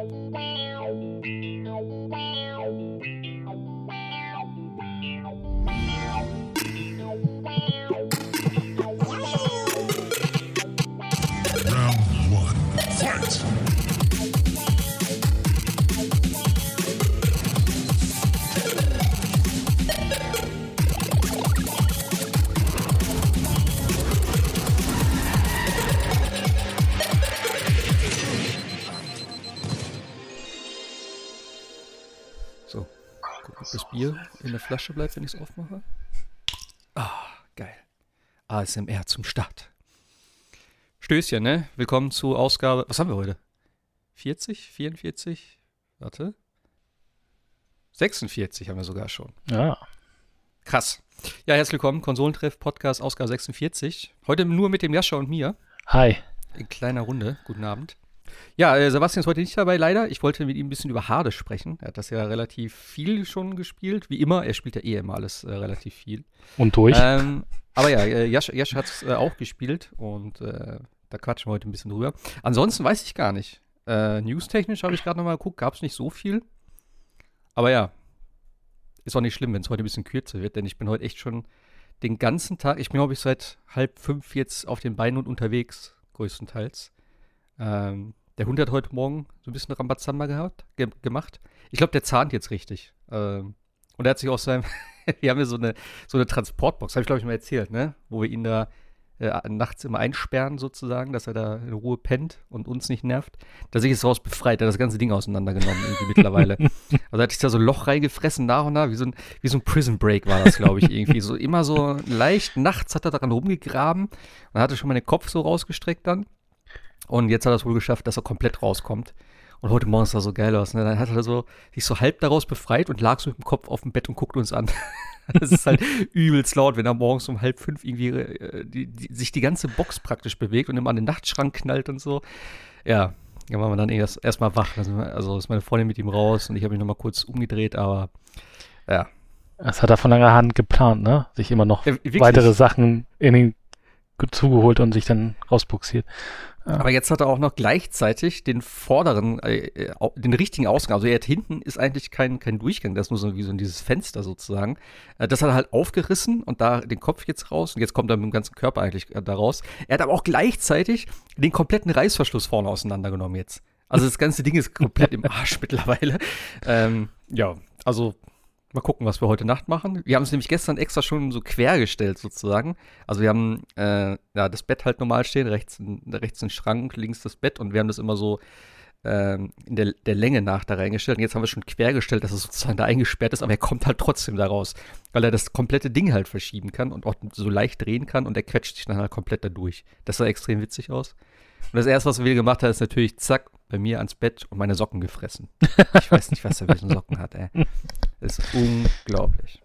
Round one. Fight! Flasche bleibt, wenn ich es aufmache. Ah, geil. ASMR zum Start. Stößchen, ne? Willkommen zu Ausgabe. Was haben wir heute? 40? 44? Warte. 46 haben wir sogar schon. Ja. Krass. Ja, herzlich willkommen. Konsolentreff Podcast Ausgabe 46. Heute nur mit dem Jascha und mir. Hi. In kleiner Runde. Guten Abend. Ja, äh, Sebastian ist heute nicht dabei, leider. Ich wollte mit ihm ein bisschen über Hades sprechen. Er hat das ja relativ viel schon gespielt. Wie immer, er spielt ja eh immer alles äh, relativ viel. Und durch? Ähm, aber ja, äh, Jasch, Jasch hat es äh, auch gespielt und äh, da quatschen wir heute ein bisschen drüber. Ansonsten weiß ich gar nicht. Äh, News-technisch habe ich gerade nochmal geguckt, gab es nicht so viel. Aber ja, ist auch nicht schlimm, wenn es heute ein bisschen kürzer wird, denn ich bin heute echt schon den ganzen Tag, ich bin glaube ich seit halb fünf jetzt auf den Beinen und unterwegs, größtenteils. Ähm, der Hund hat heute Morgen so ein bisschen Rambazamba gehabt, ge gemacht. Ich glaube, der zahnt jetzt richtig. Ähm, und er hat sich aus seinem, wir haben ja so eine, so eine Transportbox, habe ich glaube ich mal erzählt, ne? Wo wir ihn da äh, nachts immer einsperren sozusagen, dass er da in Ruhe pennt und uns nicht nervt. Da sich ist raus befreit, er hat das ganze Ding auseinandergenommen irgendwie mittlerweile. Also hat sich da so ein Loch reingefressen nach und nach, wie so ein, wie so ein Prison Break war das, glaube ich, irgendwie. So immer so leicht, nachts hat er daran rumgegraben und hatte schon mal den Kopf so rausgestreckt dann. Und jetzt hat er es wohl geschafft, dass er komplett rauskommt. Und heute Morgen sah so geil aus. Ne? Dann hat er so, sich so halb daraus befreit und lag so mit dem Kopf auf dem Bett und guckt uns an. Das ist halt übelst laut, wenn er morgens um halb fünf irgendwie äh, die, die, sich die ganze Box praktisch bewegt und immer an den Nachtschrank knallt und so. Ja, da waren wir dann erst erstmal wach. Also, ist meine Freundin mit ihm raus und ich habe mich nochmal kurz umgedreht, aber ja. Das hat er von langer Hand geplant, ne? Sich immer noch Ja, wirklich. weitere Sachen in ge- zugeholt und sich dann rausbuxiert. Aber jetzt hat er auch noch gleichzeitig den vorderen, äh, äh, den richtigen Ausgang. Also er hat hinten ist eigentlich kein, kein Durchgang, das ist nur so wie so dieses Fenster sozusagen. Äh, das hat er halt aufgerissen und da den Kopf jetzt raus und jetzt kommt er mit dem ganzen Körper eigentlich äh, da raus. Er hat aber auch gleichzeitig den kompletten Reißverschluss vorne auseinandergenommen jetzt. Also das ganze Ding ist komplett im Arsch mittlerweile. Ähm, ja, also Mal gucken, was wir heute Nacht machen. Wir haben es nämlich gestern extra schon so quergestellt sozusagen. Also wir haben äh, ja, das Bett halt normal stehen, rechts, rechts ein Schrank, links das Bett und wir haben das immer so ähm, in der, der Länge nach da reingestellt. Und jetzt haben wir schon quergestellt, dass es sozusagen da eingesperrt ist, aber er kommt halt trotzdem da raus, weil er das komplette Ding halt verschieben kann und auch so leicht drehen kann und er quetscht sich dann halt komplett da durch. Das sah extrem witzig aus. Und das erste, was wir gemacht haben, ist natürlich zack, bei mir ans Bett und meine Socken gefressen. Ich weiß nicht, was er für so Socken hat, ey. Das ist unglaublich.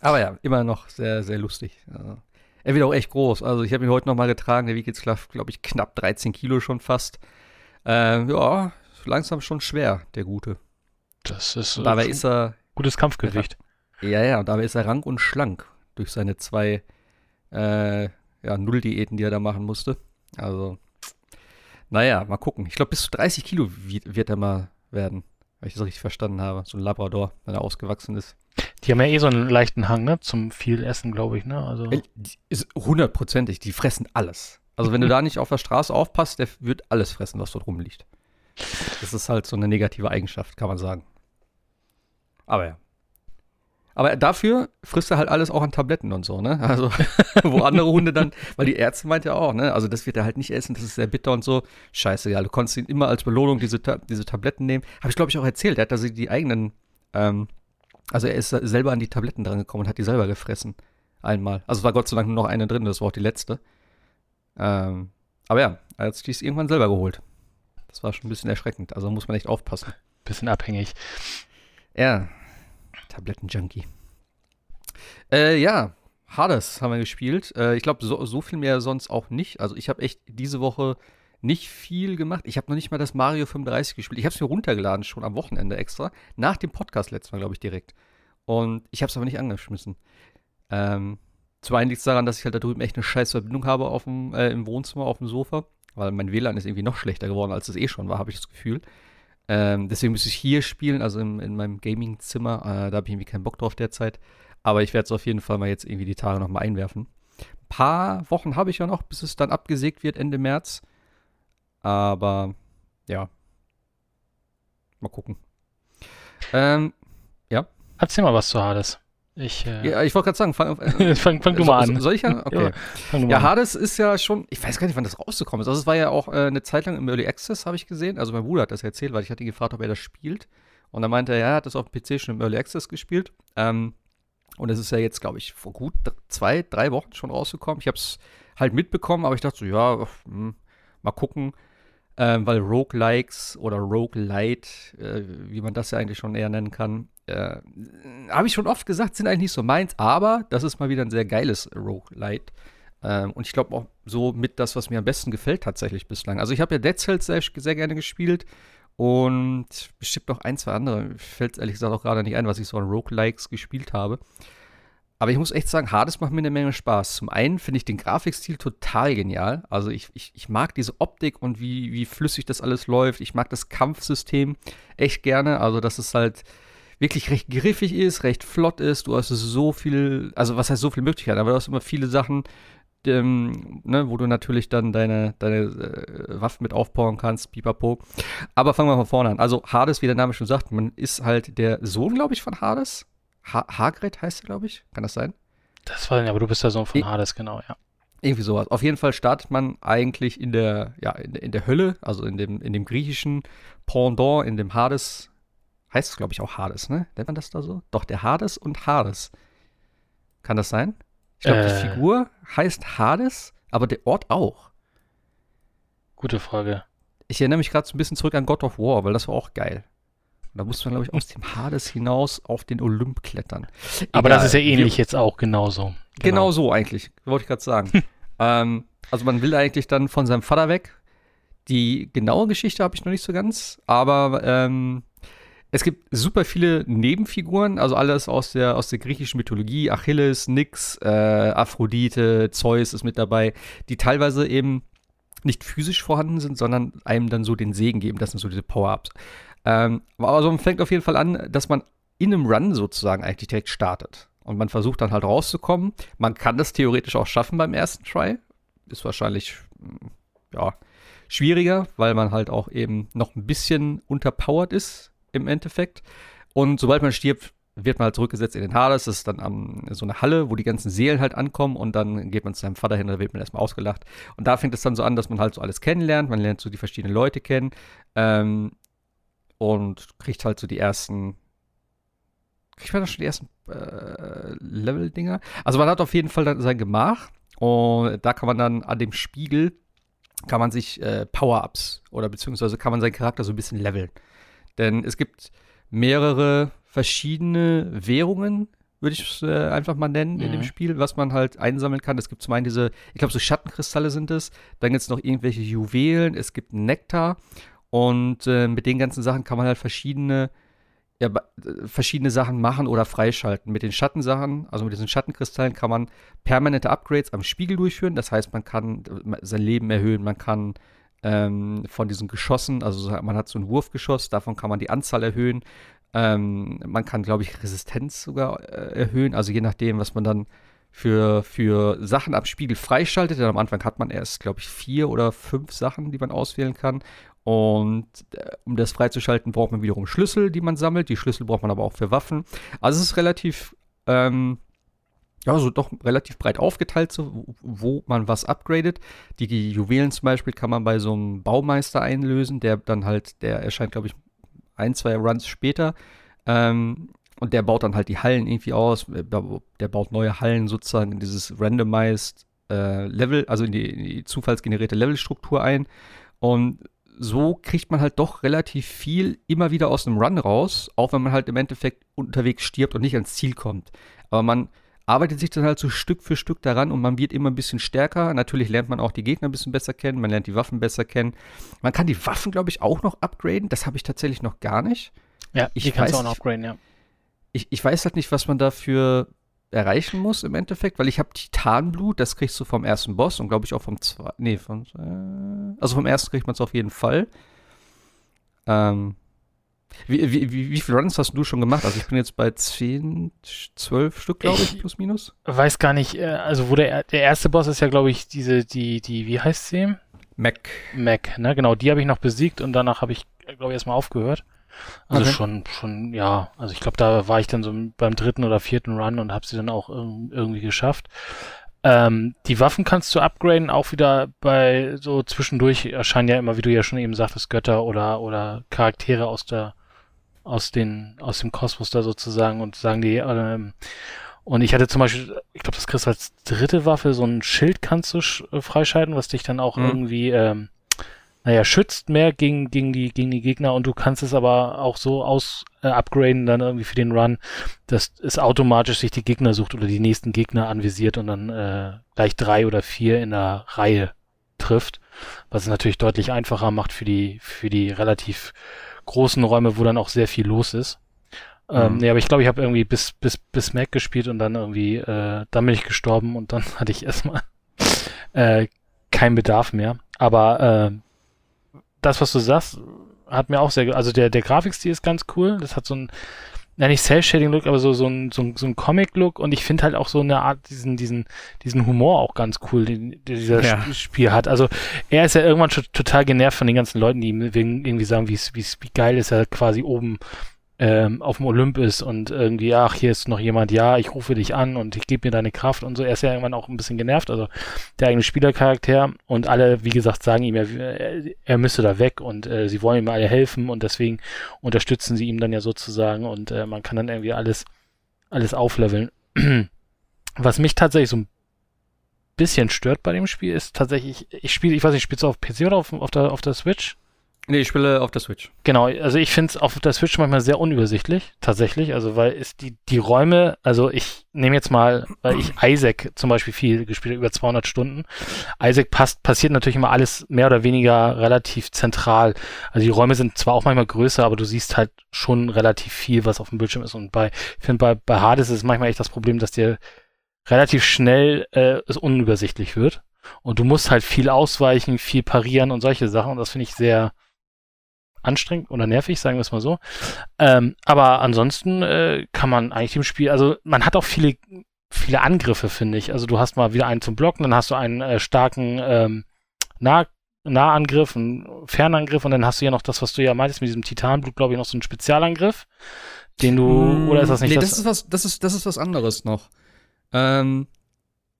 Aber ja, immer noch sehr, sehr lustig. Also, er wird auch echt groß. Also ich habe ihn heute nochmal getragen. Der wiegt jetzt, glaube ich, knapp 13 Kilo schon fast. Ähm, ja, langsam schon schwer, der Gute. Das ist äh, dabei schon ist er, gutes Kampfgewicht. ja, ja, und dabei ist er rank und schlank durch seine zwei äh, ja, Null-Diäten, die er da machen musste. Also, naja, mal gucken. Ich glaube, bis zu 30 Kilo wi- wird er mal werden, wenn ich das richtig verstanden habe. So ein Labrador, wenn er ausgewachsen ist. Die haben ja eh so einen leichten Hang, ne? Zum viel Essen, glaube ich, ne? Also Äh, hundertprozentig, die fressen alles. Also wenn du da nicht auf der Straße aufpasst, der wird alles fressen, was dort rumliegt. Das ist halt so eine negative Eigenschaft, kann man sagen. Aber ja. Aber dafür frisst er halt alles auch an Tabletten und so, ne? Also, wo andere Hunde dann, weil die Ärzte meint ja auch, ne? Also, das wird er halt nicht essen, das ist sehr bitter und so. Scheiße, ja, du konntest ihn immer als Belohnung diese, diese Tabletten nehmen. Habe ich, glaube ich, auch erzählt. Er hat da so die eigenen, ähm, also er ist selber an die Tabletten drangekommen und hat die selber gefressen. Einmal. Also es war Gott sei Dank nur noch eine drin, das war auch die letzte. Ähm, aber ja, er hat sich dies irgendwann selber geholt. Das war schon ein bisschen erschreckend. Also muss man echt aufpassen. bisschen abhängig. Ja, Tabletten-Junkie. Äh, ja, Hades haben wir gespielt. Äh, ich glaube, so, so viel mehr sonst auch nicht. Also ich habe echt diese Woche nicht viel gemacht. Ich habe noch nicht mal das Mario 35 gespielt. Ich habe es mir runtergeladen schon am Wochenende extra. Nach dem Podcast letztes Mal, glaube ich, direkt. Und ich habe es aber nicht angeschmissen. Ähm, zum einen liegt es daran, dass ich halt da drüben echt eine scheiß Verbindung habe auf dem, äh, im Wohnzimmer, auf dem Sofa. Weil mein WLAN ist irgendwie noch schlechter geworden, als es eh schon war, habe ich das Gefühl. Ähm, deswegen müsste ich hier spielen, also in, in meinem Gaming-Zimmer. Äh, da habe ich irgendwie keinen Bock drauf derzeit. Aber ich werde es auf jeden Fall mal jetzt irgendwie die Tage nochmal einwerfen. Ein paar Wochen habe ich ja noch, bis es dann abgesägt wird Ende März. Aber ja. Mal gucken. Ähm, Erzähl mal was zu Hades. Ich, äh, ja, ich wollte gerade sagen, fang, äh, fang, fang du mal an. so- Soll ich ja? Okay. Ja, Ja. Hades ist ja schon, ich weiß gar nicht, wann das rausgekommen ist. Also es war ja auch äh, eine Zeit lang im Early Access, habe ich gesehen. Also mein Bruder hat das erzählt, weil ich hatte ihn gefragt, ob er das spielt. Und dann meinte er, ja, er hat das auf dem PC schon im Early Access gespielt. Ähm, und es ist ja jetzt, glaube ich, vor gut zwei, drei Wochen schon rausgekommen. Ich habe es halt mitbekommen, aber ich dachte so, ja, hm, mal gucken. Ähm, weil Roguelikes oder Roguelite, äh, wie man das ja eigentlich schon eher nennen kann, äh, habe ich schon oft gesagt, sind eigentlich nicht so meins, aber das ist mal wieder ein sehr geiles Roguelite. Ähm, und ich glaube auch so mit das, was mir am besten gefällt tatsächlich bislang. Also ich habe ja Dead Cells sehr, sehr gerne gespielt und bestimmt noch ein, zwei andere. Mir Fällt ehrlich gesagt auch gerade nicht ein, was ich so an Roguelikes gespielt habe. Aber ich muss echt sagen, Hades macht mir eine Menge Spaß. Zum einen finde ich den Grafikstil total genial. Also ich, ich, ich mag diese Optik und wie, wie flüssig das alles läuft. Ich mag das Kampfsystem echt gerne. Also dass es halt wirklich recht griffig ist, recht flott ist. Du hast so viel, also was heißt so viel Möglichkeiten, aber du hast immer viele Sachen, ähm, ne, wo du natürlich dann deine, deine äh, Waffen mit aufbauen kannst, pipapo. Aber fangen wir mal vorne an. Also Hades, wie der Name schon sagt, man ist halt der Sohn, glaube ich, von Hades. Ha Hagrid heißt er, glaube ich. Kann das sein? Das war, ja, aber du bist der Sohn von Hades, genau, ja. Irgendwie sowas. Auf jeden Fall startet man eigentlich in der, ja, in, der- in der Hölle, also in dem, in dem griechischen Pendant, in dem Hades. Heißt es, glaube ich, auch Hades, ne? Nennt man das da so? Doch, der Hades und Hades. Kann das sein? Ich glaube, Äh. die Figur heißt Hades, aber der Ort auch. Gute Frage. Ich erinnere mich gerade so ein bisschen zurück an God of War, weil das war auch geil. Da musste man, glaube ich, aus dem Hades hinaus auf den Olymp klettern. Aber Egal. das ist ja Wir- ähnlich jetzt auch genauso. Genau so eigentlich, wollte ich gerade sagen. ähm, also man will eigentlich dann von seinem Vater weg. Die genaue Geschichte habe ich noch nicht so ganz, aber ähm, es gibt super viele Nebenfiguren, also alles aus der, aus der griechischen Mythologie. Achilles, Nyx, äh, Aphrodite, Zeus ist mit dabei, die teilweise eben nicht physisch vorhanden sind, sondern einem dann so den Segen geben. Das sind so diese Power-Ups. Ähm, aber also man fängt auf jeden Fall an, dass man in einem Run sozusagen eigentlich direkt startet. Und man versucht dann halt rauszukommen. Man kann das theoretisch auch schaffen beim ersten Try. Ist wahrscheinlich, mm, ja, schwieriger, weil man halt auch eben noch ein bisschen unterpowered ist im Endeffekt. Und sobald man stirbt, wird man halt zurückgesetzt in den Hades. Das ist dann am, so eine Halle, wo die ganzen Seelen halt ankommen und dann geht man zu seinem Vater hin, da wird man erstmal ausgelacht. Und da fängt es dann so an, dass man halt so alles kennenlernt. Man lernt so die verschiedenen Leute kennen ähm, und kriegt halt so die ersten kriegt man da schon die ersten äh, Level-Dinger? Also man hat auf jeden Fall dann sein Gemach und da kann man dann an dem Spiegel kann man sich äh, Power-Ups oder beziehungsweise kann man seinen Charakter so ein bisschen leveln. Denn es gibt mehrere verschiedene Währungen, würde ich es äh, einfach mal nennen, in dem Mhm. Spiel, was man halt einsammeln kann. Es gibt zum einen diese, ich glaube, so Schattenkristalle sind es. Dann gibt es noch irgendwelche Juwelen, es gibt Nektar. Und äh, mit den ganzen Sachen kann man halt verschiedene ja, äh, verschiedene Sachen machen oder freischalten. Mit den Schattensachen, also mit diesen Schattenkristallen, kann man permanente Upgrades am Spiegel durchführen. Das heißt, man kann äh, sein Leben erhöhen, man kann ähm, von diesen Geschossen, also so- man hat so ein Wurfgeschoss, davon kann man die Anzahl erhöhen. Ähm, man kann, glaube ich, Resistenz sogar äh, erhöhen, also je nachdem, was man dann für, für Sachen am Spiegel freischaltet. Denn am Anfang hat man erst, glaube ich, vier oder fünf Sachen, die man auswählen kann. Und äh, um das freizuschalten, braucht man wiederum Schlüssel, die man sammelt. Die Schlüssel braucht man aber auch für Waffen. Also es ist relativ, ähm, ja, so doch relativ breit aufgeteilt, so, wo- man was upgradet. Die Juwelen zum Beispiel kann man bei so einem Baumeister einlösen, der dann halt, der erscheint, glaube ich, ein, zwei Runs später. Ähm, und der baut dann halt die Hallen irgendwie aus. Der baut neue Hallen sozusagen in dieses randomized äh, Level, also in die, in die zufallsgenerierte Levelstruktur ein. Und so kriegt man halt doch relativ viel immer wieder aus einem Run raus, auch wenn man halt im Endeffekt unterwegs stirbt und nicht ans Ziel kommt. Aber man arbeitet sich dann halt so Stück für Stück daran und man wird immer ein bisschen stärker. Natürlich lernt man auch die Gegner ein bisschen besser kennen, man lernt die Waffen besser kennen. Man kann die Waffen, glaube ich, auch noch upgraden. Das habe ich tatsächlich noch gar nicht. Ja, Ich die kannst du auch noch upgraden, ja. Ich, ich weiß halt nicht, was man dafür erreichen muss im Endeffekt, weil ich habe Titanblut, das kriegst du vom ersten Boss und glaube ich auch vom zweiten, nee, vom, äh, also vom ersten kriegt man es auf jeden Fall. Ähm, Wie, wie, wie, wie viele Runs hast du schon gemacht? Also ich bin jetzt bei 10, 12 Stück, glaube ich, Ich- plus minus. Weiß gar nicht, äh, also wo der, der erste Boss ist ja, glaube ich, diese, die, die, wie heißt sie? Mac. Mac, ne? Genau, die habe ich noch besiegt und danach habe ich, glaube ich, erstmal aufgehört. Also Okay. schon, schon, ja, also ich glaube, da war ich dann so beim dritten oder vierten Run und habe sie dann auch irg- irgendwie geschafft. Ähm, die Waffen kannst du upgraden, auch wieder bei so zwischendurch erscheinen ja immer, wie du ja schon eben sagtest, Götter oder, oder Charaktere aus der, aus den, aus dem Kosmos da sozusagen und sagen die, ähm, und ich hatte zum Beispiel, ich glaube, das kriegst du als dritte Waffe, so ein Schild kannst du äh, freischalten, was dich dann auch Mhm. irgendwie, ähm, naja, schützt mehr gegen, gegen, die, gegen die Gegner und du kannst es aber auch so aus äh, upgraden dann irgendwie für den Run, dass es automatisch sich die Gegner sucht oder die nächsten Gegner anvisiert und dann äh, gleich drei oder vier in der Reihe trifft, was es natürlich deutlich einfacher macht für die, für die relativ großen Räume, wo dann auch sehr viel los ist. Ähm, Mhm. nee, aber ich glaube, ich habe irgendwie bis, bis, bis Mac gespielt und dann irgendwie, äh, dann bin ich gestorben und dann hatte ich erstmal äh, keinen Bedarf mehr. Aber äh, das, was du sagst, hat mir auch sehr, also der, der Grafikstil ist ganz cool. Das hat so ein, ja nicht Cell-Shading-Look, aber so, so ein, so ein, so ein Comic-Look und ich finde halt auch so eine Art, diesen, diesen, diesen Humor auch ganz cool, den, den dieser Ja. Sp- Spiel hat. Also er ist ja irgendwann schon total genervt von den ganzen Leuten, die ihm irgendwie sagen, wie, wie geil ist er quasi oben ähm, auf dem Olymp ist und irgendwie, ach, hier ist noch jemand, ja, ich rufe dich an und ich gebe mir deine Kraft und so. Er ist ja irgendwann auch ein bisschen genervt, also der eigene Spielercharakter und alle, wie gesagt, sagen ihm, er, er müsste da weg und äh, sie wollen ihm alle helfen und deswegen unterstützen sie ihm dann ja sozusagen und äh, man kann dann irgendwie alles, alles aufleveln. Was mich tatsächlich so ein bisschen stört bei dem Spiel ist tatsächlich, ich spiele, ich weiß nicht, spielst du auf PC oder auf, auf, der, auf der Switch? Nee, ich spiele auf der Switch. Genau, also ich finde es auf der Switch manchmal sehr unübersichtlich, tatsächlich. Also weil es die, die Räume, also ich nehme jetzt mal, weil ich Isaac zum Beispiel viel gespielt habe, über 200 Stunden. Isaac passt, passiert natürlich immer alles mehr oder weniger relativ zentral. Also die Räume sind zwar auch manchmal größer, aber du siehst halt schon relativ viel, was auf dem Bildschirm ist. Und bei, ich finde bei, bei Hades ist es manchmal echt das Problem, dass dir relativ schnell äh, es unübersichtlich wird. Und du musst halt viel ausweichen, viel parieren und solche Sachen. Und das finde ich sehr anstrengend oder nervig, sagen wir es mal so. Ähm, aber ansonsten äh, kann man eigentlich dem Spiel, also man hat auch viele, viele Angriffe, finde ich. Also du hast mal wieder einen zum Blocken, dann hast du einen äh, starken ähm, nah Nahangriff, einen Fernangriff und dann hast du ja noch das, was du ja meintest mit diesem Titanblut, glaube ich, noch so einen Spezialangriff, den du, oder ist das nicht nee, das? das ist was, das ist, das ist was anderes noch. Ähm,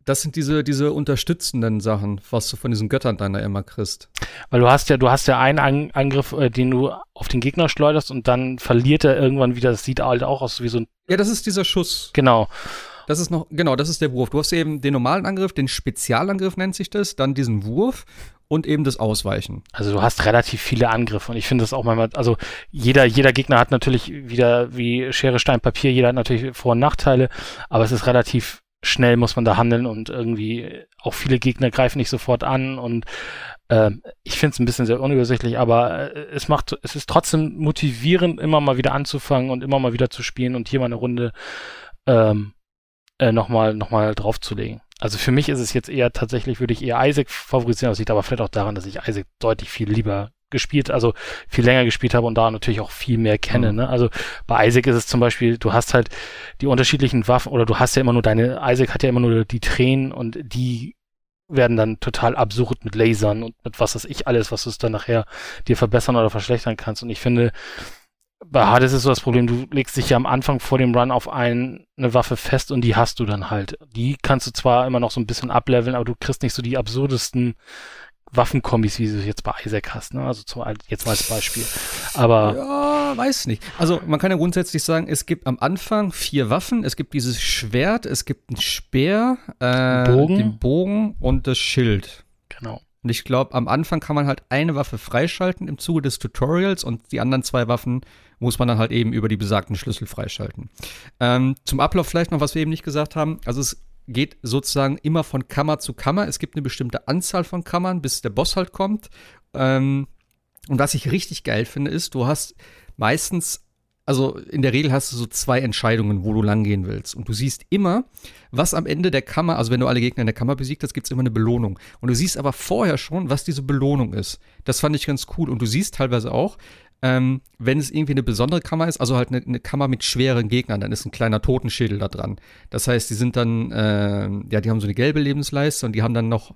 das sind diese, diese unterstützenden Sachen, was du von diesen Göttern da immer kriegst. Weil du hast ja, du hast ja einen An Angriff, äh, den du auf den Gegner schleuderst und dann verliert er irgendwann wieder, das sieht halt auch aus wie so ein, Ja, das ist dieser Schuss. genau. Das ist noch, genau, das ist der Wurf. Du hast eben den normalen Angriff, den Spezialangriff nennt sich das, dann diesen Wurf und eben das Ausweichen. Also du hast relativ viele Angriffe und ich finde das auch manchmal, also jeder, jeder Gegner hat natürlich wieder wie Schere, Stein, Papier, jeder hat natürlich Vor- und Nachteile, aber es ist relativ schnell muss man da handeln und irgendwie auch viele Gegner greifen nicht sofort an und ähm, ich finde es ein bisschen sehr unübersichtlich, aber äh, es macht, es ist trotzdem motivierend, immer mal wieder anzufangen und immer mal wieder zu spielen und hier mal eine Runde ähm, äh, nochmal noch mal draufzulegen. Also für mich ist es jetzt eher tatsächlich, würde ich eher Isaac favorisieren. Das liegt aber vielleicht auch daran, dass ich Isaac deutlich viel lieber gespielt, also viel länger gespielt habe und da natürlich auch viel mehr kenne. Mhm. Ne? Also bei Isaac ist es zum Beispiel, du hast halt die unterschiedlichen Waffen oder du hast ja immer nur deine, Isaac hat ja immer nur die Tränen und die werden dann total absurd mit Lasern und mit was weiß ich alles, was du es dann nachher dir verbessern oder verschlechtern kannst. Und ich finde, bei Hades ist so das Problem, du legst dich ja am Anfang vor dem Run auf ein, eine Waffe fest und die hast du dann halt. Die kannst du zwar immer noch so ein bisschen ableveln, aber du kriegst nicht so die absurdesten Waffenkombis, wie du es jetzt bei Isaac hast. Ne? Also zum, jetzt mal als Beispiel. Aber Ja, weiß nicht. Also man kann ja grundsätzlich sagen, es gibt am Anfang vier Waffen. Es gibt dieses Schwert, es gibt einen Speer, äh, Bogen. den Bogen und das Schild. genau. Und ich glaube, am Anfang kann man halt eine Waffe freischalten im Zuge des Tutorials und die anderen zwei Waffen muss man dann halt eben über die besagten Schlüssel freischalten. Ähm, zum Ablauf vielleicht noch, was wir eben nicht gesagt haben. Also es geht sozusagen immer von Kammer zu Kammer. Es gibt eine bestimmte Anzahl von Kammern, bis der Boss halt kommt. Ähm, und was ich richtig geil finde, ist, du hast meistens, also in der Regel hast du so zwei Entscheidungen, wo du langgehen willst. Und du siehst immer, was am Ende der Kammer, also wenn du alle Gegner in der Kammer besiegt hast, gibt es immer eine Belohnung. Und du siehst aber vorher schon, was diese Belohnung ist. Das fand ich ganz cool. Und du siehst teilweise auch, ähm, wenn es irgendwie eine besondere Kammer ist, also halt eine, eine, Kammer mit schweren Gegnern, dann ist ein kleiner Totenschädel da dran. Das heißt, die sind dann, äh, ja, die haben so eine gelbe Lebensleiste und die haben dann noch,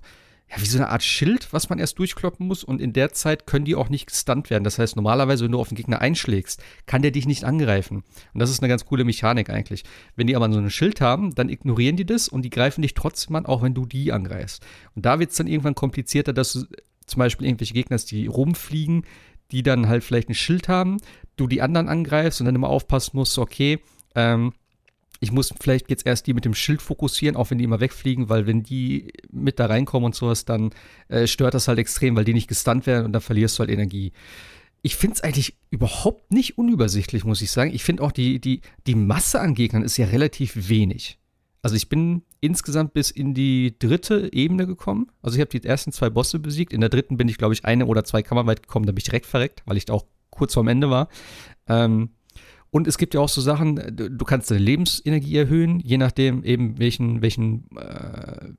ja, wie so eine Art Schild, was man erst durchkloppen muss und in der Zeit können die auch nicht gestunt werden. Das heißt, normalerweise, wenn du auf den Gegner einschlägst, kann der dich nicht angreifen. Und das ist eine ganz coole Mechanik eigentlich. Wenn die aber so ein Schild haben, dann ignorieren die das und die greifen dich trotzdem an, auch wenn du die angreifst. Und da wird es dann irgendwann komplizierter, dass du zum Beispiel irgendwelche Gegner, die rumfliegen, die dann halt vielleicht ein Schild haben, du die anderen angreifst und dann immer aufpassen musst, okay, ähm, ich muss vielleicht jetzt erst die mit dem Schild fokussieren, auch wenn die immer wegfliegen, weil wenn die mit da reinkommen und sowas, dann äh, stört das halt extrem, weil die nicht gestunt werden und dann verlierst du halt Energie. Ich finde es eigentlich überhaupt nicht unübersichtlich, muss ich sagen. Ich finde auch die, die, die Masse an Gegnern ist ja relativ wenig. Also ich bin insgesamt bis in die dritte Ebene gekommen. Also ich habe die ersten zwei Bosse besiegt. In der dritten bin ich, glaube ich, eine oder zwei Kammern weit gekommen. Da bin ich direkt verreckt, weil ich da auch kurz vorm Ende war. Ähm, und es gibt ja auch so Sachen, du, kannst deine Lebensenergie erhöhen, je nachdem eben welchen, welchen äh,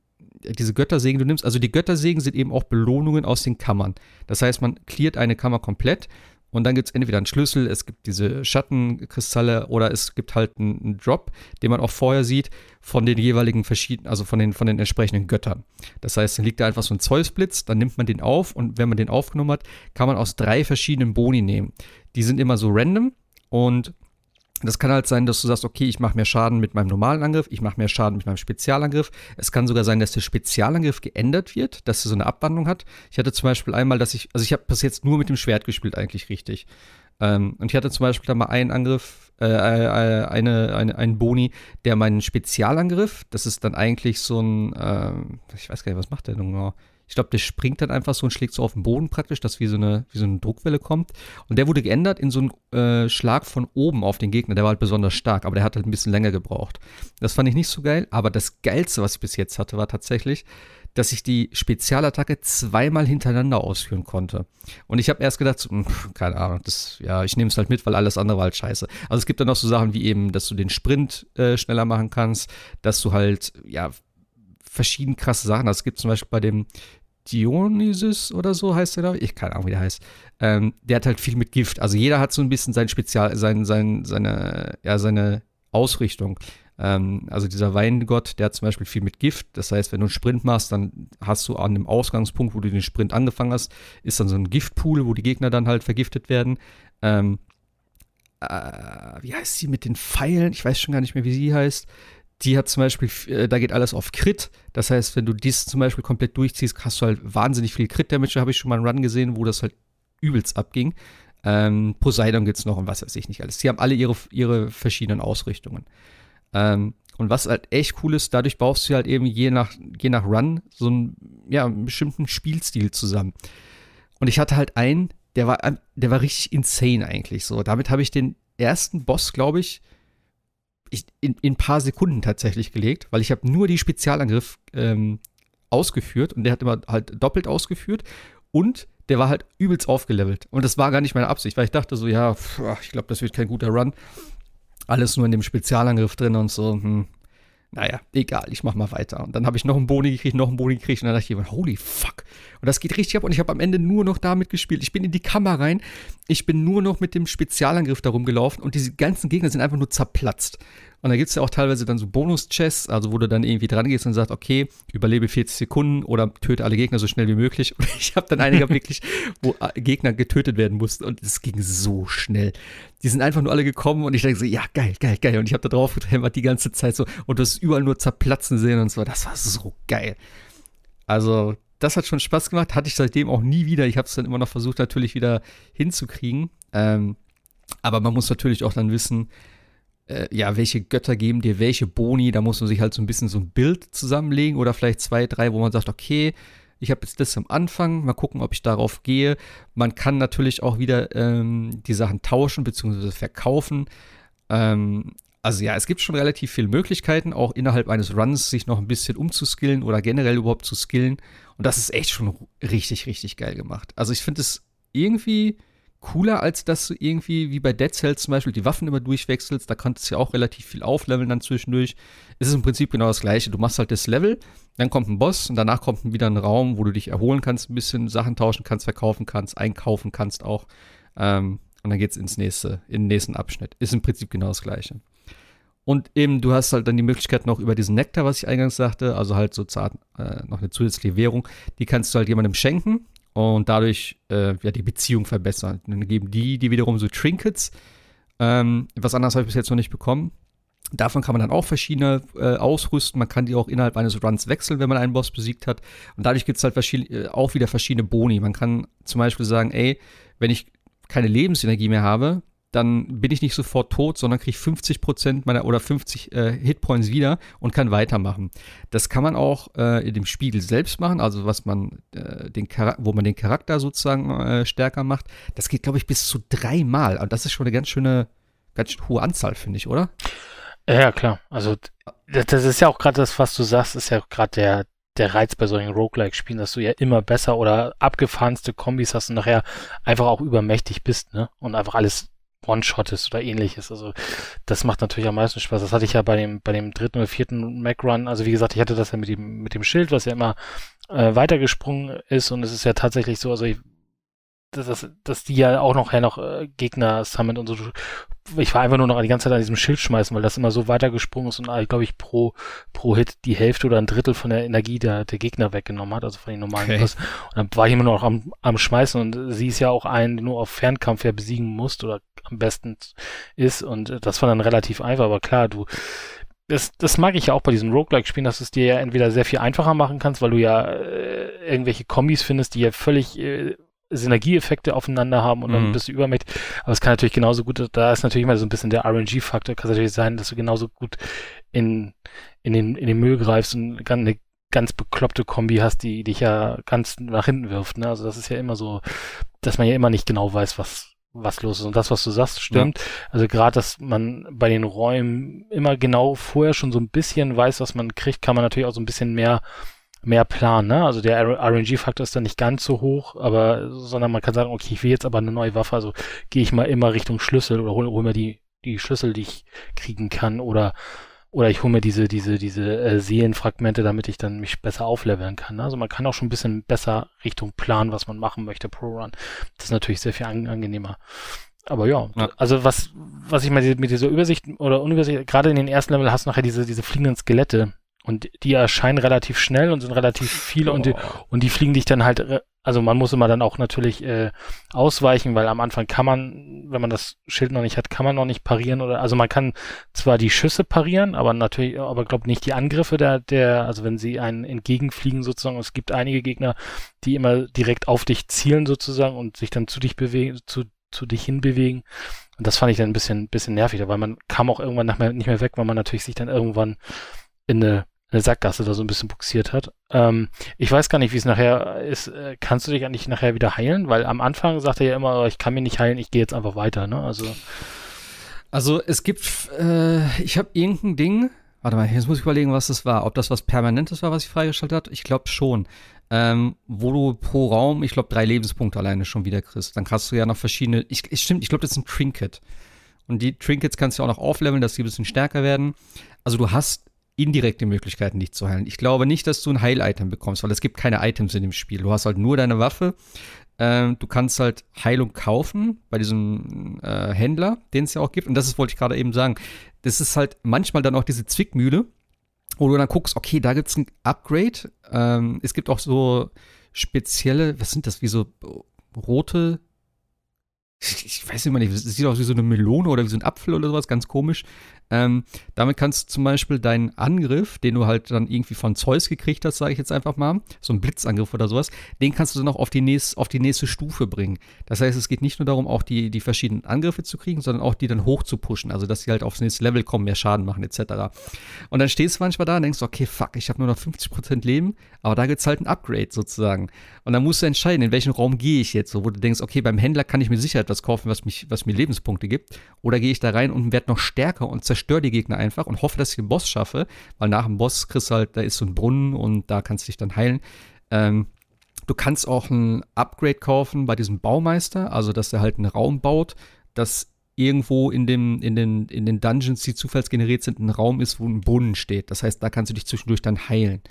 diese Göttersegen du nimmst. Also die Göttersegen sind eben auch Belohnungen aus den Kammern. Das heißt, man cleart eine Kammer komplett und dann gibt es entweder einen Schlüssel, es gibt diese Schattenkristalle oder es gibt halt einen, Drop, den man auch vorher sieht von den jeweiligen verschiedenen, also von den, von den entsprechenden Göttern. Das heißt, dann liegt da einfach so ein Zeusblitz, dann nimmt man den auf und wenn man den aufgenommen hat, kann man aus drei verschiedenen Boni nehmen. Die sind immer so random und das kann halt sein, dass du sagst, okay, ich mache mehr Schaden mit meinem normalen Angriff, ich mache mehr Schaden mit meinem Spezialangriff. Es kann sogar sein, dass der Spezialangriff geändert wird, dass er so eine Abwandlung hat. Ich hatte zum Beispiel einmal, dass ich, also ich habe bis jetzt nur mit dem Schwert gespielt, eigentlich richtig. Ähm, und ich hatte zum Beispiel da mal einen Angriff, äh, äh, eine, eine, einen Boni, der meinen Spezialangriff, das ist dann eigentlich so ein, äh, ich weiß gar nicht, was macht der nun genau? Ich glaube, der springt dann einfach so und schlägt so auf den Boden praktisch, dass wie so eine, wie so eine Druckwelle kommt. Und der wurde geändert in so einen äh, Schlag von oben auf den Gegner. Der war halt besonders stark, aber der hat halt ein bisschen länger gebraucht. Das fand ich nicht so geil, aber das Geilste, was ich bis jetzt hatte, war tatsächlich, dass ich die Spezialattacke zweimal hintereinander ausführen konnte. Und ich habe erst gedacht, so, hm, keine Ahnung, das, ja, ich nehme es halt mit, weil alles andere war halt scheiße. Also es gibt dann noch so Sachen wie eben, dass du den Sprint äh, schneller machen kannst, dass du halt, ja, verschieden krasse Sachen. Es gibt zum Beispiel bei dem Dionysus oder so heißt der, glaube ich. Ich keine Ahnung, wie der heißt. Ähm, der hat halt viel mit Gift. Also jeder hat so ein bisschen sein Spezial, sein, sein, seine, ja, seine Ausrichtung. Ähm, also dieser Weingott, der hat zum Beispiel viel mit Gift. Das heißt, wenn du einen Sprint machst, dann hast du an dem Ausgangspunkt, wo du den Sprint angefangen hast, ist dann so ein Giftpool, wo die Gegner dann halt vergiftet werden. Ähm, äh, wie heißt sie mit den Pfeilen? Ich weiß schon gar nicht mehr, wie sie heißt die hat zum Beispiel, äh, da geht alles auf Crit. Das heißt, wenn du dies zum Beispiel komplett durchziehst, hast du halt wahnsinnig viel Crit-Damage. Da habe ich schon mal einen Run gesehen, wo das halt übelst abging. Ähm, Poseidon gibt es noch und was weiß ich nicht alles. Die haben alle ihre, ihre verschiedenen Ausrichtungen. Ähm, und was halt echt cool ist, dadurch baust du halt eben je nach, je nach Run so einen, ja, einen bestimmten Spielstil zusammen. Und ich hatte halt einen, der war, der war richtig insane eigentlich so. Damit habe ich den ersten Boss, glaube ich, ich, in, in ein paar Sekunden tatsächlich gelegt, weil ich habe nur die Spezialangriff ähm, ausgeführt und der hat immer halt doppelt ausgeführt und der war halt übelst aufgelevelt. Und das war gar nicht meine Absicht, weil ich dachte so, ja, pff, ich glaube, das wird kein guter Run. Alles nur in dem Spezialangriff drin und so. Hm. Naja, egal, ich mach mal weiter. Und dann habe ich noch einen Boni gekriegt, noch einen Boni gekriegt und dann dachte ich holy fuck. Und das geht richtig ab und ich habe am Ende nur noch damit gespielt. Ich bin in die Kammer rein, ich bin nur noch mit dem Spezialangriff darum gelaufen und diese ganzen Gegner sind einfach nur zerplatzt. Und da gibt es ja auch teilweise dann so Bonus-Chests, also wo du dann irgendwie dran gehst und sagst, okay, überlebe 40 Sekunden oder töte alle Gegner so schnell wie möglich. Und ich habe dann einige wirklich, wo äh, Gegner getötet werden mussten und es ging so schnell. Die sind einfach nur alle gekommen und ich denke so, ja, geil, geil, geil. Und ich habe da drauf geträumt die ganze Zeit so und du hast überall nur zerplatzen sehen und so. Das war so geil. Also, das hat schon Spaß gemacht. Hatte ich seitdem auch nie wieder. Ich habe es dann immer noch versucht, natürlich wieder hinzukriegen. Ähm, aber man muss natürlich auch dann wissen, äh, ja, welche Götter geben dir welche Boni. Da muss man sich halt so ein bisschen so ein Bild zusammenlegen oder vielleicht zwei, drei, wo man sagt, okay, ich habe jetzt das am Anfang, mal gucken, ob ich darauf gehe. Man kann natürlich auch wieder ähm, die Sachen tauschen bzw. verkaufen. Ähm, also ja, es gibt schon relativ viele Möglichkeiten, auch innerhalb eines Runs sich noch ein bisschen umzuskillen oder generell überhaupt zu skillen. Und das ist echt schon richtig, richtig geil gemacht. Also ich finde es irgendwie cooler, als dass du irgendwie wie bei Dead Cells zum Beispiel die Waffen immer durchwechselst. Da kannst du ja auch relativ viel aufleveln dann zwischendurch. Es ist im Prinzip genau das gleiche. Du machst halt das Level, dann kommt ein Boss und danach kommt wieder ein Raum, wo du dich erholen kannst, ein bisschen Sachen tauschen kannst, verkaufen kannst, einkaufen kannst auch. Ähm, und dann geht's ins nächste, in den nächsten Abschnitt. Ist im Prinzip genau das gleiche. Und eben, du hast halt dann die Möglichkeit noch über diesen Nektar, was ich eingangs sagte, also halt sozusagen äh, noch eine zusätzliche Währung, die kannst du halt jemandem schenken und dadurch äh, ja die Beziehung verbessern. Dann geben die, die wiederum so Trinkets. Ähm, was anderes habe ich bis jetzt noch nicht bekommen. Davon kann man dann auch verschiedene äh, ausrüsten. Man kann die auch innerhalb eines Runs wechseln, wenn man einen Boss besiegt hat. Und dadurch gibt es halt äh, auch wieder verschiedene Boni. Man kann zum Beispiel sagen, ey, wenn ich keine Lebensenergie mehr habe, dann bin ich nicht sofort tot, sondern kriege 50 Prozent meiner oder 50 äh, Hitpoints wieder und kann weitermachen. Das kann man auch äh, in dem Spiel selbst machen, also was man äh, den wo man den Charakter sozusagen äh, stärker macht. Das geht, glaube ich, bis zu dreimal. Und das ist schon eine ganz schöne, ganz schön hohe Anzahl, finde ich, oder? Ja, klar. Also das ist ja auch gerade das, was du sagst, ist ja gerade der, der Reiz bei solchen Roguelike-Spielen, dass du ja immer besser oder abgefahrenste Kombis hast und nachher einfach auch übermächtig bist, ne? Und einfach alles One-Shot ist oder ähnliches. Also das macht natürlich am meisten Spaß. Das hatte ich ja bei dem, bei dem dritten oder vierten Mac-Run. Also wie gesagt, ich hatte das ja mit dem, mit dem Schild, was ja immer äh, weitergesprungen ist und es ist ja tatsächlich so, also ich, dass, dass die ja auch noch, ja noch äh, Gegner summon und so. Ich war einfach nur noch die ganze Zeit an diesem Schild schmeißen, weil das immer so weitergesprungen ist und äh, glaube ich pro, pro Hit die Hälfte oder ein Drittel von der Energie der, der Gegner weggenommen hat, also von den normalen okay. Und dann war ich immer noch am, am Schmeißen und sie ist ja auch ein, die nur auf Fernkampf ja besiegen musst oder am besten ist und äh, das war dann relativ einfach, aber klar, du das, das mag ich ja auch bei diesen Roguelike-Spielen, dass du es dir ja entweder sehr viel einfacher machen kannst, weil du ja äh, irgendwelche Kombis findest, die ja völlig äh, Synergieeffekte aufeinander haben und dann mhm. bist du übermächtig. Aber es kann natürlich genauso gut, da ist natürlich immer so ein bisschen der RNG-Faktor, kann natürlich sein, dass du genauso gut in, in, den, in den Müll greifst und eine ganz bekloppte Kombi hast, die dich ja ganz nach hinten wirft. Ne? Also das ist ja immer so, dass man ja immer nicht genau weiß, was was los ist. Und das, was du sagst, stimmt. Ja. Also gerade, dass man bei den Räumen immer genau vorher schon so ein bisschen weiß, was man kriegt, kann man natürlich auch so ein bisschen mehr mehr planen. Ne? Also der RNG-Faktor ist dann nicht ganz so hoch, aber sondern man kann sagen, okay, ich will jetzt aber eine neue Waffe, also gehe ich mal immer Richtung Schlüssel oder hole hol mir die, die Schlüssel, die ich kriegen kann oder oder ich hole mir diese, diese, diese äh, Seelenfragmente, damit ich dann mich besser aufleveln kann. Ne? Also man kann auch schon ein bisschen besser Richtung planen, was man machen möchte pro Run. Das ist natürlich sehr viel an, angenehmer. Aber ja, ja, also was, was ich mal mit dieser Übersicht oder Unübersicht, gerade in den ersten Level hast du nachher diese, diese fliegenden Skelette, und die erscheinen relativ schnell und sind relativ viele und die, und die fliegen dich dann halt, also man muss immer dann auch natürlich äh, ausweichen, weil am Anfang kann man, wenn man das Schild noch nicht hat, kann man noch nicht parieren oder, also man kann zwar die Schüsse parieren, aber natürlich, aber glaube nicht die Angriffe der, der, also wenn sie einen entgegenfliegen sozusagen, es gibt einige Gegner, die immer direkt auf dich zielen sozusagen und sich dann zu dich bewegen, zu, zu dich hinbewegen. Und das fand ich dann ein bisschen, bisschen nervig, weil man kam auch irgendwann nicht mehr, nicht mehr weg, weil man natürlich sich dann irgendwann in eine eine Sackgasse da so ein bisschen buxiert hat. Ähm, ich weiß gar nicht, wie es nachher ist. Äh, kannst du dich eigentlich nachher wieder heilen? Weil am Anfang sagt er ja immer, oh, ich kann mich nicht heilen, ich gehe jetzt einfach weiter, ne? Also. Also es gibt, äh, ich habe irgendein Ding, warte mal, jetzt muss ich überlegen, was das war. Ob das was Permanentes war, was ich freigestellt hat? Ich glaube schon. Ähm, wo du pro Raum, ich glaube, drei Lebenspunkte alleine schon wieder kriegst. Dann kannst du ja noch verschiedene, ich, stimmt, ich glaube, das ist ein Trinket. Und die Trinkets kannst du auch noch aufleveln, dass sie ein bisschen stärker werden. Also du hast indirekte Möglichkeiten, dich zu heilen. Ich glaube nicht, dass du ein Heil-Item bekommst, weil es gibt keine Items in dem Spiel. Du hast halt nur deine Waffe. Ähm, du kannst halt Heilung kaufen bei diesem äh, Händler, den es ja auch gibt. Und das ist, wollte ich gerade eben sagen. Das ist halt manchmal dann auch diese Zwickmühle, wo du dann guckst, okay, da gibt es ein Upgrade. Ähm, es gibt auch so spezielle, was sind das, wie so rote ich weiß mal nicht, es sieht aus wie so eine Melone oder wie so ein Apfel oder sowas, ganz komisch. Ähm, damit kannst du zum Beispiel deinen Angriff, den du halt dann irgendwie von Zeus gekriegt hast, sage ich jetzt einfach mal, so ein Blitzangriff oder sowas, den kannst du dann auch auf die, nächst, auf die nächste Stufe bringen. Das heißt, es geht nicht nur darum, auch die, die verschiedenen Angriffe zu kriegen, sondern auch die dann hoch zu pushen, also dass sie halt aufs nächste Level kommen, mehr Schaden machen etc. Und dann stehst du manchmal da und denkst, okay, fuck, ich habe nur noch 50% Leben, aber da gibt es halt ein Upgrade sozusagen. Und dann musst du entscheiden, in welchen Raum gehe ich jetzt, so, wo du denkst, okay, beim Händler kann ich mir sicher etwas kaufen, was, mich, was mir Lebenspunkte gibt, oder gehe ich da rein und werde noch stärker und zerstöre die Gegner einfach und hoffe, dass ich den Boss schaffe, weil nach dem Boss kriegst du halt, da ist so ein Brunnen und da kannst du dich dann heilen. Ähm, du kannst auch ein Upgrade kaufen bei diesem Baumeister, also dass er halt einen Raum baut, dass irgendwo in, dem, in, den, in den Dungeons, die zufallsgeneriert sind, ein Raum ist, wo ein Brunnen steht. Das heißt, da kannst du dich zwischendurch dann heilen.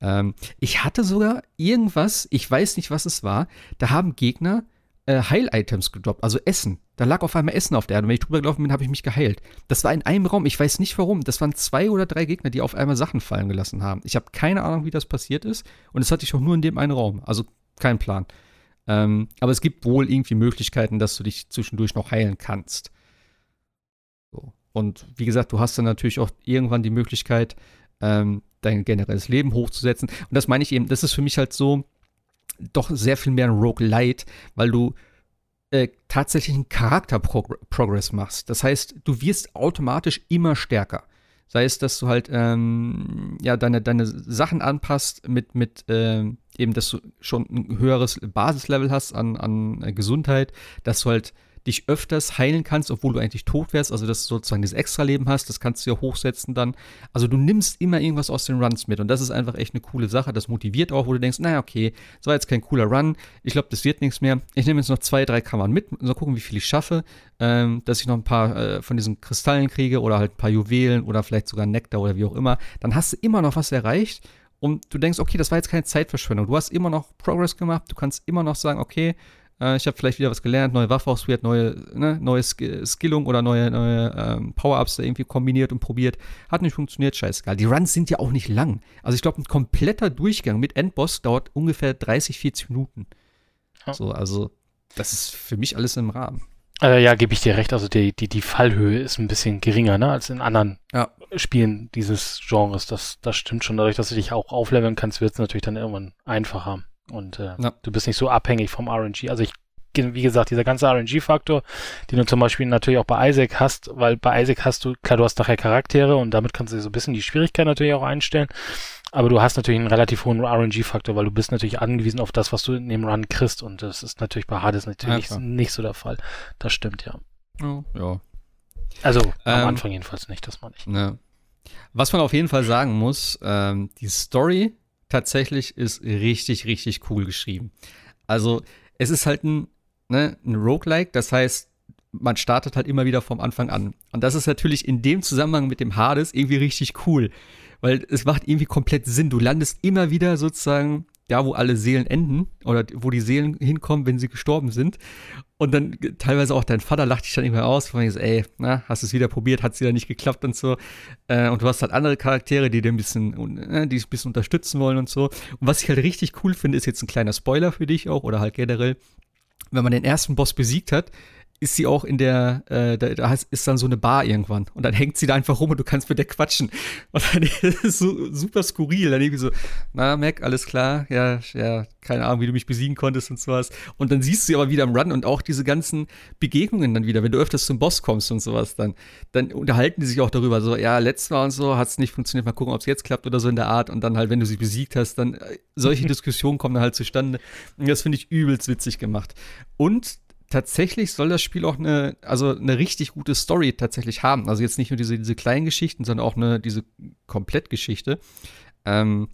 Ähm, ich hatte sogar irgendwas, ich weiß nicht, was es war, da haben Gegner äh, Heil-Items gedroppt, also Essen. Da lag auf einmal Essen auf der Erde. Und wenn ich drüber gelaufen bin, habe ich mich geheilt. Das war in einem Raum. Ich weiß nicht warum. Das waren zwei oder drei Gegner, die auf einmal Sachen fallen gelassen haben. Ich habe keine Ahnung, wie das passiert ist. Und das hatte ich auch nur in dem einen Raum. Also kein Plan. Ähm, aber es gibt wohl irgendwie Möglichkeiten, dass du dich zwischendurch noch heilen kannst. So. Und wie gesagt, du hast dann natürlich auch irgendwann die Möglichkeit, ähm, dein generelles Leben hochzusetzen. Und das meine ich eben, das ist für mich halt so doch sehr viel mehr ein Roguelite, weil du äh, tatsächlich einen Charakterprogress machst. Das heißt, du wirst automatisch immer stärker. Sei es, dass du halt ähm, ja, deine, deine Sachen anpasst mit, mit ähm, eben, dass du schon ein höheres Basislevel hast an, an äh, Gesundheit, dass du halt dich öfters heilen kannst, obwohl du eigentlich tot wärst, also dass du sozusagen das Extra-Leben hast, das kannst du ja hochsetzen dann. Also du nimmst immer irgendwas aus den Runs mit und das ist einfach echt eine coole Sache, das motiviert auch, wo du denkst, naja, okay, das war jetzt kein cooler Run, ich glaube, das wird nichts mehr. Ich nehme jetzt noch zwei, drei Kammern mit, so gucken, wie viel ich schaffe, ähm, dass ich noch ein paar äh, von diesen Kristallen kriege oder halt ein paar Juwelen oder vielleicht sogar Nektar oder wie auch immer. Dann hast du immer noch was erreicht und du denkst, okay, das war jetzt keine Zeitverschwendung. Du hast immer noch Progress gemacht, du kannst immer noch sagen, okay, äh, ich habe vielleicht wieder was gelernt, neue Waffe ausprobiert, neue, ne, neue Sk Skillung oder neue, neue ähm, Power-Ups irgendwie kombiniert und probiert. Hat nicht funktioniert, scheißegal. Die Runs sind ja auch nicht lang. Also ich glaube, ein kompletter Durchgang mit Endboss dauert ungefähr 30, 40 Minuten. Ja. So, also das ist für mich alles im Rahmen. Äh, ja, gebe ich dir recht. Also die, die, die Fallhöhe ist ein bisschen geringer, ne, als in anderen ja. Spielen dieses Genres. Das, das stimmt schon. Dadurch, dass du dich auch aufleveln kannst, wird es natürlich dann irgendwann einfacher. Und äh, ja. du bist nicht so abhängig vom RNG. Also ich, wie gesagt, dieser ganze RNG-Faktor, den du zum Beispiel natürlich auch bei Isaac hast, weil bei Isaac hast du, klar, du hast nachher Charaktere und damit kannst du so ein bisschen die Schwierigkeit natürlich auch einstellen. Aber du hast natürlich einen relativ hohen RNG-Faktor, weil du bist natürlich angewiesen auf das, was du in dem Run kriegst. Und das ist natürlich bei Hades natürlich ja, nicht so der Fall. Das stimmt, ja. Oh, ja. Also am ähm, Anfang jedenfalls nicht, das meine ich. Ne. Was man auf jeden Fall sagen muss, ähm, die Story tatsächlich ist richtig, richtig cool geschrieben. Also, es ist halt ein, ne, ein Roguelike, das heißt, man startet halt immer wieder vom Anfang an. Und das ist natürlich in dem Zusammenhang mit dem Hades irgendwie richtig cool, weil es macht irgendwie komplett Sinn. Du landest immer wieder sozusagen da, wo alle Seelen enden oder wo die Seelen hinkommen, wenn sie gestorben sind. Und dann teilweise auch dein Vater lacht dich dann immer aus, von so, ey, na, hast du es wieder probiert, hat es wieder nicht geklappt und so. Äh, und du hast halt andere Charaktere, die dir ein bisschen, äh, die ein bisschen unterstützen wollen und so. Und was ich halt richtig cool finde, ist jetzt ein kleiner Spoiler für dich auch oder halt generell, wenn man den ersten Boss besiegt hat, ist sie auch in der, äh, da, da ist dann so eine Bar irgendwann. Und dann hängt sie da einfach rum und du kannst mit der quatschen. Und dann ist es so super skurril. Dann irgendwie so, na, Mac, alles klar, ja, ja, keine Ahnung, wie du mich besiegen konntest und sowas. Und dann siehst du sie aber wieder am Run und auch diese ganzen Begegnungen dann wieder, wenn du öfters zum Boss kommst und sowas, dann, dann unterhalten die sich auch darüber, so, ja, letztes Mal und so hat es nicht funktioniert, mal gucken, ob es jetzt klappt oder so in der Art. Und dann halt, wenn du sie besiegt hast, dann äh, solche Diskussionen kommen dann halt zustande. Und das finde ich übelst witzig gemacht. Und tatsächlich soll das Spiel auch eine, also eine richtig gute Story tatsächlich haben. Also jetzt nicht nur diese, diese kleinen Geschichten, sondern auch eine, diese Komplettgeschichte. Ähm,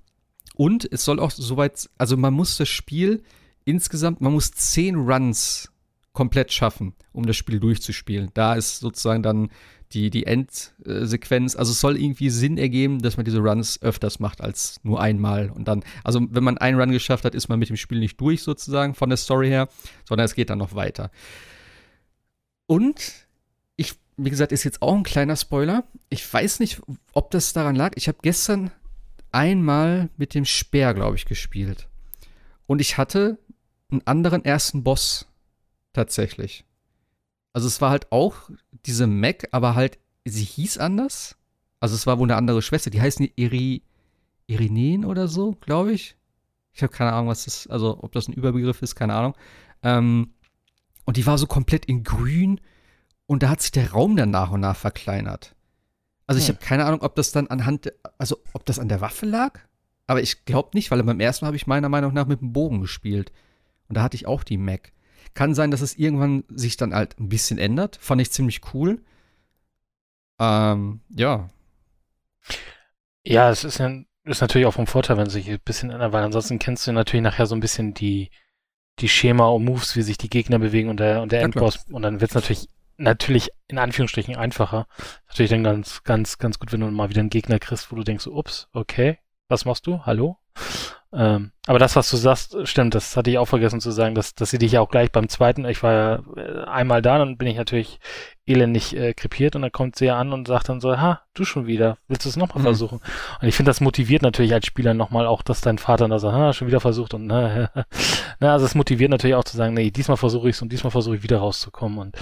und es soll auch soweit, also man muss das Spiel insgesamt, man muss zehn Runs komplett schaffen, um das Spiel durchzuspielen. Da ist sozusagen dann die, die Endsequenz. Also es soll irgendwie Sinn ergeben, dass man diese Runs öfters macht als nur einmal. Und dann, also wenn man einen Run geschafft hat, ist man mit dem Spiel nicht durch sozusagen von der Story her, sondern es geht dann noch weiter. Und ich, wie gesagt, ist jetzt auch ein kleiner Spoiler. Ich weiß nicht, ob das daran lag. Ich habe gestern einmal mit dem Speer, glaube ich, gespielt. Und ich hatte einen anderen ersten Boss tatsächlich. Also es war halt auch diese Mac, aber halt, sie hieß anders. Also es war wohl eine andere Schwester. Die heißen Iri, Irineen oder so, glaube ich. Ich habe keine Ahnung, was das, also ob das ein Überbegriff ist, keine Ahnung. Ähm, und die war so komplett in grün und da hat sich der Raum dann nach und nach verkleinert. Also ich hm. habe keine Ahnung, ob das dann anhand, also ob das an der Waffe lag. Aber ich glaube nicht, weil beim ersten Mal habe ich meiner Meinung nach mit dem Bogen gespielt. Und da hatte ich auch die Mac. Kann sein, dass es irgendwann sich dann halt ein bisschen ändert. Fand ich ziemlich cool. Ähm, ja. Ja, es ist, ja, ist natürlich auch vom Vorteil, wenn es sich ein bisschen ändert, weil ansonsten kennst du natürlich nachher so ein bisschen die, die Schema und Moves, wie sich die Gegner bewegen und der, und der Endboss. Und dann wird es natürlich, natürlich in Anführungsstrichen einfacher. Natürlich dann ganz, ganz, ganz gut, wenn du mal wieder einen Gegner kriegst, wo du denkst, ups, okay, was machst du? Hallo? Ähm, aber das, was du sagst, stimmt, das hatte ich auch vergessen zu sagen, dass, dass sie dich ja auch gleich beim zweiten, ich war ja äh, einmal da, dann bin ich natürlich elendig äh, krepiert und dann kommt sie ja an und sagt dann so, ha, du schon wieder, willst du es nochmal Mhm. versuchen? Und ich finde, das motiviert natürlich als Spieler nochmal auch, dass dein Vater da sagt, ha, schon wieder versucht und ne, ne, also es motiviert natürlich auch zu sagen, nee, diesmal versuche ich es und diesmal versuche ich wieder rauszukommen und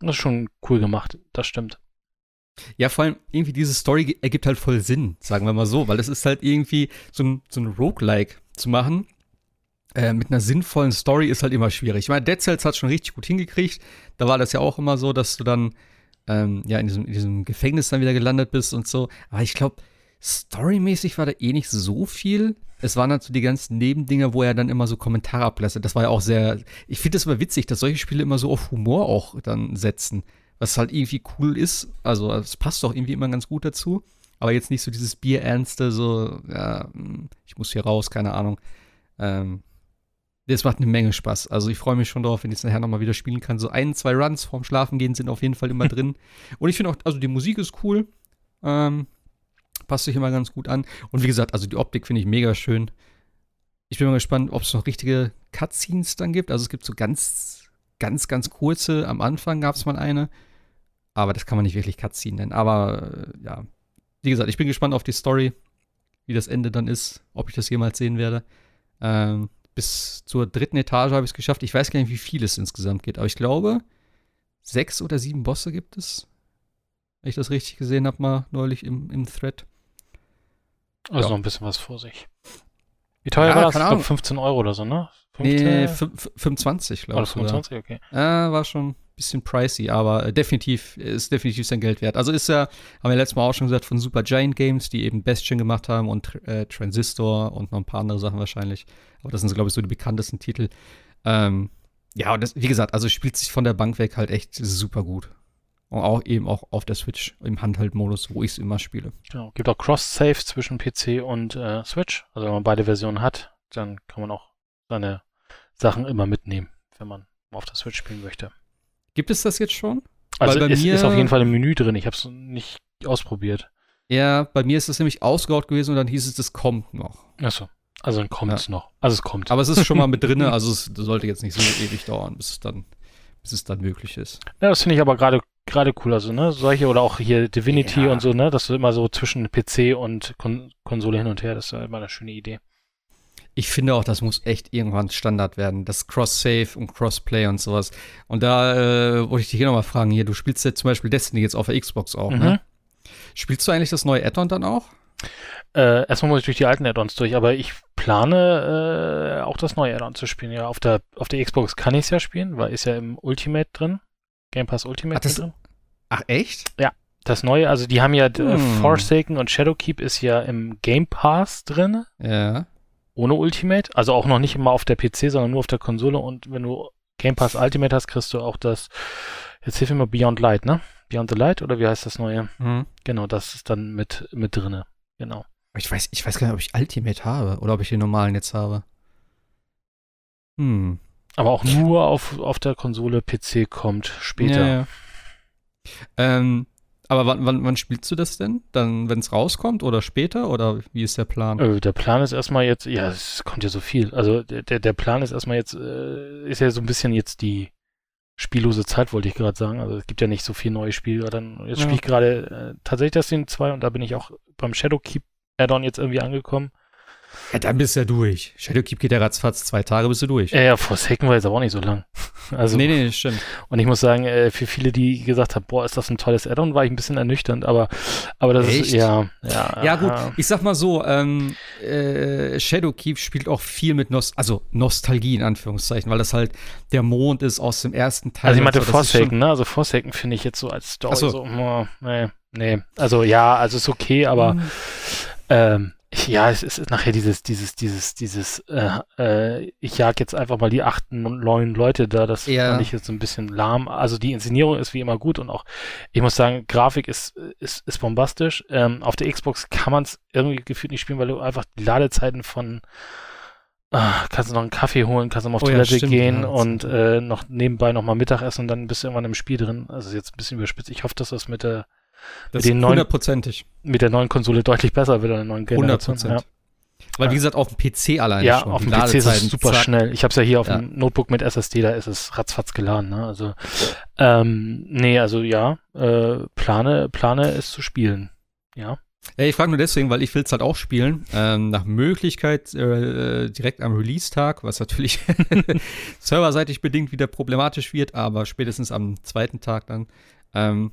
das ist schon cool gemacht, das stimmt. Ja, vor allem irgendwie diese Story ergibt halt voll Sinn, sagen wir mal so, weil es ist halt irgendwie so ein, so ein Roguelike zu machen. Äh, mit einer sinnvollen Story ist halt immer schwierig. Ich meine, Dead Cells hat schon richtig gut hingekriegt. Da war das ja auch immer so, dass du dann ähm, ja in diesem, in diesem Gefängnis dann wieder gelandet bist und so. Aber ich glaube, storymäßig war da eh nicht so viel. Es waren halt so die ganzen Nebendinger, wo er dann immer so Kommentare ablässt. Das war ja auch sehr. Ich finde es immer witzig, dass solche Spiele immer so auf Humor auch dann setzen was halt irgendwie cool ist. Also es passt doch irgendwie immer ganz gut dazu. Aber jetzt nicht so dieses Bierernste, so, ja, hm, ich muss hier raus, keine Ahnung. Ähm, das macht eine Menge Spaß. Also ich freue mich schon drauf, wenn ich es nachher nochmal wieder spielen kann. So ein, zwei Runs vorm Schlafengehen sind auf jeden Fall immer drin. Und ich finde auch, also die Musik ist cool. Ähm, passt sich immer ganz gut an. Und wie gesagt, also die Optik finde ich mega schön. Ich bin mal gespannt, ob es noch richtige Cutscenes dann gibt. Also es gibt so ganz, ganz, ganz kurze. Am Anfang gab es mal eine. Aber das kann man nicht wirklich Cutscene nennen. Aber äh, ja, wie gesagt, ich bin gespannt auf die Story, wie das Ende dann ist, ob ich das jemals sehen werde. Ähm, bis zur dritten Etage habe ich es geschafft. Ich weiß gar nicht, wie viel es insgesamt geht, aber ich glaube, sechs oder sieben Bosse gibt es. Wenn ich das richtig gesehen habe, mal neulich im, im Thread. Also Ja. noch ein bisschen was vor sich. Wie teuer Ja, war das? Ich glaube Ahnung. 15 Euro oder so, ne? Nee, 15? fün- 25, glaube ich. sogar. 25, okay. Ja, war schon bisschen pricey, aber äh, definitiv ist definitiv sein Geld wert. Also ist ja, haben wir letztes Mal auch schon gesagt, von Super Giant Games, die eben Bastion gemacht haben und äh, Transistor und noch ein paar andere Sachen wahrscheinlich. Aber das sind, glaube ich, so die bekanntesten Titel. Ähm, ja, und das, wie gesagt, also spielt sich von der Bank weg halt echt super gut. Und auch eben auch auf der Switch im Handheld-Modus, wo ich es immer spiele. Genau. Gibt auch Cross-Save zwischen PC und äh, Switch. Also wenn man beide Versionen hat, dann kann man auch seine Sachen immer mitnehmen, wenn man auf der Switch spielen möchte. Gibt es das jetzt schon? Also es mir- ist auf jeden Fall im Menü drin. Ich habe es nicht ausprobiert. Ja, bei mir ist es nämlich ausgebaut gewesen und dann hieß es, das kommt noch. Achso. Also dann kommt es noch. Also es kommt. Aber es ist schon mal mit drin, also es sollte jetzt nicht so ewig dauern, bis es dann, bis es dann möglich ist. Ja, das finde ich aber gerade gerade cool. Also, ne, solche oder auch hier Divinity Ja. und so, ne, dass du immer so zwischen PC und Kon Konsole hin und her, das ist ja immer eine schöne Idee. Ich finde auch, das muss echt irgendwann Standard werden. Das Cross-Save und Crossplay und sowas. Und da äh, wollte ich dich hier nochmal fragen, hier, du spielst ja zum Beispiel Destiny jetzt auf der Xbox auch, Mhm. ne? Spielst du eigentlich das neue Add-on dann auch? Äh, erstmal muss ich durch die alten Add-ons durch, aber ich plane äh, auch das neue Add-on zu spielen. Ja, auf der, auf der Xbox kann ich es ja spielen, weil ist ja im Ultimate drin. Game Pass Ultimate Ach, das- drin. Ach, echt? Das neue, also die haben ja äh, Hm. Forsaken und Shadowkeep ist ja im Game Pass drin, Ja. Ohne Ultimate. Also auch noch nicht immer auf der PC, sondern nur auf der Konsole. Und wenn du Game Pass Ultimate hast, kriegst du auch das, jetzt hilf mir mal, Beyond Light, ne? Beyond the Light oder wie heißt das neue? Mhm. Genau, das ist dann mit, mit drinne. Genau. Ich weiß, ich weiß gar nicht, ob ich Ultimate habe oder ob ich den normalen jetzt habe. Hm. Aber auch nur auf, auf der Konsole PC kommt später. Ja, ja. Ähm, aber wann, wann, wann spielst du das denn? Dann, wenn es rauskommt oder später? Oder wie ist der Plan? Äh, der Plan ist erstmal jetzt, ja, es kommt ja so viel. Also der, der, der Plan ist erstmal jetzt, äh, ist ja so ein bisschen jetzt die spiellose Zeit, wollte ich gerade sagen. Also es gibt ja nicht so viel neue Spiele. Dann, jetzt Ja. spiele ich gerade äh, tatsächlich das Ding 2 und da bin ich auch beim Shadowkeep Add-on jetzt irgendwie angekommen. Ja, dann bist du ja durch. Shadowkeep geht ja ratzfatz, zwei Tage bist du durch. Ja, ja, Forsaken war jetzt aber auch nicht so lang. Also, nee, nee, stimmt. und ich muss sagen, äh, für viele, die gesagt haben, boah, ist das ein tolles Add-on, war ich ein bisschen ernüchternd, aber, aber das ist, Echt? ja, ja. Ja, gut, ich sag mal so, ähm, äh, Shadowkeep spielt auch viel mit Nos also Nostalgie in Anführungszeichen, weil das halt der Mond ist aus dem ersten Teil. Also ich meinte so, ist schon- Forsaken, ne? Also Forsaken finde ich jetzt so als Story so. so, oh, nee, nee. Also ja, also ist okay, aber Mhm. ähm, ja, es ist nachher dieses, dieses, dieses, dieses, äh, äh, ich jag jetzt einfach mal die acht, neun Leute da, das Ja. fand ich jetzt so ein bisschen lahm. Also die Inszenierung ist wie immer gut und auch, ich muss sagen, Grafik ist, ist, ist bombastisch. Ähm, auf der Xbox kann man es irgendwie gefühlt nicht spielen, weil du einfach die Ladezeiten von Ah, kannst du noch einen Kaffee holen, kannst du mal auf Oh ja, Toilette stimmt, gehen ja, und äh, noch nebenbei noch mal Mittagessen und dann bist du irgendwann im Spiel drin. Also jetzt ein bisschen überspitzt. Ich hoffe, dass das mit der Das den ist hundertprozentig. mit der neuen Konsole deutlich besser wird, der neuen Generation. 100%. Weil, Ja. wie gesagt, auf dem PC alleine ja, schon. auf die dem PC ist es super zack. schnell. Ich habe es ja hier auf Ja. dem Notebook mit SSD, da ist es ratzfatz geladen. Ne? Also, ähm, nee, also ja, äh, plane, plane es zu spielen. Ja. Ja, ich frage nur deswegen, weil ich will es halt auch spielen. Ähm, nach Möglichkeit äh, direkt am Release-Tag, was natürlich serverseitig bedingt wieder problematisch wird, aber spätestens am zweiten Tag dann. Ähm,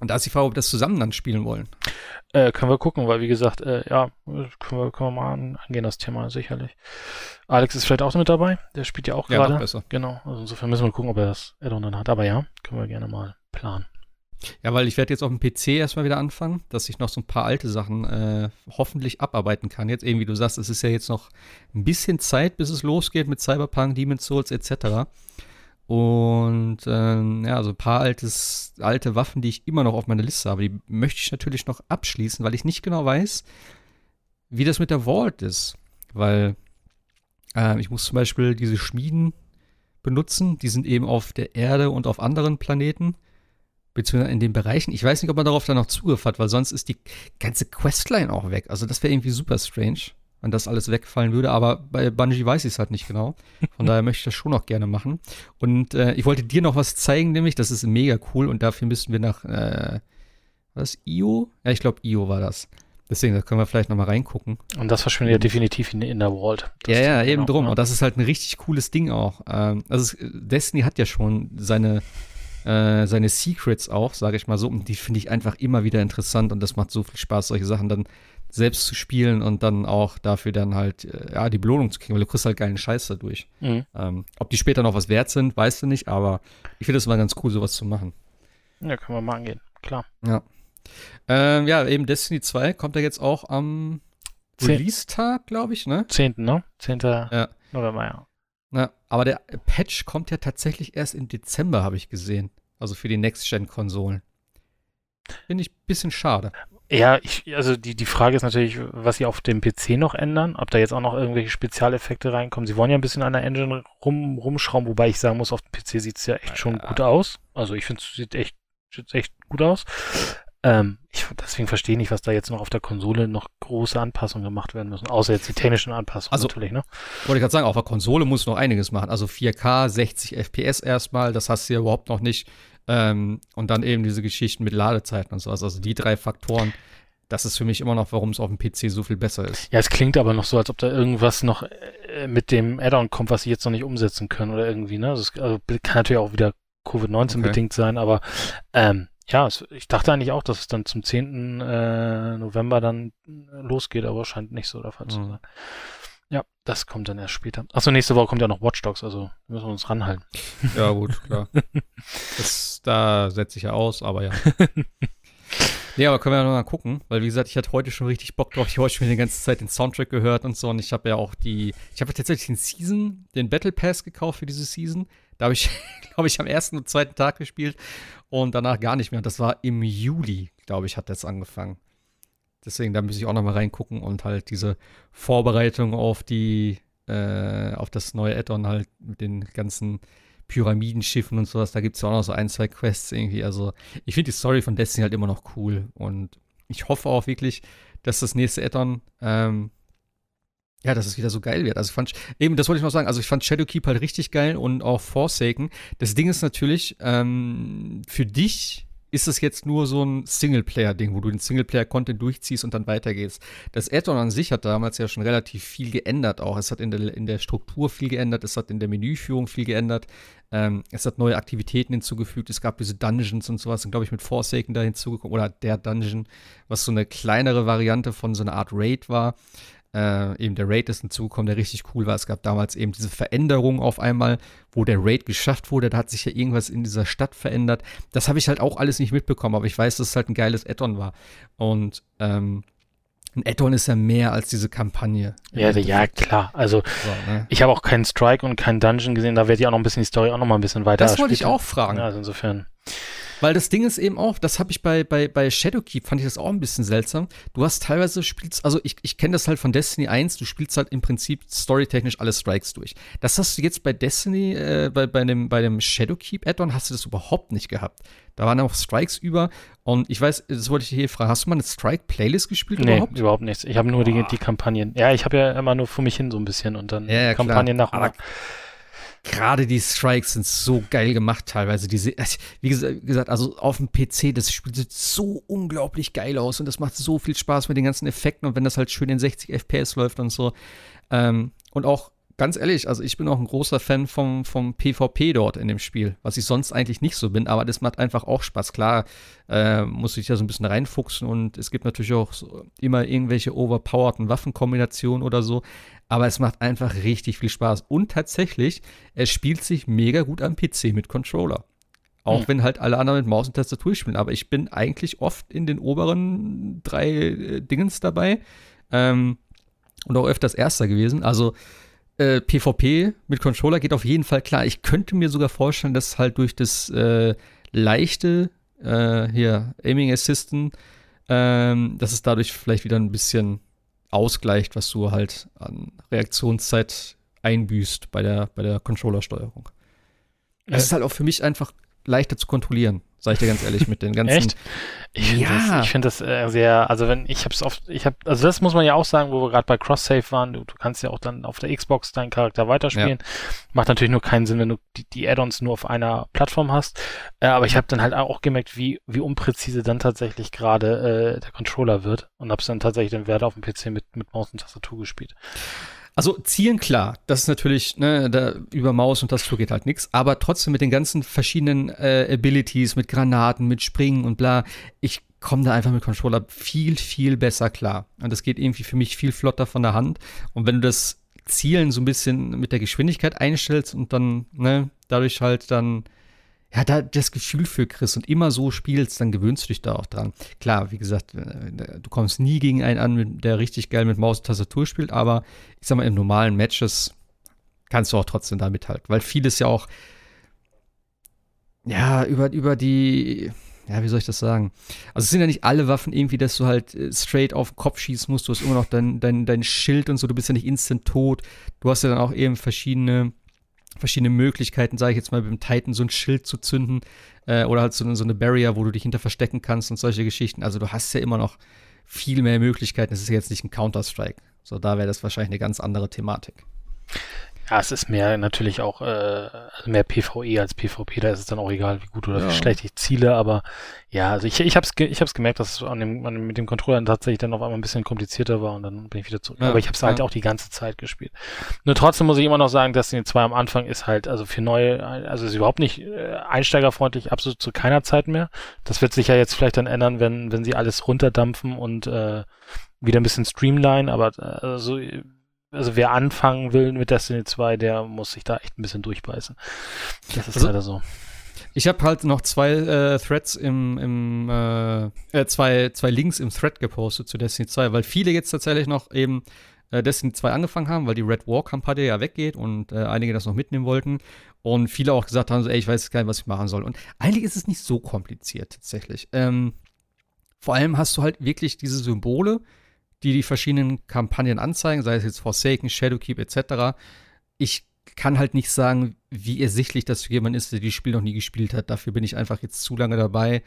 und da ist die Frage, ob wir das zusammen dann spielen wollen. Äh, können wir gucken, weil wie gesagt, äh, ja, können wir, können wir mal an, angehen, das Thema sicherlich. Alex ist vielleicht auch mit dabei, der spielt ja auch Ja, gerade. besser. Genau, also insofern müssen wir gucken, ob er das Addon dann hat. Aber ja, können wir gerne mal planen. Ja, weil ich werde jetzt auf dem PC erstmal wieder anfangen, dass ich noch so ein paar alte Sachen äh, hoffentlich abarbeiten kann. Jetzt eben, wie du sagst, es ist ja jetzt noch ein bisschen Zeit, bis es losgeht mit Cyberpunk, Demon's Souls etc. Und ähm, ja, so ein paar altes, alte Waffen, die ich immer noch auf meiner Liste habe, die möchte ich natürlich noch abschließen, weil ich nicht genau weiß, wie das mit der Vault ist. Weil äh, ich muss zum Beispiel diese Schmieden benutzen, die sind eben auf der Erde und auf anderen Planeten beziehungsweise in den Bereichen. Ich weiß nicht, ob man darauf dann noch Zugriff hat, weil sonst ist die ganze Questline auch weg. Also das wäre irgendwie super strange, wenn das alles wegfallen würde. Aber bei Bungie weiß ich es halt nicht genau. Von daher möchte ich das schon noch gerne machen. Und äh, ich wollte dir noch was zeigen, nämlich, das ist mega cool und dafür müssten wir nach, äh, was, IO? Ja, ich glaube, IO war das. Deswegen, da können wir vielleicht noch mal reingucken. Und das verschwindet ja definitiv in, in der Vault. Ja, ja, genau, eben drum. ja. Und das ist halt ein richtig cooles Ding auch. Ähm, also es, Destiny hat ja schon seine, äh, seine Secrets auch, sage ich mal so. Und die finde ich einfach immer wieder interessant und das macht so viel Spaß, solche Sachen dann selbst zu spielen und dann auch dafür dann halt, äh, ja, die Belohnung zu kriegen, weil du kriegst halt geilen Scheiß dadurch. Mhm. Ähm, ob die später noch was wert sind, weißt du nicht, aber ich finde es immer ganz cool, sowas zu machen. Ja, können wir mal angehen. Klar. Ja. Ähm, ja, eben Destiny 2 kommt ja jetzt auch am Release-Tag, glaube ich, ne? 10. ne? 10. Ja. November, ja. Ja, aber der Patch kommt ja tatsächlich erst im Dezember, habe ich gesehen. Also für die Next-Gen-Konsolen. Finde ich ein bisschen schade. Ja, ich, also die, die Frage ist natürlich, was sie auf dem PC noch ändern, ob da jetzt auch noch irgendwelche Spezialeffekte reinkommen. Sie wollen ja ein bisschen an der Engine rum, rumschrauben, wobei ich sagen muss, auf dem PC sieht es ja echt schon Ja. gut aus. Also ich finde es sieht echt, sieht echt gut aus. Ähm, ich, deswegen verstehe ich nicht, was da jetzt noch auf der Konsole noch große Anpassungen gemacht werden müssen. Außer jetzt die technischen Anpassungen Also- natürlich, ne? Wollte ich gerade sagen, auf der Konsole muss noch einiges machen. Also 4K, 60 FPS erstmal, das hast du ja überhaupt noch nicht. Ähm, und dann eben diese Geschichten mit Ladezeiten und sowas. Also die drei Faktoren, das ist für mich immer noch, warum es auf dem PC so viel besser ist. Ja, es klingt aber noch so, als ob da irgendwas noch äh, mit dem Add-on kommt, was sie jetzt noch nicht umsetzen können oder irgendwie, ne? Also, es, also kann natürlich auch wieder Covid-19 Okay. bedingt sein, aber ähm, ja, es, ich dachte eigentlich auch, dass es dann zum 10. Äh, November dann äh, losgeht, aber scheint nicht so der Fall zu Mhm. sein. Das kommt dann erst später. Achso, nächste Woche kommt ja noch Watch Dogs, also müssen wir uns ranhalten. Ja, gut, klar. das, da setze ich ja aus, aber ja. Nee, aber können wir ja noch mal gucken, weil wie gesagt, ich hatte heute schon richtig Bock drauf. Ich habe heute schon die ganze Zeit den Soundtrack gehört und so und ich habe ja auch die, ich habe ja tatsächlich den Season, den Battle Pass gekauft für diese Season. Da habe ich, glaube ich, am ersten und zweiten Tag gespielt und danach gar nicht mehr. Und das war im Juli, glaube ich, hat das angefangen. Deswegen, da muss ich auch noch mal reingucken und halt diese Vorbereitung auf die, äh, auf das neue Add-on halt mit den ganzen Pyramidenschiffen und sowas. Da gibt es ja auch noch so ein, zwei Quests irgendwie. Also, ich finde die Story von Destiny halt immer noch cool. Und ich hoffe auch wirklich, dass das nächste Add-on, ähm, ja, dass es wieder so geil wird. Also, ich fand, eben, das wollte ich noch sagen. Also, ich fand Shadowkeep halt richtig geil und auch Forsaken. Das Ding ist natürlich, ähm, für dich ist es jetzt nur so ein Singleplayer-Ding, wo du den Singleplayer-Content durchziehst und dann weitergehst. Das Add-on an sich hat damals ja schon relativ viel geändert auch. Es hat in der, in der Struktur viel geändert, es hat in der Menüführung viel geändert, ähm, es hat neue Aktivitäten hinzugefügt, es gab diese Dungeons und sowas, glaube ich, mit Forsaken da hinzugekommen, oder der Dungeon, was so eine kleinere Variante von so einer Art Raid war. Äh, eben der Raid ist hinzugekommen, der richtig cool war. Es gab damals eben diese Veränderung auf einmal, wo der Raid geschafft wurde. Da hat sich ja irgendwas in dieser Stadt verändert. Das habe ich halt auch alles nicht mitbekommen, aber ich weiß, dass es halt ein geiles Add-on war. Und ähm, ein Add-on ist ja mehr als diese Kampagne. Ja, ja, klar. Also So, ne? ich habe auch keinen Strike und keinen Dungeon gesehen, da werde ich auch noch ein bisschen die Story auch noch mal ein bisschen weiter Das wollte ich auch fragen. Ja, also insofern. Weil das Ding ist eben auch, das habe ich bei, bei, bei Shadowkeep, fand ich das auch ein bisschen seltsam. Du hast teilweise spielst, also ich, ich kenne das halt von Destiny 1, du spielst halt im Prinzip storytechnisch alle Strikes durch. Das hast du jetzt bei Destiny, äh, bei, bei dem, bei dem Shadowkeep-Add-on hast du das überhaupt nicht gehabt. Da waren auch Strikes über. Und ich weiß, das wollte ich hier fragen, hast du mal eine Strike-Playlist gespielt nee, überhaupt? überhaupt nichts. Ich habe nur die, die Kampagnen. Ja, ich habe ja immer nur vor mich hin so ein bisschen und dann Ja, ja, Kampagnen klar. nach. Aber Gerade die Strikes sind so geil gemacht teilweise. Diese, wie gesa- gesagt, also auf dem PC, das Spiel sieht so unglaublich geil aus und das macht so viel Spaß mit den ganzen Effekten und wenn das halt schön in 60 FPS läuft und so. Ähm, und auch ganz ehrlich, also ich bin auch ein großer Fan vom, vom PvP dort in dem Spiel, was ich sonst eigentlich nicht so bin, aber das macht einfach auch Spaß. Klar, äh, muss ich da so ein bisschen reinfuchsen und es gibt natürlich auch so immer irgendwelche overpowerten Waffenkombinationen oder so, aber es macht einfach richtig viel Spaß. Und tatsächlich, es spielt sich mega gut am PC mit Controller. Auch Hm. wenn halt alle anderen mit Maus und Tastatur spielen. Aber ich bin eigentlich oft in den oberen drei äh, Dingens dabei. Ähm, und auch öfters Erster gewesen. Also äh, PvP mit Controller geht auf jeden Fall klar. Ich könnte mir sogar vorstellen, dass halt durch das äh, leichte äh, hier Aiming Assistant, ähm, dass es dadurch vielleicht wieder ein bisschen ausgleicht, was du halt an Reaktionszeit einbüßt bei der, bei der Controllersteuerung. Äh. Es ist halt auch für mich einfach leichter zu kontrollieren, sag ich dir ganz ehrlich, mit den ganzen. Echt? Ich finde Ja. das, ich find das äh, sehr, also wenn, ich hab's oft, ich hab, also das muss man ja auch sagen, wo wir gerade bei Cross-Save waren, du, du kannst ja auch dann auf der Xbox deinen Charakter weiterspielen. Macht natürlich nur keinen Sinn, wenn du die, die Add-ons nur auf einer Plattform hast. Äh, aber ich habe dann halt auch gemerkt, wie, wie unpräzise dann tatsächlich gerade äh, der Controller wird und hab's dann tatsächlich den Wert auf dem PC mit, mit Maus und Tastatur gespielt. Also zielen klar, das ist natürlich, ne, da über Maus und Tastatur geht halt nichts, aber trotzdem mit den ganzen verschiedenen äh, Abilities, mit Granaten, mit Springen und bla, ich komme da einfach mit Controller viel, viel besser klar. Und das geht irgendwie für mich viel flotter von der Hand. Und wenn du das Zielen so ein bisschen mit der Geschwindigkeit einstellst und dann, ne, dadurch halt dann, ja, da das Gefühl für kriegst und immer so spielst, dann gewöhnst du dich da auch dran. Klar, wie gesagt, äh, du kommst nie gegen einen an, der richtig geil mit Maus und Tastatur spielt, aber ich sag mal, in normalen Matches kannst du auch trotzdem da mithalten, weil vieles ja auch, ja, über, über die, ja, wie soll ich das sagen? Also es sind ja nicht alle Waffen irgendwie, dass du halt äh, straight auf den Kopf schießen musst, du hast immer noch dein, dein, dein Schild und so, du bist ja nicht instant tot. Du hast ja dann auch eben verschiedene, verschiedene Möglichkeiten, sage ich jetzt mal, mit dem Titan so ein Schild zu zünden äh, oder halt so, eine- so eine Barrier, wo du dich hinter verstecken kannst und solche Geschichten. Also du hast ja immer noch viel mehr Möglichkeiten. Es ist jetzt nicht ein Counter-Strike. So, da wäre das wahrscheinlich eine ganz andere Thematik. Ja, es ist mehr natürlich auch äh, also mehr PvE als PvP, da ist es dann auch egal, wie gut oder Ja. wie schlecht ich ziele, aber ja, also ich, ich habe es ge ich hab's gemerkt, dass es an dem, an dem, mit dem Controller tatsächlich dann auf einmal ein bisschen komplizierter war und dann bin ich wieder zurück. Ja, aber ich habe es halt ja. auch die ganze Zeit gespielt. Nur trotzdem muss ich immer noch sagen, Destiny 2 am Anfang ist halt, also für neue, also ist überhaupt nicht äh, einsteigerfreundlich, absolut zu keiner Zeit mehr. Das wird sich ja jetzt vielleicht dann ändern, wenn, wenn sie alles runterdampfen und äh, wieder ein bisschen streamline, aber äh, also also wer anfangen will mit Destiny 2, der muss sich da echt ein bisschen durchbeißen. Das ist Also- leider so. Ich habe halt noch zwei äh, Threads im, im äh, äh, zwei, zwei Links im Thread gepostet zu Destiny 2, weil viele jetzt tatsächlich noch eben äh, Destiny 2 angefangen haben, weil die Red War-Kampagne ja weggeht und äh, einige das noch mitnehmen wollten. Und viele auch gesagt haben, so, ey, ich weiß gar nicht, was ich machen soll. Und eigentlich ist es nicht so kompliziert tatsächlich. Ähm, vor allem hast du halt wirklich diese Symbole, die die verschiedenen Kampagnen anzeigen, sei es jetzt Forsaken, Shadowkeep etc. Ich kann halt nicht sagen, wie ersichtlich das für jemanden ist, der dieses Spiel noch nie gespielt hat. Dafür bin ich einfach jetzt zu lange dabei.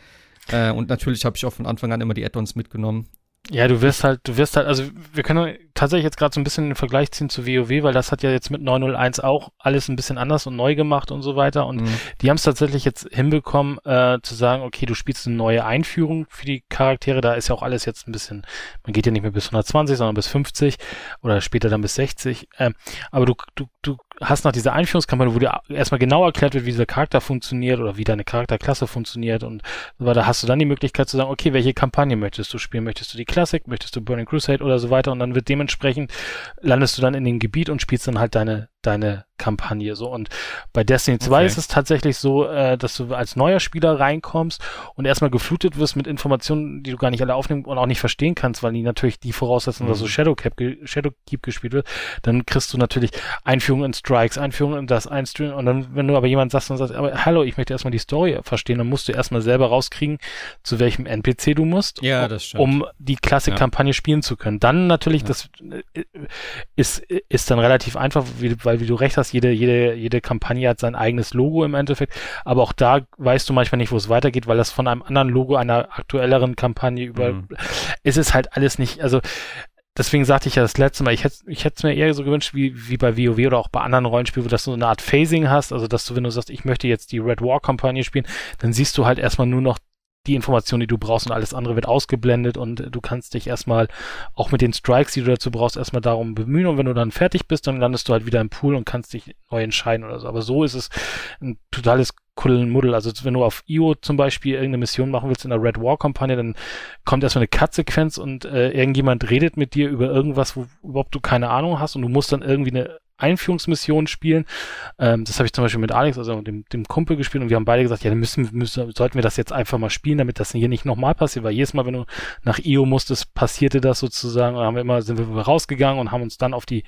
Äh, und natürlich habe ich auch von Anfang an immer die Add-ons mitgenommen. Ja, du wirst halt, du wirst halt, also wir können tatsächlich jetzt gerade so ein bisschen den Vergleich ziehen zu WoW, weil das hat ja jetzt mit 901 auch alles ein bisschen anders und neu gemacht und so weiter. Und Mhm. die haben es tatsächlich jetzt hinbekommen, äh, zu sagen, okay, du spielst eine neue Einführung für die Charaktere. Da ist ja auch alles jetzt ein bisschen, man geht ja nicht mehr bis 120, sondern bis 50 oder später dann bis 60. Ähm, aber du, du, du hast nach dieser Einführungskampagne, wo dir erstmal genau erklärt wird, wie dieser Charakter funktioniert oder wie deine Charakterklasse funktioniert und so weiter, hast du dann die Möglichkeit zu sagen, okay, welche Kampagne möchtest du spielen? Möchtest du die Classic, möchtest du Burning Crusade oder so weiter? Und dann wird dementsprechend, landest du dann in dem Gebiet und spielst dann halt deine, deine Kampagne so und bei Destiny 2 Okay. ist es tatsächlich so, äh, dass du als neuer Spieler reinkommst und erstmal geflutet wirst mit Informationen, die du gar nicht alle aufnehmen und auch nicht verstehen kannst, weil die natürlich die voraussetzen, dass Mhm. so Shadowcap, ge- Shadowkeep gespielt wird, dann kriegst du natürlich Einführung in Strikes, Einführung in das, Einstream und dann, wenn du aber jemand sagst und sagst, aber hallo, ich möchte erstmal die Story verstehen, dann musst du erstmal selber rauskriegen, zu welchem NPC du musst, Ja, um- die Classic-Kampagne spielen zu können. Dann natürlich, Ja. das äh, ist, ist dann relativ einfach, wie, weil wie du recht hast, jede, jede, jede Kampagne hat sein eigenes Logo im Endeffekt, aber auch da weißt du manchmal nicht, wo es weitergeht, weil das von einem anderen Logo einer aktuelleren Kampagne über, Mhm. ist es halt alles nicht, also deswegen sagte ich ja das letzte Mal, ich hätte ich hätte es mir eher so gewünscht, wie, wie bei WoW oder auch bei anderen Rollenspielen, wo du so eine Art Phasing hast, also dass du, wenn du sagst, ich möchte jetzt die Red War Kampagne spielen, dann siehst du halt erstmal nur noch die Information, die du brauchst und alles andere wird ausgeblendet und du kannst dich erstmal auch mit den Strikes, die du dazu brauchst, erstmal darum bemühen und wenn du dann fertig bist, dann landest du halt wieder im Pool und kannst dich neu entscheiden oder so. Aber so ist es ein totales Kuddelmuddel. Also wenn du auf IO zum Beispiel irgendeine Mission machen willst in der Red War Kampagne, dann kommt erstmal eine Cut-Sequenz und äh, irgendjemand redet mit dir über irgendwas, wo überhaupt du keine Ahnung hast und du musst dann irgendwie eine Einführungsmission spielen. Ähm, das habe ich zum Beispiel mit Alex, also dem, dem Kumpel gespielt und wir haben beide gesagt, ja, dann müssen, müssen, sollten wir das jetzt einfach mal spielen, damit das hier nicht nochmal passiert, weil jedes Mal, wenn du nach IO musstest, passierte das sozusagen und haben wir immer, sind wir rausgegangen und haben uns dann auf die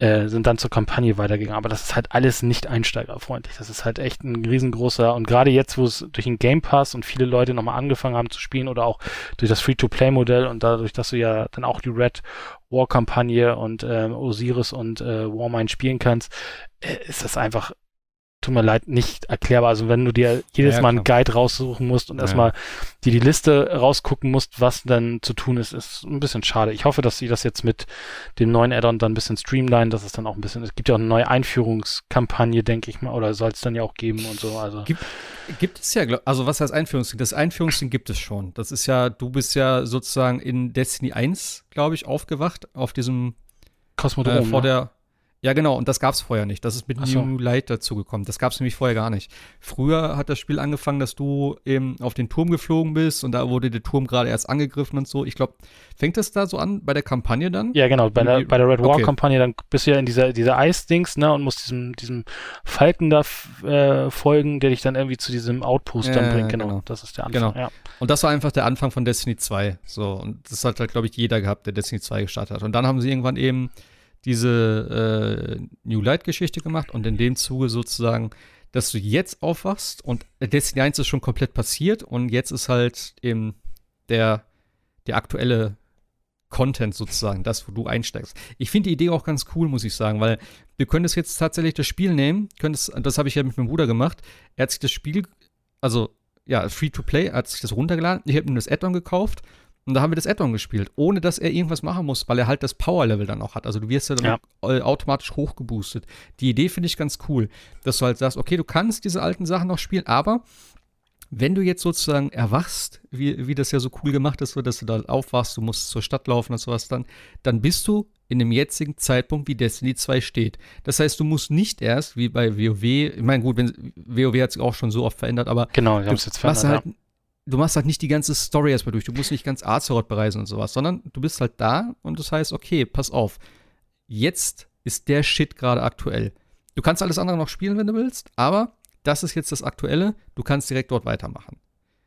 äh, sind dann zur Kampagne weitergegangen. Aber das ist halt alles nicht einsteigerfreundlich. Das ist halt echt ein riesengroßer und gerade jetzt, wo es durch den Game Pass und viele Leute nochmal angefangen haben zu spielen oder auch durch das Free-to-Play-Modell und dadurch, dass du ja dann auch die Red War-Kampagne und äh, Osiris und äh, Warmind spielen kannst, äh, ist das einfach tut mir leid, nicht erklärbar. Also wenn du dir jedes Ja, Mal einen klar. Guide raussuchen musst und Ja. erstmal dir die Liste rausgucken musst, was dann zu tun ist, ist ein bisschen schade. Ich hoffe, dass sie das jetzt mit dem neuen Add-on dann ein bisschen streamline, dass es dann auch ein bisschen, es gibt ja auch eine neue Einführungskampagne, denke ich mal, oder soll es dann ja auch geben und so. Also Gibt, gibt es ja, also was heißt Einführungsding? Das Einführungsding gibt es schon. Das ist ja, du bist ja sozusagen in Destiny 1, glaube ich, aufgewacht, auf diesem, Kosmodrom, äh, vor ne? der, ja genau, und das gab es vorher nicht. Das ist mit Ach so. New Light dazugekommen. Das gab es nämlich vorher gar nicht. Früher hat das Spiel angefangen, dass du eben auf den Turm geflogen bist und da wurde der Turm gerade erst angegriffen und so. Ich glaube, fängt das da so an bei der Kampagne dann? Ja, genau. Bei der, bei der Red okay. War-Kampagne, dann bist du ja in dieser, dieser Eisdings, ne, und musst diesem, diesem Falken da äh, folgen, der dich dann irgendwie zu diesem Outpost dann Ja, bringt. Genau. genau. Das ist der Anfang. Genau. Ja. Und das war einfach der Anfang von Destiny 2. So, und das hat halt, glaube ich, jeder gehabt, der Destiny 2 gestartet hat. Und dann haben sie irgendwann eben diese äh, New Light-Geschichte gemacht und in dem Zuge sozusagen, dass du jetzt aufwachst und Destiny 1 ist schon komplett passiert und jetzt ist halt eben der, der aktuelle Content sozusagen, das, wo du einsteigst. Ich finde die Idee auch ganz cool, muss ich sagen, weil wir können jetzt tatsächlich das Spiel nehmen, können das, das habe ich ja mit meinem Bruder gemacht. Er hat sich das Spiel, also ja, Free-to-Play, er hat sich das runtergeladen. Ich habe ihm das Add-on gekauft und da haben wir das Add-on gespielt, ohne dass er irgendwas machen muss, weil er halt das Power-Level dann auch hat. Also du wirst ja dann Ja. au- automatisch hochgeboostet. Die Idee finde ich ganz cool, dass du halt sagst, okay, du kannst diese alten Sachen noch spielen, aber wenn du jetzt sozusagen erwachst, wie, wie das ja so cool gemacht ist, so dass du da aufwachst, du musst zur Stadt laufen und sowas dann, dann bist du in dem jetzigen Zeitpunkt, wie Destiny 2 steht. Das heißt, du musst nicht erst, wie bei WoW, ich meine, gut, wenn, WoW hat sich auch schon so oft verändert, aber Genau, ich du hab's jetzt machst verändert. halt, du machst halt nicht die ganze Story erstmal durch. Du musst nicht ganz Azeroth bereisen und sowas, sondern du bist halt da und das heißt, okay, pass auf, jetzt ist der Shit gerade aktuell. Du kannst alles andere noch spielen, wenn du willst, aber das ist jetzt das Aktuelle. Du kannst direkt dort weitermachen.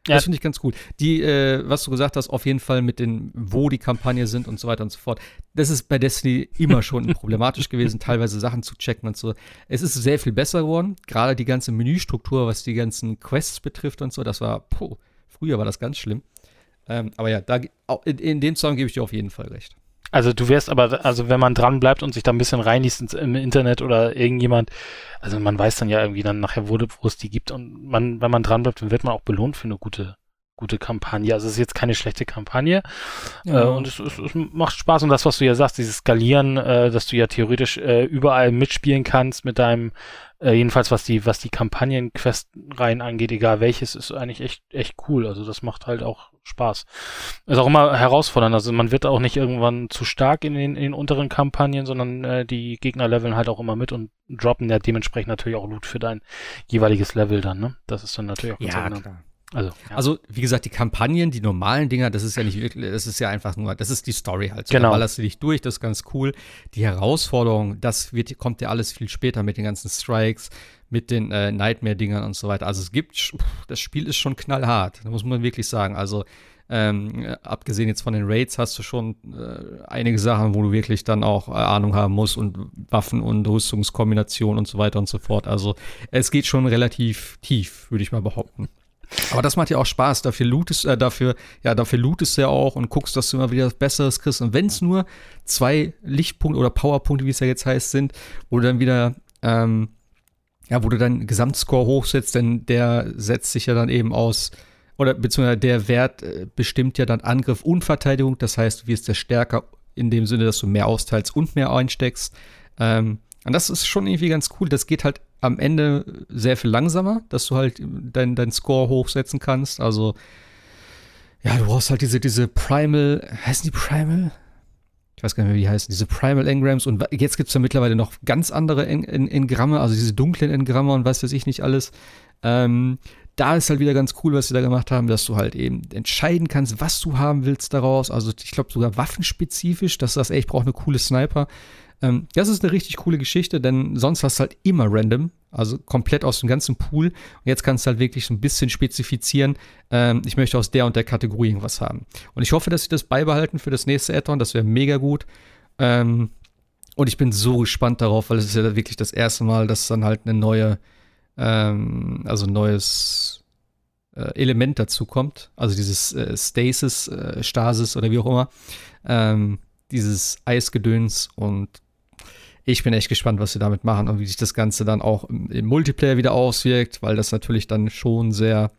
Ja. Das finde ich ganz cool. Die, äh, was du gesagt hast, auf jeden Fall mit den, wo die Kampagne sind und so weiter und so fort. Das ist bei Destiny immer schon problematisch gewesen, teilweise Sachen zu checken und so. Es ist sehr viel besser geworden. Gerade die ganze Menüstruktur, was die ganzen Quests betrifft und so, das war, puh, früher war das ganz schlimm. Ähm, aber ja, da, in, in dem Song gebe ich dir auf jeden Fall recht. Also du wärst aber, also wenn man dran bleibt und sich da ein bisschen reinliest ins, im Internet oder irgendjemand, also man weiß dann ja irgendwie dann nachher, wo, wo es die gibt und man, wenn man dran bleibt, dann wird man auch belohnt für eine gute, gute Kampagne. Also es ist jetzt keine schlechte Kampagne äh, und es, es, es macht Spaß und das, was du ja sagst, dieses Skalieren, äh, dass du ja theoretisch äh, überall mitspielen kannst mit deinem, äh, jedenfalls was die, was die Kampagnen-Quest-Reihen angeht, egal welches, ist eigentlich echt, echt cool. Also das macht halt auch Spaß. Ist auch immer herausfordernd. Also man wird auch nicht irgendwann zu stark in den, in den unteren Kampagnen, sondern äh, die Gegner leveln halt auch immer mit und droppen ja dementsprechend natürlich auch Loot für dein jeweiliges Level dann, ne? Das ist dann natürlich auch ganz angenehm. klar. Also, ja. Also, wie gesagt, die Kampagnen, die normalen Dinger, das ist ja nicht wirklich, das ist ja einfach nur, das ist die Story halt. So, Genau. Da ballerst du dich durch, das ist ganz cool. Die Herausforderung, das wird, kommt ja alles viel später mit den ganzen Strikes, mit den äh, Nightmare-Dingern und so weiter. Also, es gibt, das Spiel ist schon knallhart, da muss man wirklich sagen. Also, ähm, äh, abgesehen jetzt von den Raids hast du schon äh, einige Sachen, wo du wirklich dann auch äh, Ahnung haben musst und Waffen und Rüstungskombinationen und so weiter und so fort. Also es geht schon relativ tief, würde ich mal behaupten. Aber das macht ja auch Spaß. Dafür lootest, äh, dafür, ja, dafür lootest du ja auch und guckst, dass du immer wieder was Besseres kriegst. Und wenn es nur zwei Lichtpunkte oder Powerpunkte, wie es ja jetzt heißt, sind, wo du dann wieder, ähm, ja, wo du deinen Gesamtscore hochsetzt, denn der setzt sich ja dann eben aus, oder beziehungsweise der Wert äh, bestimmt ja dann Angriff und Verteidigung. Das heißt, du wirst ja stärker in dem Sinne, dass du mehr austeilst und mehr einsteckst. Ähm, und das ist schon irgendwie ganz cool. Das geht halt am Ende sehr viel langsamer, dass du halt deinen dein Score hochsetzen kannst. Also, ja, du brauchst halt diese, diese Primal, heißen die Primal? Ich weiß gar nicht mehr, wie die heißen, diese Primal Engrams. Und jetzt gibt es ja mittlerweile noch ganz andere En En Engramme, also diese dunklen Engramme und was weiß ich nicht alles. Ähm, da ist halt wieder ganz cool, was sie da gemacht haben, dass du halt eben entscheiden kannst, was du haben willst daraus. Also ich glaube sogar waffenspezifisch, dass sagst, ey, ich brauche eine coole Sniper. Ähm, das ist eine richtig coole Geschichte, denn sonst hast du halt immer random, also komplett aus dem ganzen Pool. Und jetzt kannst du halt wirklich so ein bisschen spezifizieren, ähm, ich möchte aus der und der Kategorie irgendwas haben. Und ich hoffe, dass sie das beibehalten für das nächste Add-on, das wäre mega gut. Ähm, und ich bin so gespannt darauf, weil es ist ja wirklich das erste Mal, dass dann halt eine neue, ähm, also ein neues äh, Element dazu kommt. Also dieses äh, Stasis, äh, Stasis oder wie auch immer. Ähm, dieses Eisgedöns und ich bin echt gespannt, was sie damit machen und wie sich das Ganze dann auch im, im Multiplayer wieder auswirkt, weil das natürlich dann schon sehr,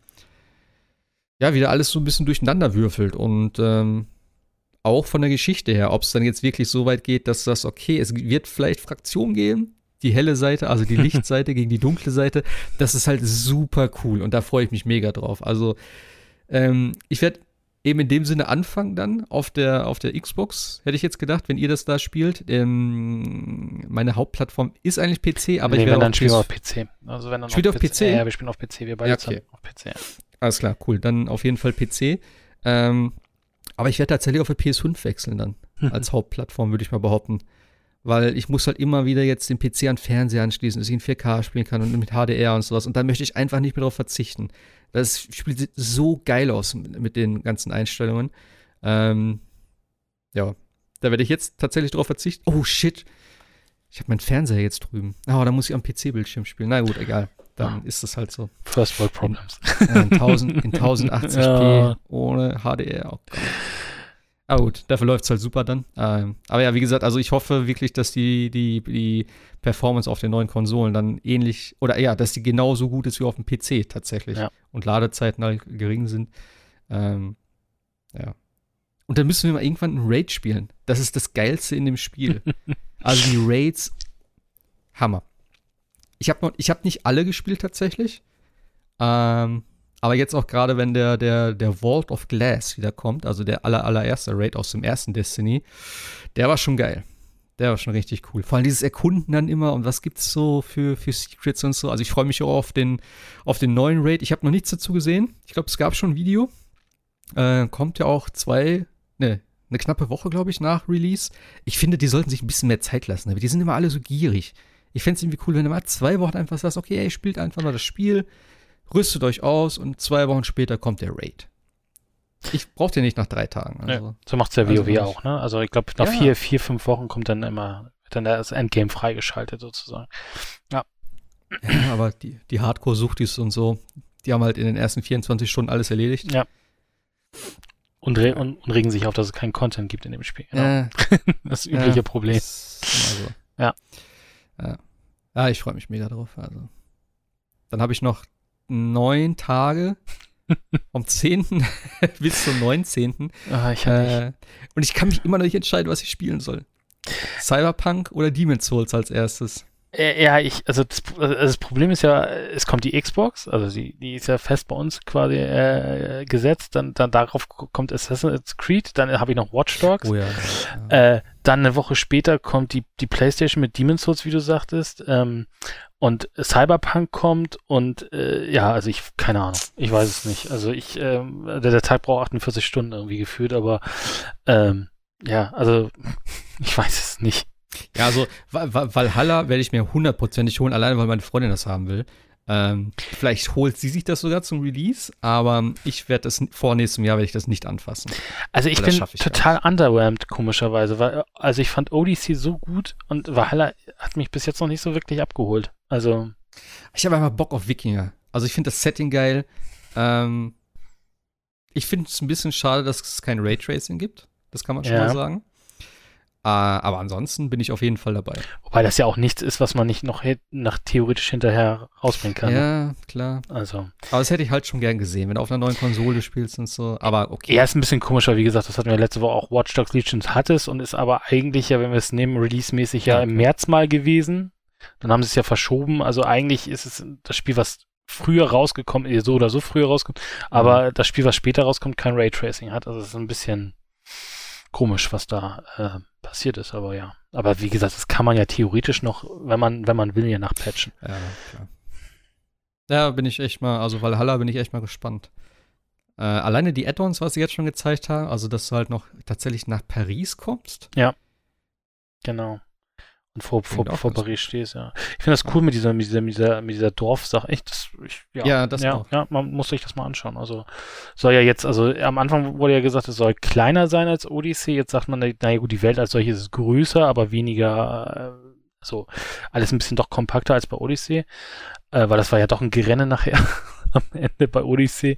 ja, wieder alles so ein bisschen durcheinander würfelt und ähm, auch von der Geschichte her, ob es dann jetzt wirklich so weit geht, dass das, okay, es wird vielleicht Fraktionen geben, die helle Seite, also die Lichtseite gegen die dunkle Seite, das ist halt super cool und da freue ich mich mega drauf. Also, ähm, ich werde eben in dem Sinne anfangen dann auf der, auf der Xbox, hätte ich jetzt gedacht, wenn ihr das da spielt. Ähm, meine Hauptplattform ist eigentlich PC, aber nee, ich werde dann spielen auf PC. Also wenn dann Spielt auf PC? Ja, ja, wir spielen auf PC. Wir beide Ja, okay. auf PC. Ja. Alles klar, cool. Dann auf jeden Fall PC. Ähm, aber ich werde tatsächlich auf der PS5 wechseln dann. Als Hauptplattform, würde ich mal behaupten. Weil ich muss halt immer wieder jetzt den PC an den Fernseher anschließen, dass ich in 4K spielen kann und mit HDR und sowas. Und da möchte ich einfach nicht mehr drauf verzichten. Das Spiel sieht so geil aus mit den ganzen Einstellungen. Ähm, ja, da werde ich jetzt tatsächlich drauf verzichten. Oh shit. Ich habe meinen Fernseher jetzt drüben. Oh, da muss ich am PC-Bildschirm spielen. Na gut, egal. Dann ist das halt so. First World Problems. Äh, in, 1000, in 1080p Ja. ohne HDR. Oh Gott. Aber gut, dafür läuft es halt super dann. Ähm, aber ja, wie gesagt, also ich hoffe wirklich, dass die, die, die Performance auf den neuen Konsolen dann ähnlich, oder ja, dass die genauso gut ist wie auf dem PC tatsächlich. Ja. Und Ladezeiten halt gering sind. Ähm, ja. Und dann müssen wir mal irgendwann ein Raid spielen. Das ist das Geilste in dem Spiel. also die Raids, Hammer. Ich habe ich hab nicht alle gespielt tatsächlich. Ähm, aber jetzt auch gerade, wenn der, der, der Vault of Glass wieder kommt, also der aller, allererste Raid aus dem ersten Destiny, der war schon geil. Der war schon richtig cool. Vor allem dieses Erkunden dann immer und was gibt's so für, für Secrets und so. Also ich freue mich auch auf den, auf den neuen Raid. Ich habe noch nichts dazu gesehen. Ich glaube, es gab schon ein Video. Äh, kommt ja auch zwei, ne, eine knappe Woche, glaube ich, nach Release. Ich finde, die sollten sich ein bisschen mehr Zeit lassen, aber die sind immer alle so gierig. Ich fände es irgendwie cool, wenn du mal zwei Wochen einfach sagst, okay, ey, spielt einfach mal das Spiel, rüstet euch aus und zwei Wochen später kommt der Raid. Ich brauche den nicht nach drei Tagen. Also. Ja, so macht's der also WoW nicht. auch, ne? Also ich glaube, nach Ja. vier, vier, fünf Wochen kommt dann immer, dann das Endgame freigeschaltet sozusagen. Ja, aber die, die Hardcore-Suchtis und so, die haben halt in den ersten 24 Stunden alles erledigt. Ja. Und, re und, und regen sich auf, dass es keinen Content gibt in dem Spiel. Genau. Das übliche ja, Problem. das so. Ja. Ja, ja ich freue mich mega drauf. Also. Dann habe ich noch neun Tage vom 10. bis zum 19. Ah, ich nicht. Äh, und ich kann mich immer noch nicht entscheiden, was ich spielen soll. Cyberpunk oder Demon's Souls als erstes. Ja, ich, also das, also das Problem ist ja, es kommt die Xbox, also die, die ist ja fest bei uns quasi äh, gesetzt, dann, dann darauf kommt Assassin's Creed, dann habe ich noch Watch Dogs. Oh ja. Äh, dann eine Woche später kommt die, die PlayStation mit Demon's Souls, wie du sagtest. Ähm, und Cyberpunk kommt und äh, ja, also ich, keine Ahnung, ich weiß es nicht. Also ich, ähm, der, der Tag braucht 48 Stunden irgendwie gefühlt, aber ähm, ja, also ich weiß es nicht. Ja, also Valhalla werde ich mir hundertprozentig holen, alleine weil meine Freundin das haben will. Ähm, vielleicht holt sie sich das sogar zum Release, aber ich werde das vor nächstem Jahr werde ich das nicht anfassen. Also ich bin ich total underwhelmed, komischerweise, weil also ich fand Odyssey so gut und Valhalla hat mich bis jetzt noch nicht so wirklich abgeholt. Also ich habe einfach Bock auf Wikinger. Also ich finde das Setting geil. Ähm, ich finde es ein bisschen schade, dass es kein Raytracing gibt. Das kann man schon ja. mal sagen. Äh, aber ansonsten bin ich auf jeden Fall dabei. Wobei das ja auch nichts ist, was man nicht noch nach theoretisch hinterher rausbringen kann. Ne? Ja, klar. Also. Aber das hätte ich halt schon gern gesehen, wenn du auf einer neuen Konsole spielst und so. Aber okay. Ja, ist ein bisschen komischer, wie gesagt, das hatten wir letzte Woche auch Watch Dogs Legions hattest und ist aber eigentlich ja, wenn wir es nehmen, release-mäßig ja, ja im März mal gewesen. Dann haben sie es ja verschoben. Also eigentlich ist es das Spiel, was früher rausgekommen, ist, so oder so früher rauskommt, aber mhm. das Spiel, was später rauskommt, kein Raytracing hat. Also es ist ein bisschen komisch, was da äh, passiert ist, aber ja. Aber wie gesagt, das kann man ja theoretisch noch, wenn man, wenn man will, ja nachpatchen. Ja, klar. Ja, bin ich echt mal, also Valhalla bin ich echt mal gespannt. Äh, alleine die Add-ons, was sie jetzt schon gezeigt haben, also dass du halt noch tatsächlich nach Paris kommst. Ja. Genau und vor, vor, vor Paris stehst, ja. Ich finde das cool mit dieser, mit dieser, mit dieser, mit dieser Dorfsache. Echt, das, ich, ja, ja, das ja, auch. ja, man muss sich das mal anschauen. Also soll ja jetzt, also am Anfang wurde ja gesagt, es soll kleiner sein als Odyssey. Jetzt sagt man, naja gut, die Welt als solches ist größer, aber weniger, äh, so alles ein bisschen doch kompakter als bei Odyssey, äh, weil das war ja doch ein Gerenne nachher am Ende bei Odyssey.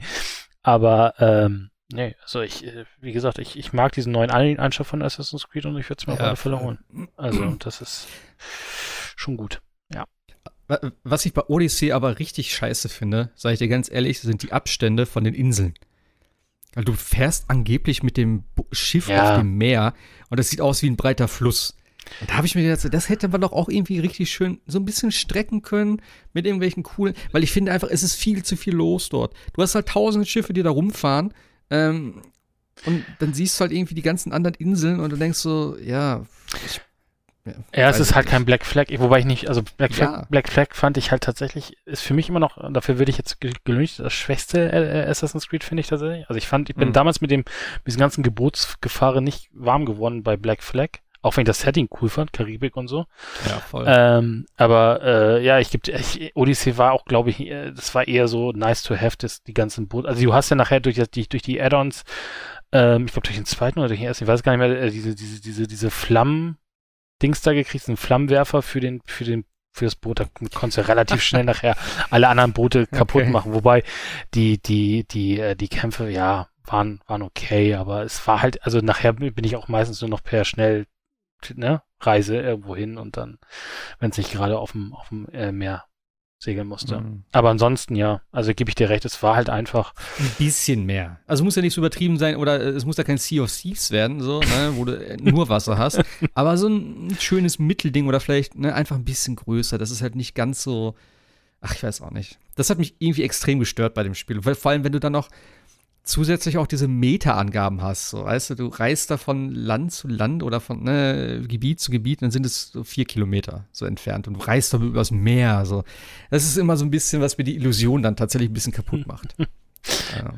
Aber ähm, Nee, also ich, äh, wie gesagt, ich, ich mag diesen neuen Anschauung von Assassin's Creed und ich würde es mir ja, auf alle Fälle holen. Also, das ist schon gut. Ja. Was ich bei Odyssey aber richtig scheiße finde, sage ich dir ganz ehrlich, sind die Abstände von den Inseln. Weil du fährst angeblich mit dem Schiff ja. auf dem Meer und das sieht aus wie ein breiter Fluss. Und da habe ich mir gedacht, das hätte man doch auch irgendwie richtig schön so ein bisschen strecken können mit irgendwelchen coolen, weil ich finde einfach, es ist viel zu viel los dort. Du hast halt tausende Schiffe, die da rumfahren ähm, und dann siehst du halt irgendwie die ganzen anderen Inseln und du denkst so, ja. Ich, ja, ja es ist halt nicht. kein Black Flag, wobei ich nicht, also Black Flag, ja. Black Flag fand ich halt tatsächlich, ist für mich immer noch, dafür würde ich jetzt gelüncht, das schwächste äh, Assassin's Creed finde ich tatsächlich. Also ich fand, ich bin mhm. damals mit dem, mit diesen ganzen Gebotsgefahren nicht warm geworden bei Black Flag. Auch wenn ich das Setting cool fand, Karibik und so. Ja, voll. Ähm, aber äh, ja, ich gibt Odyssey war auch, glaube ich, äh, das war eher so nice to have, das, die ganzen Boote. Also du hast ja nachher durch, die, durch die Add-ons, ähm, ich glaube durch den zweiten oder durch den ersten, ich weiß gar nicht mehr, äh, diese, diese, diese, diese Flammen-Dings da gekriegt, einen Flammenwerfer für den, für den fürs Boot, da konntest du relativ schnell nachher alle anderen Boote kaputt okay. machen. Wobei die, die, die, äh, die Kämpfe, ja, waren, waren okay, aber es war halt, also nachher bin ich auch meistens nur noch per schnell ne, Reise irgendwo hin und dann, wenn es nicht gerade auf dem, auf dem äh, Meer segeln musste. Mhm. Aber ansonsten ja, also gebe ich dir recht, es war halt einfach. Ein bisschen mehr. Also muss ja nicht so übertrieben sein oder äh, es muss ja kein Sea of Thieves werden, so, ne, wo du äh, nur Wasser hast. Aber so ein schönes Mittelding oder vielleicht ne, einfach ein bisschen größer. Das ist halt nicht ganz so. Ach, ich weiß auch nicht. Das hat mich irgendwie extrem gestört bei dem Spiel. Vor allem, wenn du dann noch zusätzlich auch diese Meta-Angaben hast. So, weißt du, du reist da von Land zu Land oder von ne, Gebiet zu Gebiet, dann sind es so vier Kilometer so entfernt und du reist da übers Meer. So. Das ist immer so ein bisschen, was mir die Illusion dann tatsächlich ein bisschen kaputt macht. ja,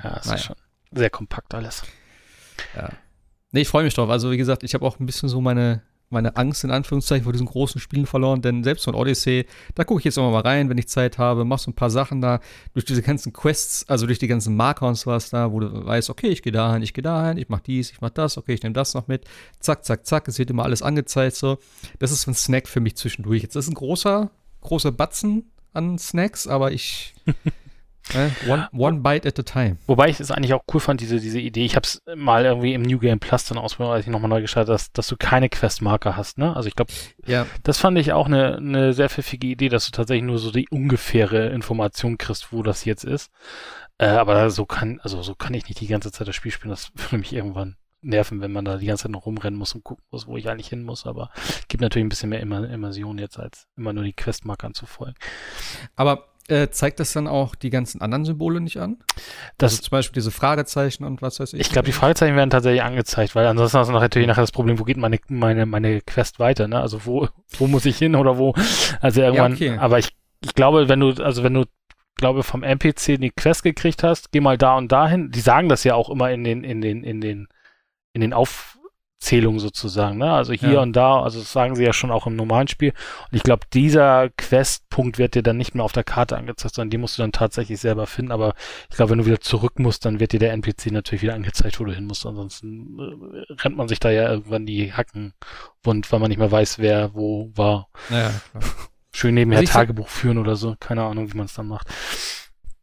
ja das naja. ist schon sehr kompakt alles. Ja. Nee, ich freue mich drauf. Also, wie gesagt, ich habe auch ein bisschen so meine, meine Angst in Anführungszeichen vor diesen großen Spielen verloren, denn selbst von Odyssey, da gucke ich jetzt immer mal rein, wenn ich Zeit habe, mach so ein paar Sachen da, durch diese ganzen Quests, also durch die ganzen Marker und sowas da, wo du weißt, okay, ich gehe dahin, ich gehe dahin, ich mach dies, ich mach das, okay, ich nehme das noch mit, zack, zack, zack, es wird immer alles angezeigt, so. Das ist ein Snack für mich zwischendurch. Jetzt ist ein großer, großer Batzen an Snacks, aber ich one, one bite at a time. Wobei ich es eigentlich auch cool fand, diese, diese Idee. Ich habe es mal irgendwie im New Game Plus dann ausprobiert, als ich nochmal neu geschaut dass, dass du keine Questmarker hast. Ne? Also ich glaube, ja. das fand ich auch eine, eine sehr pfiffige Idee, dass du tatsächlich nur so die ungefähre Information kriegst, wo das jetzt ist. Äh, aber so kann, also so kann ich nicht die ganze Zeit das Spiel spielen. Das würde mich irgendwann nerven, wenn man da die ganze Zeit noch rumrennen muss und gucken muss, wo ich eigentlich hin muss. Aber gibt natürlich ein bisschen mehr Immer Immersion jetzt, als immer nur die Questmarkern zu folgen. Aber äh, zeigt das dann auch die ganzen anderen Symbole nicht an? Das, also zum Beispiel diese Fragezeichen und was weiß ich. ich glaube, die Fragezeichen werden tatsächlich angezeigt, weil ansonsten hast du natürlich nachher das Problem, wo geht meine, meine, meine Quest weiter, ne? Also wo, wo muss ich hin oder wo? Also irgendwann, Ja, okay. aber ich, ich glaube, wenn du, also wenn du, glaube vom NPC die Quest gekriegt hast, geh mal da und dahin. Die sagen das ja auch immer in den, in den, in den, in den Aufzählungen sozusagen, ne? Also hier Ja. und da, also das sagen sie ja schon auch im normalen Spiel. Und ich glaube, dieser Questpunkt wird dir dann nicht mehr auf der Karte angezeigt, sondern die musst du dann tatsächlich selber finden. Aber ich glaube, wenn du wieder zurück musst, dann wird dir der NPC natürlich wieder angezeigt, wo du hin musst. Ansonsten äh, rennt man sich da ja irgendwann die Hacken wund, weil man nicht mehr weiß, wer wo war. Naja, klar. Schön nebenher Also Tagebuch führen oder so. Keine Ahnung, wie man es dann macht.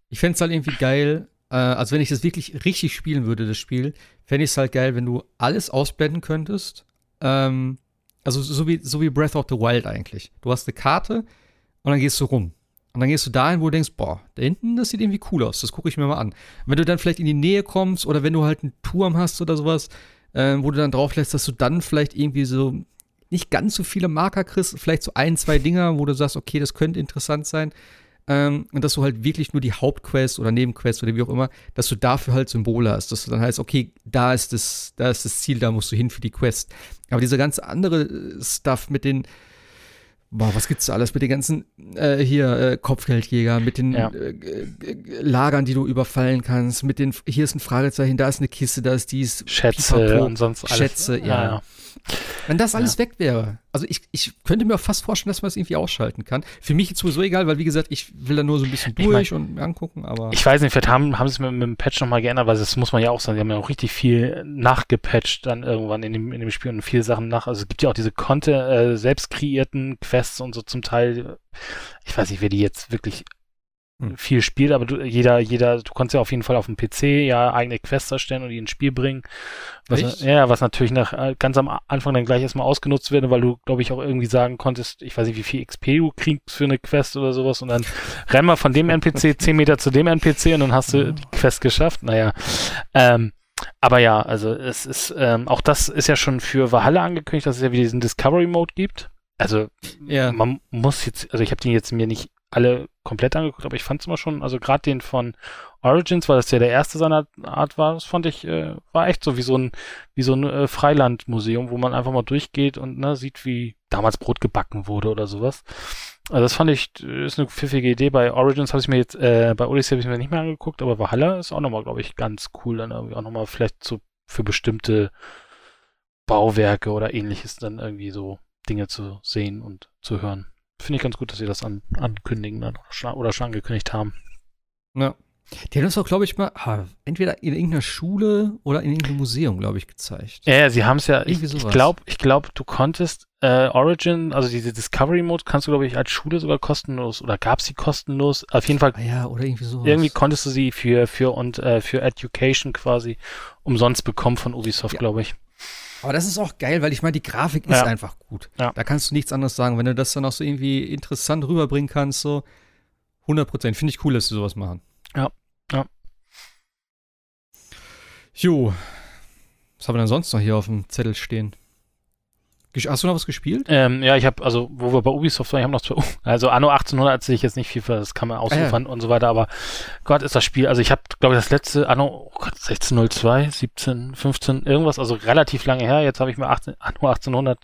Ich fände es halt irgendwie geil, äh, also wenn ich das wirklich richtig spielen würde, das Spiel, fände ich es halt geil, wenn du alles ausblenden könntest. Ähm, also so wie, so wie Breath of the Wild eigentlich. Du hast eine Karte und dann gehst du rum. Und dann gehst du dahin, wo du denkst, boah, da hinten, das sieht irgendwie cool aus, das gucke ich mir mal an. Wenn du dann vielleicht in die Nähe kommst oder wenn du halt einen Turm hast oder sowas, äh, wo du dann drauf lässt, dass du dann vielleicht irgendwie so nicht ganz so viele Marker kriegst, vielleicht so ein, zwei Dinger, wo du sagst, okay, das könnte interessant sein. Ähm, und dass du halt wirklich nur die Hauptquest oder Nebenquest oder wie auch immer, dass du dafür halt Symbole hast, dass du dann heißt, okay, da ist das, da ist das Ziel, da musst du hin für die Quest. Aber dieser ganze andere äh, Stuff mit den, boah, was gibt's da alles, mit den ganzen äh, hier äh, Kopfgeldjäger, mit den Ja. äh, Lagern, die du überfallen kannst, mit den, hier ist ein Fragezeichen, da ist eine Kiste, da ist dies, Schätze Pipapo. und sonst alles. Schätze, ja. Wenn das alles weg wäre, also ich, ich könnte mir auch fast vorstellen, dass man es irgendwie ausschalten kann. Für mich ist sowieso egal, weil wie gesagt, ich will da nur so ein bisschen Ich durch und mir angucken, aber. Ich weiß nicht, vielleicht haben, haben sie es mit, mit dem Patch nochmal geändert, weil das muss man ja auch sagen, die haben ja auch richtig viel nachgepatcht dann irgendwann in dem, in dem Spiel und viele Sachen nach. Also es gibt ja auch diese Content, äh, selbst kreierten Quests und so zum Teil. Ich weiß nicht, wer die jetzt wirklich. Viel spielt, aber du, jeder, jeder, du kannst ja auf jeden Fall auf dem PC ja eigene Quests erstellen und die ins Spiel bringen. Was, Echt? ja, was natürlich nach, äh, ganz am Anfang dann gleich erstmal ausgenutzt wird, weil du, glaube ich, auch irgendwie sagen konntest, ich weiß nicht, wie viel XP du kriegst für eine Quest oder sowas und dann renn mal von dem NPC 10 Meter zu dem NPC und dann hast du die Quest geschafft. Naja. Ähm, aber ja, also es ist, ähm, auch das ist ja schon für Valhalla angekündigt, dass es ja wieder diesen Discovery Mode gibt. Also Ja. man muss jetzt, also ich habe den jetzt mir nicht alle komplett angeguckt, aber ich fand es immer schon, also gerade den von Origins, weil das ja der erste seiner Art war, das fand ich, äh, war echt so wie so ein, wie so ein äh, Freilandmuseum, wo man einfach mal durchgeht und ne, sieht, wie damals Brot gebacken wurde oder sowas. Also das fand ich, äh, ist eine pfiffige Idee. Bei Origins habe ich mir jetzt, äh, bei Odyssey habe ich mir nicht mehr angeguckt, aber Valhalla ist auch nochmal, glaube ich, ganz cool, dann irgendwie auch nochmal vielleicht so für bestimmte Bauwerke oder ähnliches dann irgendwie so Dinge zu sehen und zu hören. Finde ich ganz gut, dass sie das an, ankündigen dann oder schon, angekündigt haben. Ja. Die haben das auch, glaube ich, mal ah, entweder in irgendeiner Schule oder in irgendeinem Museum, glaube ich, gezeigt. Ja, ja, sie haben es ja, ich, Irgendwie ich sowas. glaube, ich glaube, du konntest äh, Origin, also diese Discovery Mode, kannst du, glaube ich, als Schule sogar kostenlos oder gab sie kostenlos. Auf jeden Fall Ah ja, oder irgendwie sowas. irgendwie konntest du sie für für und äh, für Education quasi umsonst bekommen von Ubisoft, Ja. glaube ich. Aber das ist auch geil, weil ich meine, die Grafik ist Ja. einfach gut. Ja. Da kannst du nichts anderes sagen. Wenn du das dann auch so irgendwie interessant rüberbringen kannst, so 100 Prozent. Finde ich cool, dass sie sowas machen. Ja. Ja. Jo. Was haben wir denn sonst noch hier auf dem Zettel stehen? Hast du noch was gespielt? Ähm, ja, ich habe, also, wo wir bei Ubisoft waren, ich habe noch zwei, also Anno 1800 hat sich jetzt nicht viel für, das kann man ausufern und so weiter, aber Gott ist das Spiel, also ich habe, glaube ich, das letzte Anno, oh Gott, 1602, 17, 15, irgendwas, also relativ lange her, jetzt habe ich mir 18, Anno 1800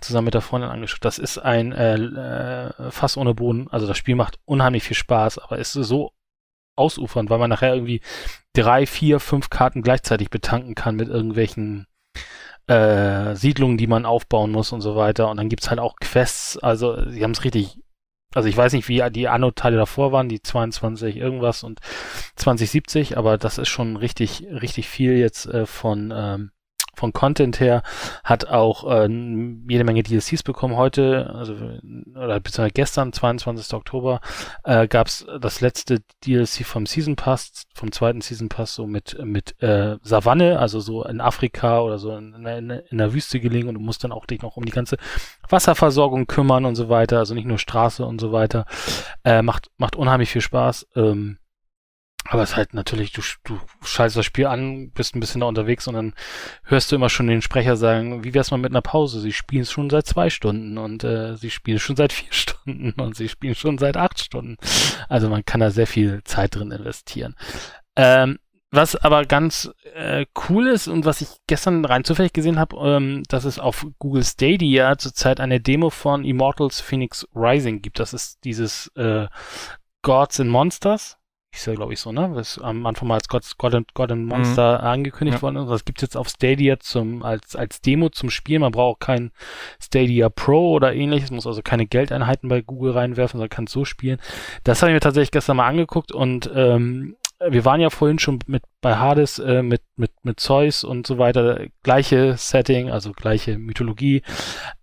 zusammen mit der Freundin angeschaut. Das ist ein äh, äh, Fass ohne Boden, also das Spiel macht unheimlich viel Spaß, aber ist so ausufernd, weil man nachher irgendwie drei, vier, fünf Karten gleichzeitig betanken kann mit irgendwelchen äh, Siedlungen, die man aufbauen muss und so weiter. Und dann gibt's halt auch Quests. Also sie haben es richtig. Also ich weiß nicht, wie die Anno-Teile davor waren, die 22 irgendwas und 2070, aber das ist schon richtig, richtig viel jetzt äh, von ähm, von Content her, hat auch äh, jede Menge DLCs bekommen heute, also oder beziehungsweise gestern, 22. Oktober, äh, gab es das letzte DLC vom Season Pass, vom zweiten Season Pass, so mit, mit äh, Savanne, also so in Afrika oder so in, in, in der Wüste gelegen und du musst dann auch dich noch um die ganze Wasserversorgung kümmern und so weiter, also nicht nur Straße und so weiter. Äh, macht, macht unheimlich viel Spaß. Ähm, Aber es ist halt natürlich, du, du schaltest das Spiel an, bist ein bisschen da unterwegs und dann hörst du immer schon den Sprecher sagen, wie wär's mal mit einer Pause? Sie spielen es schon seit zwei Stunden und äh, sie spielen schon seit vier Stunden und sie spielen schon seit acht Stunden. Also man kann da sehr viel Zeit drin investieren. Ähm, was aber ganz äh, cool ist und was ich gestern rein zufällig gesehen habe, ähm, dass es auf Google Stadia zurzeit eine Demo von Immortals Phoenix Rising gibt. Das ist dieses äh, Gods and Monsters. Ist ja, glaube ich, so, ne? Was am Anfang mal als God, God, and, God and Monster mhm. angekündigt ja. worden ist. Das gibt es jetzt auf Stadia zum, als, als Demo zum Spielen. Man braucht kein Stadia Pro oder ähnliches, muss also keine Geldeinheiten bei Google reinwerfen, sondern kann es so spielen. Das habe ich mir tatsächlich gestern mal angeguckt und ähm, wir waren ja vorhin schon mit bei Hades äh, mit mit mit Zeus und so weiter gleiche Setting, also gleiche Mythologie.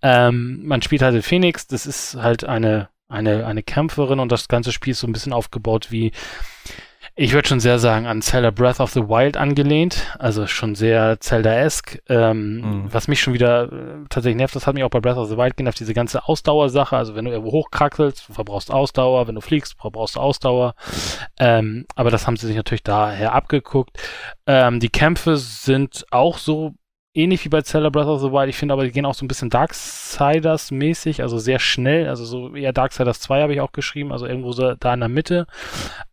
Ähm, man spielt halt Phoenix, das ist halt eine eine eine Kämpferin und das ganze Spiel ist so ein bisschen aufgebaut wie ich würde schon sehr sagen, an Zelda Breath of the Wild angelehnt. Also schon sehr Zelda-esque. Ähm, mhm. Was mich schon wieder äh, tatsächlich nervt, das hat mich auch bei Breath of the Wild genervt, diese ganze Ausdauersache. Also wenn du irgendwo hochkraxelst, verbrauchst Ausdauer. Wenn du fliegst, verbrauchst du Ausdauer. Ähm, aber das haben sie sich natürlich daher abgeguckt. Ähm, die Kämpfe sind auch so ähnlich wie bei Zelda Breath of the Wild. Ich finde aber, die gehen auch so ein bisschen Darksiders-mäßig, also sehr schnell. Also so eher Darksiders 2 habe ich auch geschrieben, also irgendwo so da in der Mitte.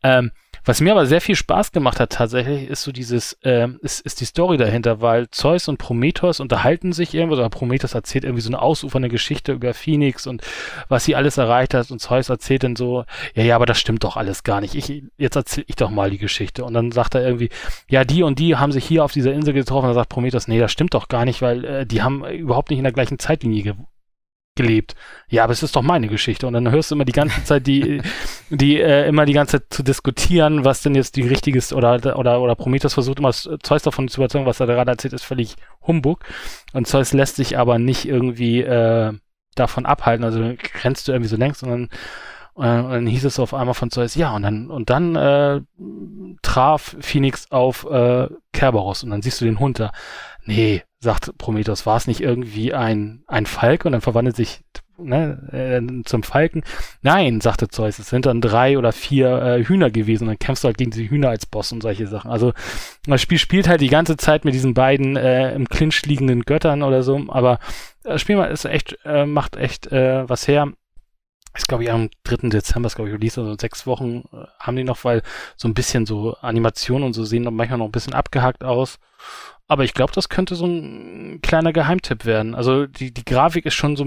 Ähm, was mir aber sehr viel Spaß gemacht hat tatsächlich, ist so dieses, ähm, ist, ist die Story dahinter, weil Zeus und Prometheus unterhalten sich irgendwo, oder Prometheus erzählt irgendwie so eine ausufernde Geschichte über Phoenix und was sie alles erreicht hat und Zeus erzählt dann so, ja, ja, aber das stimmt doch alles gar nicht. Ich, jetzt erzähle ich doch mal die Geschichte. Und dann sagt er irgendwie, ja, die und die haben sich hier auf dieser Insel getroffen. Und dann sagt Prometheus, nee, das stimmt doch gar nicht, weil äh, die haben überhaupt nicht in der gleichen Zeitlinie gelebt. Ja, aber es ist doch meine Geschichte. Und dann hörst du immer die ganze Zeit die, die äh, immer die ganze Zeit zu diskutieren, was denn jetzt die richtige ist oder oder oder Prometheus versucht immer Zeus davon zu überzeugen, was er gerade erzählt, ist völlig Humbug. Und Zeus lässt sich aber nicht irgendwie äh, davon abhalten. Also grenzt du irgendwie so längst und dann äh, und dann hieß es auf einmal von Zeus, ja, und dann, und dann äh, traf Phoenix auf äh, Kerberos und dann siehst du den Hund da. Nee, sagt Prometheus, war es nicht irgendwie ein, ein Falk und dann verwandelt sich ne, äh, zum Falken? Nein, sagte Zeus, es sind dann drei oder vier äh, Hühner gewesen und dann kämpfst du halt gegen die Hühner als Boss und solche Sachen. Also das Spiel spielt halt die ganze Zeit mit diesen beiden äh, im Clinch liegenden Göttern oder so, aber das Spiel ist echt, äh, macht echt äh, was her. Ist, glaube ich, am 3. Dezember, glaube ich, release, also sechs Wochen äh, haben die noch, weil so ein bisschen so Animationen und so sehen manchmal noch ein bisschen abgehackt aus. Aber ich glaube, das könnte so ein kleiner Geheimtipp werden. Also die, die Grafik ist schon so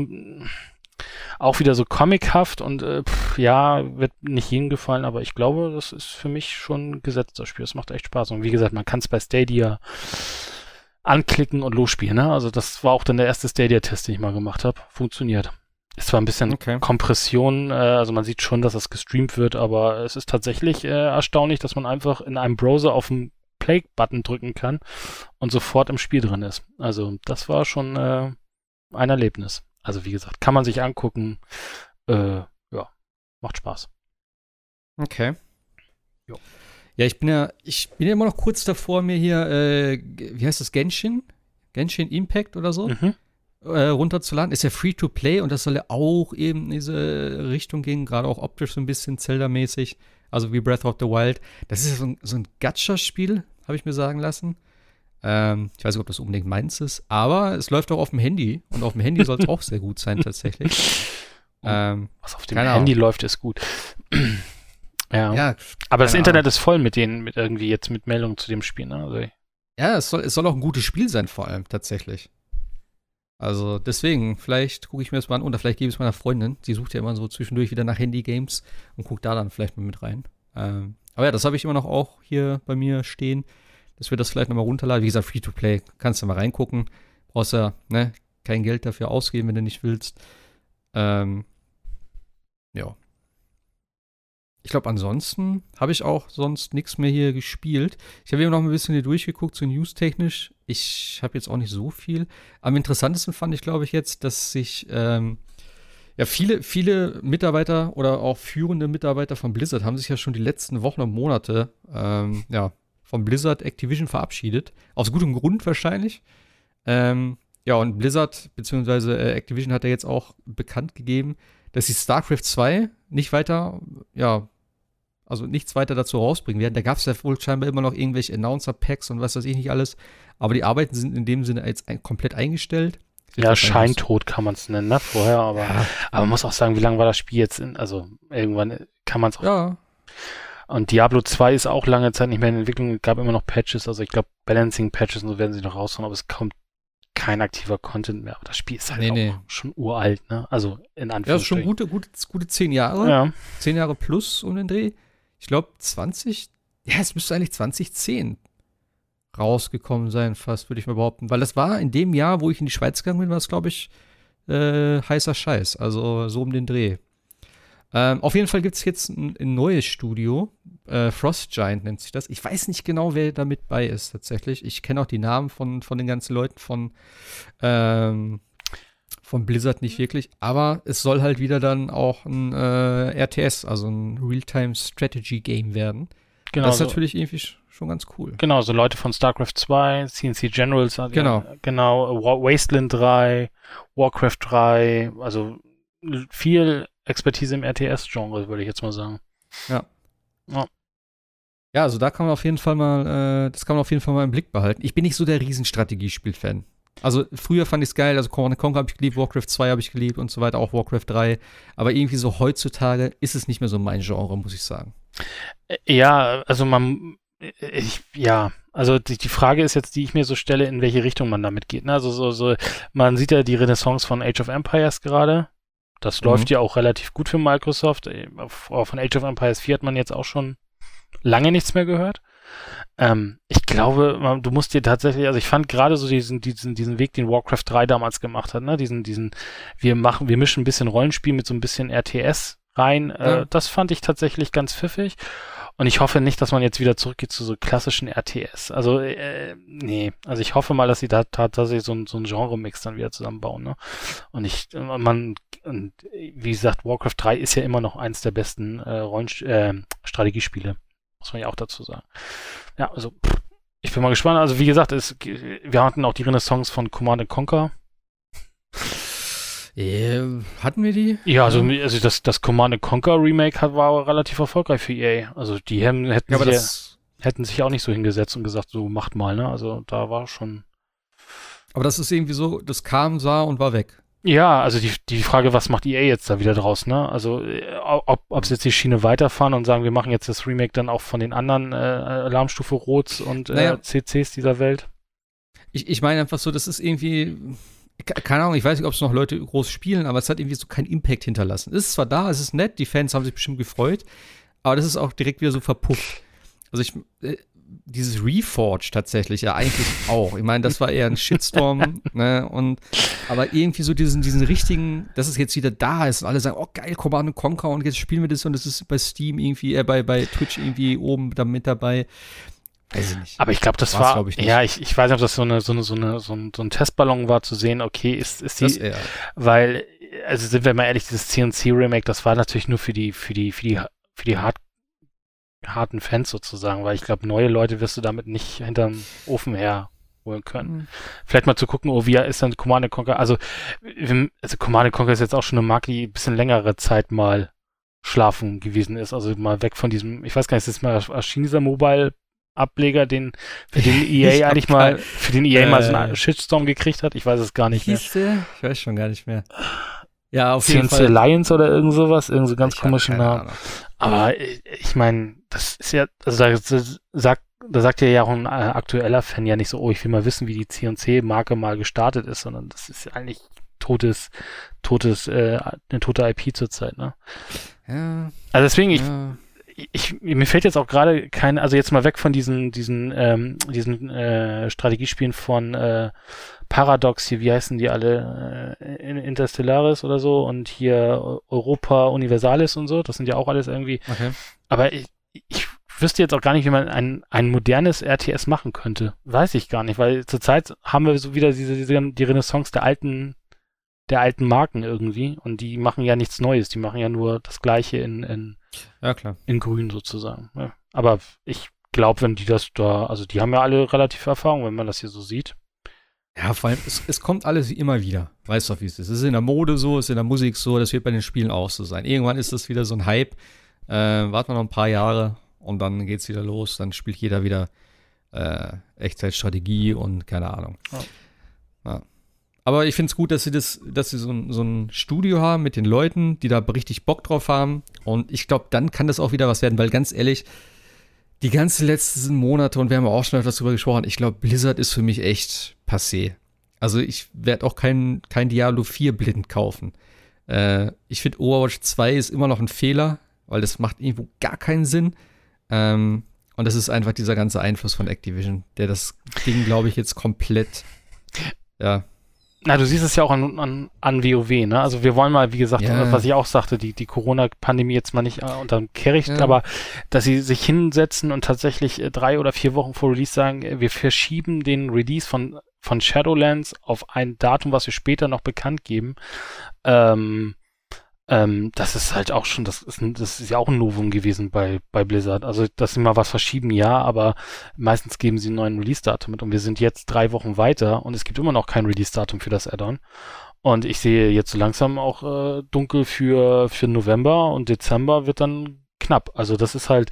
auch wieder so comichaft und äh, pff, ja, wird nicht jedem gefallen, aber ich glaube, das ist für mich schon gesetzt, das Spiel. Es macht echt Spaß. Und wie gesagt, man kann es bei Stadia anklicken und losspielen. Ne? Also das war auch dann der erste Stadia-Test, den ich mal gemacht habe. Funktioniert. Ist zwar ein bisschen okay. Kompression, äh, also man sieht schon, dass das gestreamt wird, aber es ist tatsächlich äh, erstaunlich, dass man einfach in einem Browser auf dem Play-Button drücken kann und sofort im Spiel drin ist. Also das war schon äh, ein Erlebnis. Also wie gesagt, kann man sich angucken. Äh, ja, macht Spaß. Okay. Jo. Ja, ich bin ja, ich bin ja immer noch kurz davor, mir hier, äh, wie heißt das, Genshin? Genshin Impact oder so? Mhm. Äh, runterzuladen. Ist ja free to play und das soll ja auch eben in diese Richtung gehen, gerade auch optisch so ein bisschen Zelda-mäßig, also wie Breath of the Wild. Das ist ja so ein, so ein Gacha-Spiel, habe ich mir sagen lassen. Ähm, ich weiß nicht, ob das unbedingt meins ist, aber es läuft auch auf dem Handy und auf dem Handy soll es auch sehr gut sein tatsächlich. ähm, Was auf dem Handy Ahnung. läuft, ist gut. ja. ja. Aber das Internet Ahnung. ist voll mit denen, mit irgendwie jetzt mit Meldungen zu dem Spiel. Ne? Also, ja, es soll, es soll auch ein gutes Spiel sein, vor allem tatsächlich. Also deswegen, vielleicht gucke ich mir das mal an oder vielleicht gebe ich es meiner Freundin. Sie sucht ja immer so zwischendurch wieder nach Handy-Games und guckt da dann vielleicht mal mit rein. Ähm, aber ja, das habe ich immer noch auch hier bei mir stehen, dass wir das vielleicht nochmal runterladen. Wie gesagt, Free-to-Play, kannst du mal reingucken. Brauchst ja ne, kein Geld dafür ausgeben, wenn du nicht willst. Ähm, ja. Ich glaube, ansonsten habe ich auch sonst nichts mehr hier gespielt. Ich habe eben noch ein bisschen hier durchgeguckt, so news-technisch. Ich habe jetzt auch nicht so viel. Am interessantesten fand ich, glaube ich, jetzt, dass sich ähm, ja, viele, viele Mitarbeiter oder auch führende Mitarbeiter von Blizzard haben sich ja schon die letzten Wochen und Monate ähm, ja, von Blizzard Activision verabschiedet. Aus gutem Grund wahrscheinlich. Ähm, ja, und Blizzard bzw. Äh, Activision hat ja jetzt auch bekannt gegeben, dass sie StarCraft 2 nicht weiter ja, also nichts weiter dazu rausbringen werden. Da gab es ja wohl scheinbar immer noch irgendwelche Announcer-Packs und was weiß ich nicht alles. Aber die Arbeiten sind in dem Sinne jetzt ein, komplett eingestellt. Sieht Ja, Scheintod kann man es nennen, ne? Vorher, aber, Ja. aber man muss auch sagen, wie lange war das Spiel jetzt in, also irgendwann kann man es auch. Ja, Und Diablo 2 ist auch lange Zeit nicht mehr in Entwicklung, es gab immer noch Patches, also ich glaube Balancing-Patches und so werden sie noch raushauen, aber es kommt kein aktiver Content mehr. Aber das Spiel ist halt Nee, auch nee. schon uralt, ne? Also in ja, ist schon gute, gute, gute zehn Jahre. Ja. Zehn Jahre plus um den Dreh. Ich glaube 20, ja, es müsste eigentlich 2010 rausgekommen sein, fast, würde ich mal behaupten. Weil das war in dem Jahr, wo ich in die Schweiz gegangen bin, war es, glaube ich, äh, heißer Scheiß. Also so um den Dreh. Ähm, auf jeden Fall gibt es jetzt ein, ein neues Studio. Äh, Frost Giant nennt sich das. Ich weiß nicht genau, wer da mit bei ist, tatsächlich. Ich kenne auch die Namen von, von den ganzen Leuten von, ähm, von Blizzard nicht wirklich. Aber es soll halt wieder dann auch ein äh, RTS, also ein Real-Time Strategy Game werden. Genau, das ist so, natürlich irgendwie sch- schon ganz cool. genau, so Leute von StarCraft 2, CNC Generals, äh, Genau. genau, Wa- Wasteland 3, Warcraft 3, also viel Expertise im RTS-Genre, würde ich jetzt mal sagen. Ja, also da kann man auf jeden Fall mal, äh, das kann man auf jeden Fall mal im Blick behalten. Ich bin nicht so der Riesenstrategiespiel-Fan. Also früher fand ich es geil, also Command Conquer habe ich geliebt, Warcraft 2 habe ich geliebt und so weiter, auch Warcraft 3. Aber irgendwie so heutzutage ist es nicht mehr so mein Genre, muss ich sagen. Äh, Ja, also man, äh, ich, ja, also die, die Frage ist jetzt, die ich mir so stelle, in welche Richtung man damit geht. Ne? Also so, so, man sieht ja die Renaissance von Age of Empires gerade. Das Mhm. läuft ja auch relativ gut für Microsoft. Äh, Von Age of Empires 4 hat man jetzt auch schon lange nichts mehr gehört. Ähm, ich glaube, man, du musst dir tatsächlich, also ich fand gerade so diesen, diesen, diesen Weg, den Warcraft 3 damals gemacht hat, ne, diesen, diesen, wir machen, wir mischen ein bisschen Rollenspiel mit so ein bisschen RTS rein, äh, Ja. das fand ich tatsächlich ganz pfiffig. Und ich hoffe nicht, dass man jetzt wieder zurückgeht zu so klassischen RTS. Also, äh, nee. Also ich hoffe mal, dass sie da tatsächlich so, ein- so ein Genre-Mix dann wieder zusammenbauen, ne? Und ich, äh, man, und wie gesagt, Warcraft 3 ist ja immer noch eins der besten äh, Rollen, äh, Strategiespiele. Muss man ja auch dazu sagen. Ja, also, pff, ich bin mal gespannt. Also, wie gesagt, es, wir hatten auch die Renaissance von Command Conquer. Äh, hatten wir die? Ja, also, also das, das Command Conquer Remake hat, war relativ erfolgreich für EA. Also, die haben, hätten, Ja, sich, hätten sich auch nicht so hingesetzt und gesagt, so macht mal, ne? Also, da war schon. aber das ist irgendwie so, das kam, sah und war weg. Ja, also die, die Frage, was macht EA jetzt da wieder draus, ne? Also äh, ob, ob sie jetzt die Schiene weiterfahren und sagen, wir machen jetzt das Remake dann auch von den anderen äh, Alarmstufe Rots und äh, Naja. CCs dieser Welt. Ich, ich meine einfach so, das ist irgendwie, ke- keine Ahnung, ich weiß nicht, ob es noch Leute groß spielen, aber es hat irgendwie so keinen Impact hinterlassen. Es ist zwar da, es ist nett, die Fans haben sich bestimmt gefreut, aber das ist auch direkt wieder so verpufft. Also ich, äh, dieses Reforge tatsächlich ja eigentlich auch. Ich meine, das war eher ein Shitstorm, ne, und, aber irgendwie so diesen, diesen richtigen, dass es jetzt wieder da ist und alle sagen, oh geil, Command and Conquer und jetzt spielen wir das und das ist bei Steam irgendwie, äh, bei, bei Twitch irgendwie oben da mit dabei. Weiß ich nicht. Aber ich glaube, das War's, war, glaub ich, nicht. ja, ich, ich weiß nicht, ob das so eine, so eine, so eine, so ein, so ein Testballon war, zu sehen, okay, ist, ist das die, eher. weil, also sind wir mal ehrlich, dieses CNC-Remake, das war natürlich nur für die, für die, für die, für die hart, harten Fans sozusagen, weil ich glaube, neue Leute wirst du damit nicht hinterm Ofen her holen können. Mhm. Vielleicht mal zu gucken, oh, wie ist dann Command Conquer, also, also Command Conquer ist jetzt auch schon eine Marke, die ein bisschen längere Zeit mal schlafen gewesen ist, also mal weg von diesem, ich weiß gar nicht, ist das mal erschien dieser Mobile Ableger, den, für den EA eigentlich mal, kein- für den EA mal so einen Äh. Shitstorm gekriegt hat. Ich weiß es gar nicht mehr. Der? Ich weiß schon gar nicht mehr. Ja, auf CNC jeden Fall. Alliance oder irgend sowas, irgend so ganz komischen Namen. Aber äh, ich meine, das ist ja, also da sagt, da sagt ja auch ein äh, aktueller Fan ja nicht so, oh, ich will mal wissen, wie die CNC-Marke mal gestartet ist, sondern das ist ja eigentlich totes, totes, äh, eine tote IP zurzeit, ne? Ja, Also deswegen, ich, ja. ich, mir fällt jetzt auch gerade kein, also jetzt mal weg von diesen, diesen, ähm, diesen äh, Strategiespielen von äh, Paradox hier, wie heißen die alle? Äh, In- Interstellaris oder so und hier Europa Universalis und so, das sind ja auch alles irgendwie, Okay. aber ich, ich wüsste jetzt auch gar nicht, wie man ein, ein modernes RTS machen könnte. Weiß ich gar nicht, weil zurzeit haben wir so wieder diese, diese die Renaissance der alten, der alten Marken irgendwie und die machen ja nichts Neues, die machen ja nur das gleiche in, in Ja, klar. in grün sozusagen. Ja. Aber ich glaube, wenn die das da, also die haben ja alle relativ Erfahrung, wenn man das hier so sieht. Ja, vor allem, es, es kommt alles immer wieder. Weißt du, wie es ist. Es ist in der Mode so, es ist in der Musik so, das wird bei den Spielen auch so sein. Irgendwann ist das wieder so ein Hype. Äh, warten wir noch ein paar Jahre und dann geht's wieder los. Dann spielt jeder wieder äh, Echtzeitstrategie und keine Ahnung. Ja. Ja. Aber ich finde es gut, dass sie das, dass sie so ein, so ein Studio haben mit den Leuten, die da richtig Bock drauf haben. Und ich glaube, dann kann das auch wieder was werden, weil ganz ehrlich, die ganzen letzten Monate, und wir haben auch schon öfters darüber gesprochen, ich glaube, Blizzard ist für mich echt passé. Also ich werde auch kein, kein Diablo 4 blind kaufen. Äh, ich finde Overwatch 2 ist immer noch ein Fehler, weil das macht irgendwo gar keinen Sinn. Ähm, und das ist einfach dieser ganze Einfluss von Activision, der das Ding, glaube ich, jetzt komplett, ja, Na, du siehst es ja auch an, an, an WoW, ne? Also wir wollen mal, wie gesagt, Ja. was ich auch sagte, die, die Corona-Pandemie jetzt mal nicht äh, unterm Kehricht, Ja. aber dass sie sich hinsetzen und tatsächlich äh, drei oder vier Wochen vor Release sagen, äh, wir verschieben den Release von, von Shadowlands auf ein Datum, was wir später noch bekannt geben. Ähm, ähm, das ist halt auch schon, das ist, das ist ja auch ein Novum gewesen bei, bei Blizzard. Also, dass sie mal was verschieben, ja, aber meistens geben sie einen neuen Release-Datum mit und wir sind jetzt drei Wochen weiter und es gibt immer noch kein Release-Datum für das Add-on. Und ich sehe jetzt so langsam auch äh, dunkel für, für November und Dezember wird dann knapp. Also das ist halt,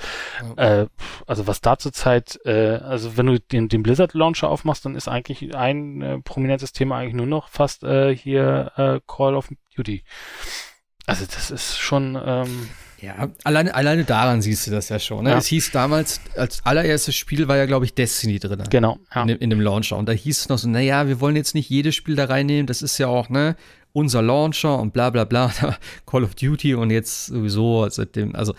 äh, pf, also was da zurzeit, äh, also wenn du den, den Blizzard Launcher aufmachst, dann ist eigentlich ein äh, prominentes Thema eigentlich nur noch fast äh, hier äh, Call of Duty. Also das ist schon, ähm, Ja, alleine, alleine daran siehst du das ja schon. Ne? Ja. Es hieß damals, als allererstes Spiel war ja, glaube ich, Destiny drin. genau, ja. in, dem, in dem Launcher. Und da hieß es noch so, naja, wir wollen jetzt nicht jedes Spiel da reinnehmen, das ist ja auch, ne, unser Launcher und bla bla bla. Call of Duty und jetzt sowieso seitdem, also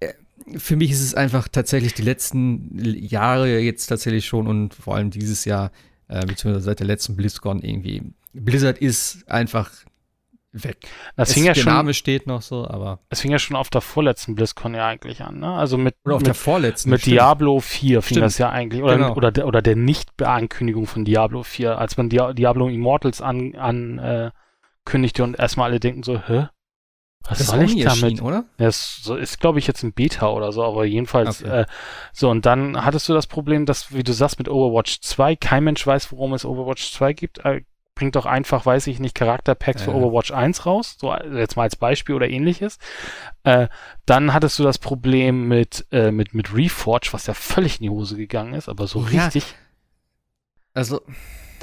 äh, für mich ist es einfach tatsächlich die letzten Jahre jetzt tatsächlich schon und vor allem dieses Jahr, äh, beziehungsweise seit der letzten BlizzCon irgendwie. Blizzard ist einfach weg. Das Es- fing ja der schon, Name steht noch so, aber. es fing ja schon auf der vorletzten BlizzCon ja eigentlich an, ne? Also mit, Oder auf mit der vorletzten. Mit stimmt. Diablo 4 fing Stimmt. das ja eigentlich, oder, Genau. oder, der, oder der Nicht-Ankündigung von Diablo 4, als man Dia Diablo Immortals an, an äh, kündigte und erstmal alle denken so, hä? Was Das ist soll ich damit? erschienen, oder? Ja, es so ist, glaube ich, jetzt ein Beta oder so, aber jedenfalls, Okay. äh, so, und dann hattest du das Problem, dass, wie du sagst, mit Overwatch 2, kein Mensch weiß, worum es Overwatch 2 gibt. Äh, bringt doch einfach, weiß ich nicht, Charakterpacks für Ja. Overwatch 1 raus, so jetzt mal als Beispiel oder ähnliches. Äh, dann hattest du das Problem mit, äh, mit, mit Reforge, was ja völlig in die Hose gegangen ist, aber so Ja. richtig. Also,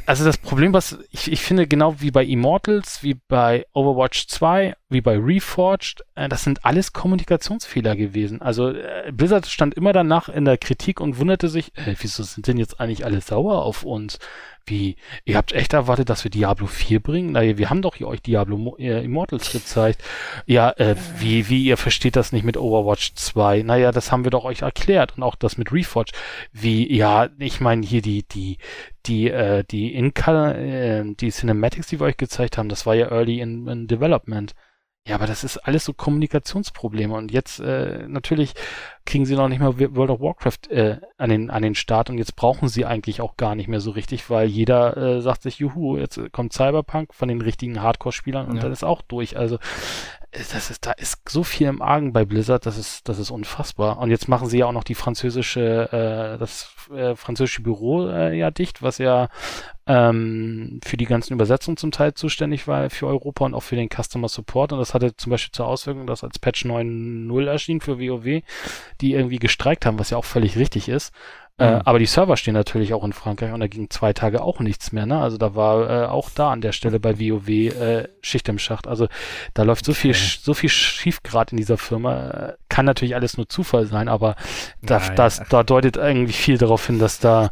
Also das Problem, was ich, ich finde, genau wie bei Immortals, wie bei Overwatch 2, wie bei Reforged, äh, das sind alles Kommunikationsfehler gewesen. Also äh, Blizzard stand immer danach in der Kritik und wunderte sich, äh, wieso sind denn jetzt eigentlich alle sauer auf uns? Wie, ihr habt echt erwartet, dass wir Diablo 4 bringen? Naja, wir haben doch hier euch Diablo äh, Immortals gezeigt. Ja, äh, wie, wie, ihr versteht das nicht mit Overwatch 2? Naja, das haben wir doch euch erklärt. Und auch das mit Reforged. Wie, ja, ich meine hier die, die, die, äh, die Inka, äh, die Cinematics, die wir euch gezeigt haben, das war ja early in, in Development. Ja, aber das ist alles so Kommunikationsprobleme und jetzt äh, natürlich kriegen sie noch nicht mal World of Warcraft äh, an den an den Start und jetzt brauchen sie eigentlich auch gar nicht mehr so richtig, weil jeder äh, sagt sich, juhu, jetzt kommt Cyberpunk von den richtigen Hardcore-Spielern und Ja. dann ist auch durch. Also äh, das ist da ist so viel im Argen bei Blizzard, das ist das ist unfassbar. Und jetzt machen sie ja auch noch die französische äh, das äh, französische Büro äh, ja dicht, was ja ähm, für die ganzen Übersetzungen zum Teil zuständig war für Europa und auch für den Customer Support. Und das hatte zum Beispiel zur Auswirkung, dass als Patch 9.0 erschien für WoW, die irgendwie gestreikt haben, was ja auch völlig richtig ist. Äh, Mhm. aber die Server stehen natürlich auch in Frankreich und da ging zwei Tage auch nichts mehr. Ne? Also da war äh, auch da an der Stelle bei WoW äh, Schicht im Schacht. Also da läuft so viel, Okay. so viel schief gerade in dieser Firma. Äh, kann natürlich alles nur Zufall sein, aber da, Nein, das, da deutet irgendwie viel darauf hin, dass da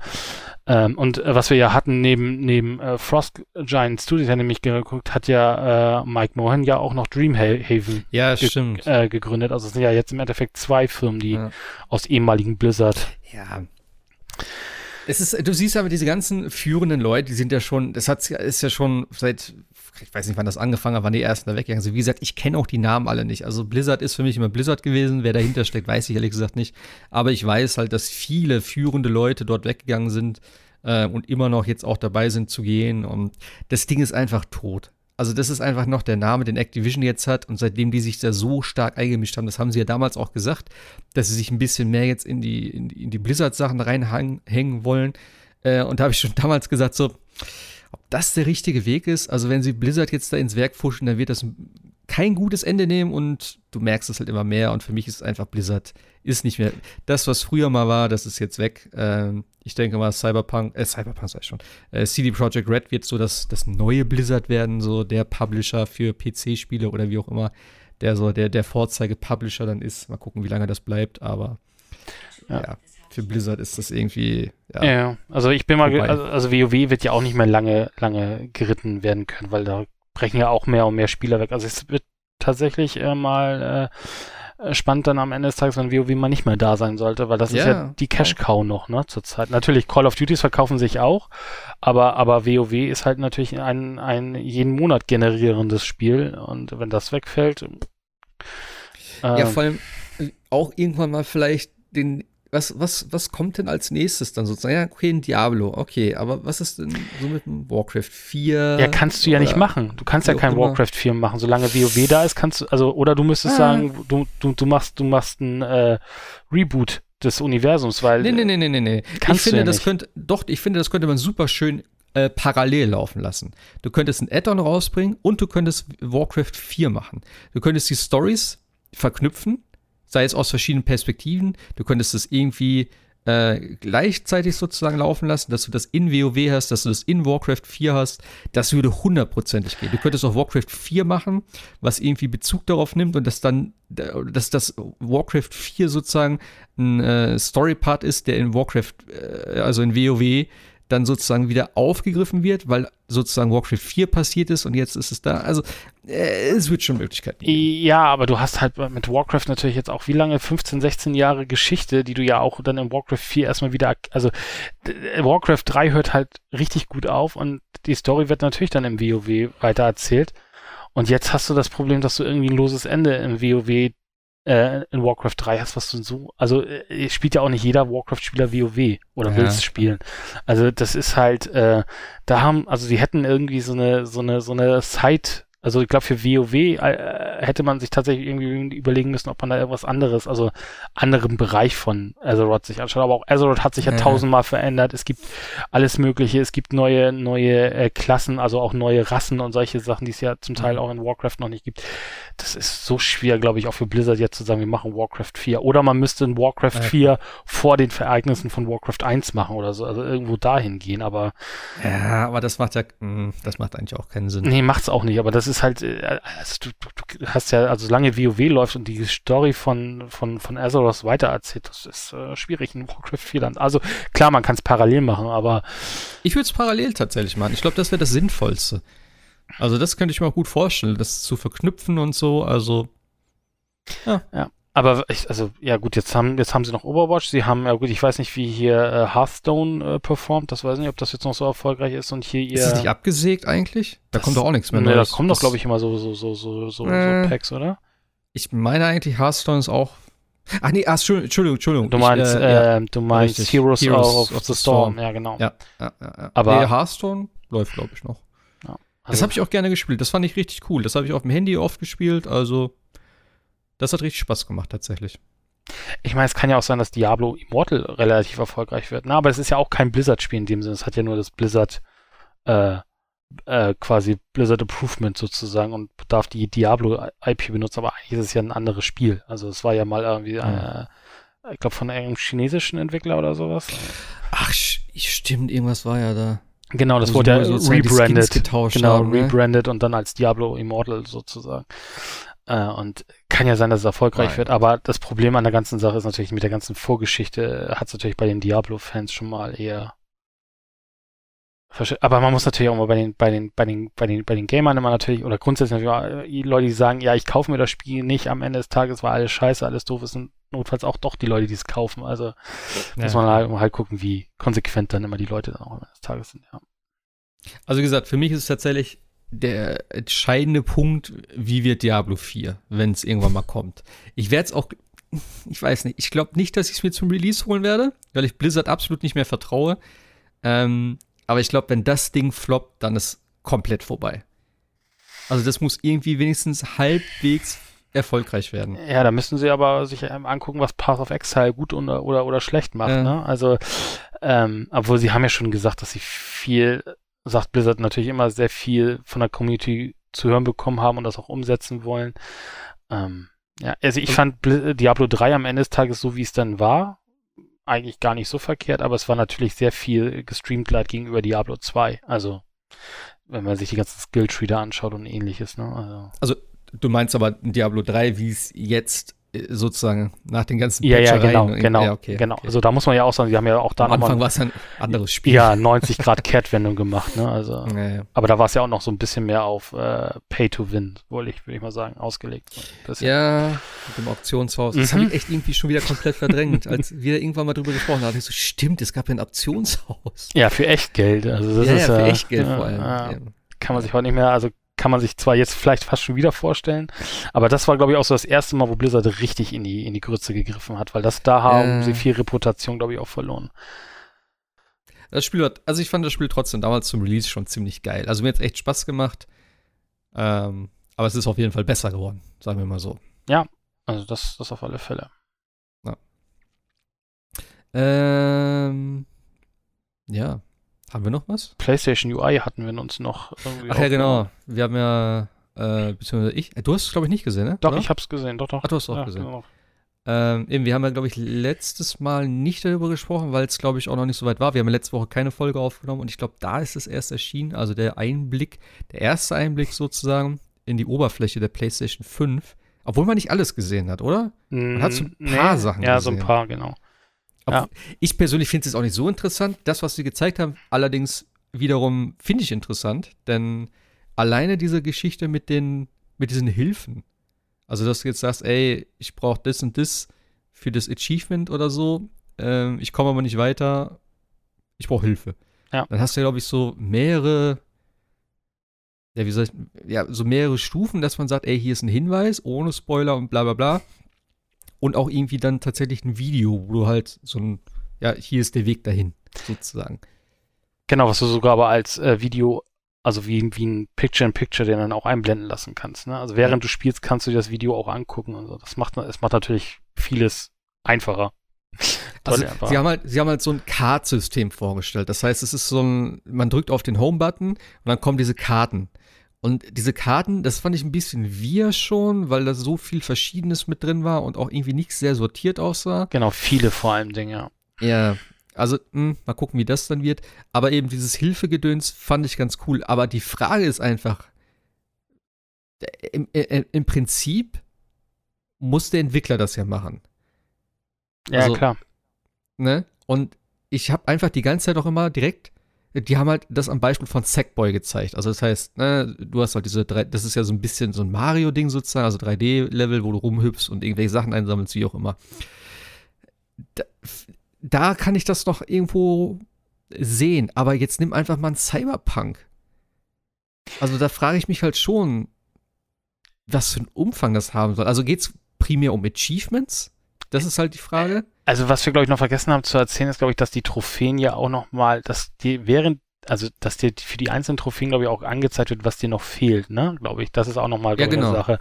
ähm, und äh, was wir ja hatten neben neben äh, Frost Giant Studios, der nämlich geguckt, hat ja äh, Mike Mohan ja auch noch Dreamhaven ja, Ge- stimmt. äh, gegründet. Also es sind ja jetzt im Endeffekt zwei Firmen, die Ja. aus ehemaligen Blizzard. Ja. Es ist, du siehst aber diese ganzen führenden Leute, die sind ja schon, das hat, ist ja schon seit, ich weiß nicht, wann das angefangen hat, wann die ersten da weggegangen sind. Wie gesagt, ich kenne auch die Namen alle nicht. Also Blizzard ist für mich immer Blizzard gewesen. Wer dahinter steckt, weiß ich ehrlich gesagt nicht. Aber ich weiß halt, dass viele führende Leute dort weggegangen sind äh, und immer noch jetzt auch dabei sind zu gehen. Und das Ding ist einfach tot. Also das ist einfach noch der Name, den Activision jetzt hat. Und seitdem die sich da so stark eingemischt haben, das haben sie ja damals auch gesagt, dass sie sich ein bisschen mehr jetzt in die, in die, Blizzard-Sachen reinhängen wollen. Äh, und da habe ich schon damals gesagt, so, ob das der richtige Weg ist. Also wenn sie Blizzard jetzt da ins Werk fuschen, dann wird das kein gutes Ende nehmen und du merkst es halt immer mehr. Und für mich ist einfach Blizzard ist nicht mehr das, was früher mal war, das ist jetzt weg. Ähm, ich denke mal, Cyberpunk, äh, Cyberpunk sei schon. Äh, CD Projekt Red wird so das, das neue Blizzard werden, so der Publisher für PC-Spiele oder wie auch immer, der so der, der Vorzeige-Publisher dann ist. Mal gucken, wie lange das bleibt, aber ja. ja für Blizzard ist das irgendwie. Ja, ja also ich bin mal, also, also WoW wird ja auch nicht mehr lange, lange geritten werden können, weil da brechen ja auch mehr und mehr Spieler weg. Also es wird tatsächlich äh, mal äh, spannend dann am Ende des Tages, wenn WoW mal nicht mehr da sein sollte, weil das ja, ist ja die Cash-Cow noch, ne, zurzeit. Natürlich, Call of Duties verkaufen sich auch, aber, aber WoW ist halt natürlich ein, ein jeden Monat generierendes Spiel und wenn das wegfällt. Äh, ja, vor allem auch irgendwann mal vielleicht den was, was, was kommt denn als nächstes dann sozusagen? Ja, okay, ein Diablo, okay, aber was ist denn so mit dem Warcraft 4? Ja, kannst du ja nicht machen. Du kannst ja kein. Warcraft 4 machen. Solange WoW da ist, kannst du, also, oder du müsstest ah. sagen, du, du, du machst, du machst ein äh, Reboot des Universums, weil. Nee, nee, nee, nee, nee, nee. Kannst ich finde, ja das könnte, doch, ich finde, das könnte man super schön äh, parallel laufen lassen. Du könntest ein Add-on rausbringen und du könntest Warcraft 4 machen. Du könntest die Stories verknüpfen sei es aus verschiedenen Perspektiven. Du könntest es irgendwie äh, gleichzeitig sozusagen laufen lassen, dass du das in WoW hast, dass du das in Warcraft 4 hast. Das würde hundertprozentig gehen. Du könntest auch Warcraft 4 machen, was irgendwie Bezug darauf nimmt und dass dann, dass das Warcraft 4 sozusagen ein äh, Story-Part ist, der in Warcraft, äh, also in WoW, dann sozusagen wieder aufgegriffen wird, weil sozusagen Warcraft 4 passiert ist und jetzt ist es da. Also äh, es wird schon Möglichkeiten geben. Ja, aber du hast halt mit Warcraft natürlich jetzt auch wie lange? 15, 16 Jahre Geschichte, die du ja auch dann in Warcraft 4 erstmal wieder, also Warcraft 3 hört halt richtig gut auf und die Story wird natürlich dann im WoW weiter erzählt. Und jetzt hast du das Problem, dass du irgendwie ein loses Ende im WoW äh, in Warcraft 3 hast, was du so, also äh, spielt ja auch nicht jeder Warcraft-Spieler WoW oder ja. will es spielen. Also das ist halt, äh, da haben, also sie hätten irgendwie so eine, so eine, so eine Side- also ich glaube, für WoW äh, hätte man sich tatsächlich irgendwie überlegen müssen, ob man da irgendwas anderes, also anderen Bereich von Azeroth sich anschaut. Aber auch Azeroth hat sich ja, ja tausendmal verändert. Es gibt alles Mögliche. Es gibt neue, neue äh, Klassen, also auch neue Rassen und solche Sachen, die es ja zum Teil mhm. auch in Warcraft noch nicht gibt. Das ist so schwer, glaube ich, auch für Blizzard jetzt zu sagen, wir machen Warcraft 4. Oder man müsste in Warcraft ja. 4 vor den Ereignissen von Warcraft 1 machen oder so. Also irgendwo dahin gehen. Aber ja, aber das macht ja, hm, das macht eigentlich auch keinen Sinn. Nee, macht's auch nicht. Aber das ist halt, äh, also du, du, hast ja, also solange WoW läuft und die Story von, von, von Azeroth weitererzählt, das ist äh, schwierig in Warcraft 4 dann. Also klar, man kann es parallel machen, aber. Ich würde es parallel tatsächlich machen. Ich glaube, das wäre das Sinnvollste. Also, das könnte ich mir auch gut vorstellen, das zu verknüpfen und so. Also. Ja. ja. Aber ich, also, ja gut, jetzt haben, jetzt haben sie noch Overwatch. Sie haben, ja gut, ich weiß nicht, wie hier äh, Hearthstone äh, performt. Das weiß ich nicht, ob das jetzt noch so erfolgreich ist und hier ihr. Ist es nicht abgesägt eigentlich? Da kommt doch auch nichts mehr. Nee, da kommen doch, glaube ich, immer so, so, so, so, so, äh, so Packs, oder? Ich meine eigentlich, Hearthstone ist auch. Ach nee, ach, Entschuldigung, Entschuldigung. Du meinst, ich, äh, äh, du meinst Heroes, Heroes of, of, the Storm. Storm. Ja, genau. Ja, ja, ja, ja. Aber nee, Hearthstone läuft, glaube ich, noch. Ja, also das habe ich auch gerne gespielt. Das fand ich richtig cool. Das habe ich auf dem Handy oft gespielt. Also, das hat richtig Spaß gemacht, tatsächlich. Ich meine, es kann ja auch sein, dass Diablo Immortal relativ erfolgreich wird. Na, aber es ist ja auch kein Blizzard-Spiel in dem Sinne. Es hat ja nur das Blizzard, äh, äh, quasi Blizzard Improvement sozusagen und darf die Diablo-IP benutzen, aber eigentlich ist es ja ein anderes Spiel. Also es war ja mal irgendwie, mhm. äh, ich glaube, von einem chinesischen Entwickler oder sowas. Ach, stimmt, irgendwas war ja da. Genau, das wurde ja rebranded. Getauscht genau, haben, ne? rebranded und dann als Diablo Immortal sozusagen. Äh, und kann ja sein, dass es erfolgreich Nein. wird, aber das Problem an der ganzen Sache ist natürlich, mit der ganzen Vorgeschichte hat es natürlich bei den Diablo-Fans schon mal eher. Aber man muss natürlich auch mal bei den, bei den, bei den, bei den, bei den Gamern immer natürlich, oder grundsätzlich natürlich äh, Leute, die sagen, ja, ich kaufe mir das Spiel nicht, am Ende des Tages war alles scheiße, alles doof, sind notfalls auch doch die Leute, die es kaufen. Also ja. muss man halt, halt gucken, wie konsequent dann immer die Leute dann auch am Ende des Tages sind, ja. Also wie gesagt, für mich ist es tatsächlich der entscheidende Punkt, wie wird Diablo 4, wenn es irgendwann mal kommt. Ich werde es auch, ich weiß nicht, ich glaube nicht, dass ich es mir zum Release holen werde, weil ich Blizzard absolut nicht mehr vertraue. Ähm, aber ich glaube, wenn das Ding floppt, dann ist komplett vorbei. Also das muss irgendwie wenigstens halbwegs erfolgreich werden. Ja, da müssen sie aber sich angucken, was Path of Exile gut oder, oder, oder schlecht macht. Ja. Ne? Also, ähm, obwohl sie haben ja schon gesagt, dass sie viel sagt Blizzard natürlich immer sehr viel von der Community zu hören bekommen haben und das auch umsetzen wollen. Ähm, ja, also ich fand Bl Diablo 3 am Ende des Tages, so wie es dann war, eigentlich gar nicht so verkehrt, aber es war natürlich sehr viel gestreamt leid gegenüber Diablo 2. Also, wenn man sich die ganzen Skilltree da anschaut und ähnliches, ne? Also, also du meinst aber Diablo 3, wie es jetzt äh, sozusagen nach den ganzen Ja, ja, genau, genau, ja, okay, genau. Okay. Also da muss man ja auch sagen, die haben ja auch da Am Anfang war es ein anderes Spiel. Ja, 90 Grad Kehrtwendung gemacht, ne? Also, ja, ja. aber da war es ja auch noch so ein bisschen mehr auf äh, Pay to Win, wollte ich, würde ich mal sagen, ausgelegt. Ja, mit dem Auktionshaus. Mhm. Das habe ich echt irgendwie schon wieder komplett verdrängt, als wir irgendwann mal drüber gesprochen haben. Ich so, stimmt, es gab ja ein Auktionshaus. Ja, für Echtgeld. Also das ja, ist ja, für äh, Echtgeld vor allem. Kann man sich heute nicht mehr, also kann man sich zwar jetzt vielleicht fast schon wieder vorstellen, aber das war, glaube ich, auch so das erste Mal, wo Blizzard richtig in die, in die Grütze gegriffen hat, weil das da haben äh. sie viel Reputation, glaube ich, auch verloren. Das Spiel hat, also ich fand das Spiel trotzdem damals zum Release schon ziemlich geil. Also mir hat es echt Spaß gemacht. Ähm, aber es ist auf jeden Fall besser geworden, sagen wir mal so. Ja, also das, das auf alle Fälle. Ja. Ähm, ja. Haben wir noch was? PlayStation UI hatten wir uns noch irgendwie. Ach ja, genau. Wir haben ja, äh, beziehungsweise ich, äh, du hast es, glaube ich, nicht gesehen, ne? Doch, Oder? ich hab's gesehen, doch, doch. Ach, du hast es auch ja, gesehen. Genau. Ähm, eben, wir haben ja, glaube ich, letztes Mal nicht darüber gesprochen, weil es, glaube ich, auch noch nicht so weit war. Wir haben ja letzte Woche keine Folge aufgenommen und ich glaube, da ist es erst erschienen. Also der Einblick, der erste Einblick sozusagen in die Oberfläche der PlayStation 5. Obwohl man nicht alles gesehen hat, oder? Man hat so ein paar nee, Sachen ja, gesehen. Ja, so ein paar, genau. Ja. Ich persönlich finde es auch nicht so interessant. Das, was sie gezeigt haben, allerdings wiederum finde ich interessant, denn alleine diese Geschichte mit den, mit diesen Hilfen. Also, dass du jetzt sagst, ey, ich brauche das und das für das Achievement oder so, ähm, ich komme aber nicht weiter, ich brauche Hilfe. Ja. Dann hast du ja, glaube ich, so mehrere, ja, wie soll ich, ja, so mehrere Stufen, dass man sagt, ey, hier ist ein Hinweis, ohne Spoiler und bla bla bla und auch irgendwie dann tatsächlich ein Video, wo du halt so ein, ja, hier ist der Weg dahin, sozusagen. Genau, was du sogar aber als äh, Video, also wie, wie ein Picture-in-Picture, den dann auch einblenden lassen kannst. Ne? Also während ja. du spielst, kannst du dir das Video auch angucken und so. Das macht, es macht natürlich vieles einfacher. Also, sie haben halt, sie haben halt so ein Kartsystem vorgestellt. Das heißt, es ist so ein, man drückt auf den Home-Button und dann kommen diese Karten. Und diese Karten, das fand ich ein bisschen wir schon, weil da so viel Verschiedenes mit drin war und auch irgendwie nicht sehr sortiert aussah. Genau, viele vor allem Dinge, ja. Also mh, hm, mal gucken, wie das dann wird. Aber eben dieses Hilfegedöns fand ich ganz cool. Aber die Frage ist einfach, im, im, im Prinzip muss der Entwickler das ja machen. Ja, also, klar. Ne? Und ich habe einfach die ganze Zeit auch immer direkt die haben halt das am Beispiel von Sackboy gezeigt. Also das heißt, ne, du hast halt diese drei, das ist ja so ein bisschen so ein Mario-Ding sozusagen, also 3D-Level, wo du rumhüpfst und irgendwelche Sachen einsammelst, wie auch immer. Da, da kann ich das noch irgendwo sehen, aber jetzt nimm einfach mal einen Cyberpunk. Also da frage ich mich halt schon, was für einen Umfang das haben soll. Also geht es primär um Achievements? Das ist halt die Frage. Also was wir, glaube ich, noch vergessen haben zu erzählen, ist, glaube ich, dass die Trophäen ja auch noch mal, dass die während, also dass dir für die einzelnen Trophäen, glaube ich, auch angezeigt wird, was dir noch fehlt, ne? Glaube ich. Das ist auch noch mal ja, genau. eine Sache.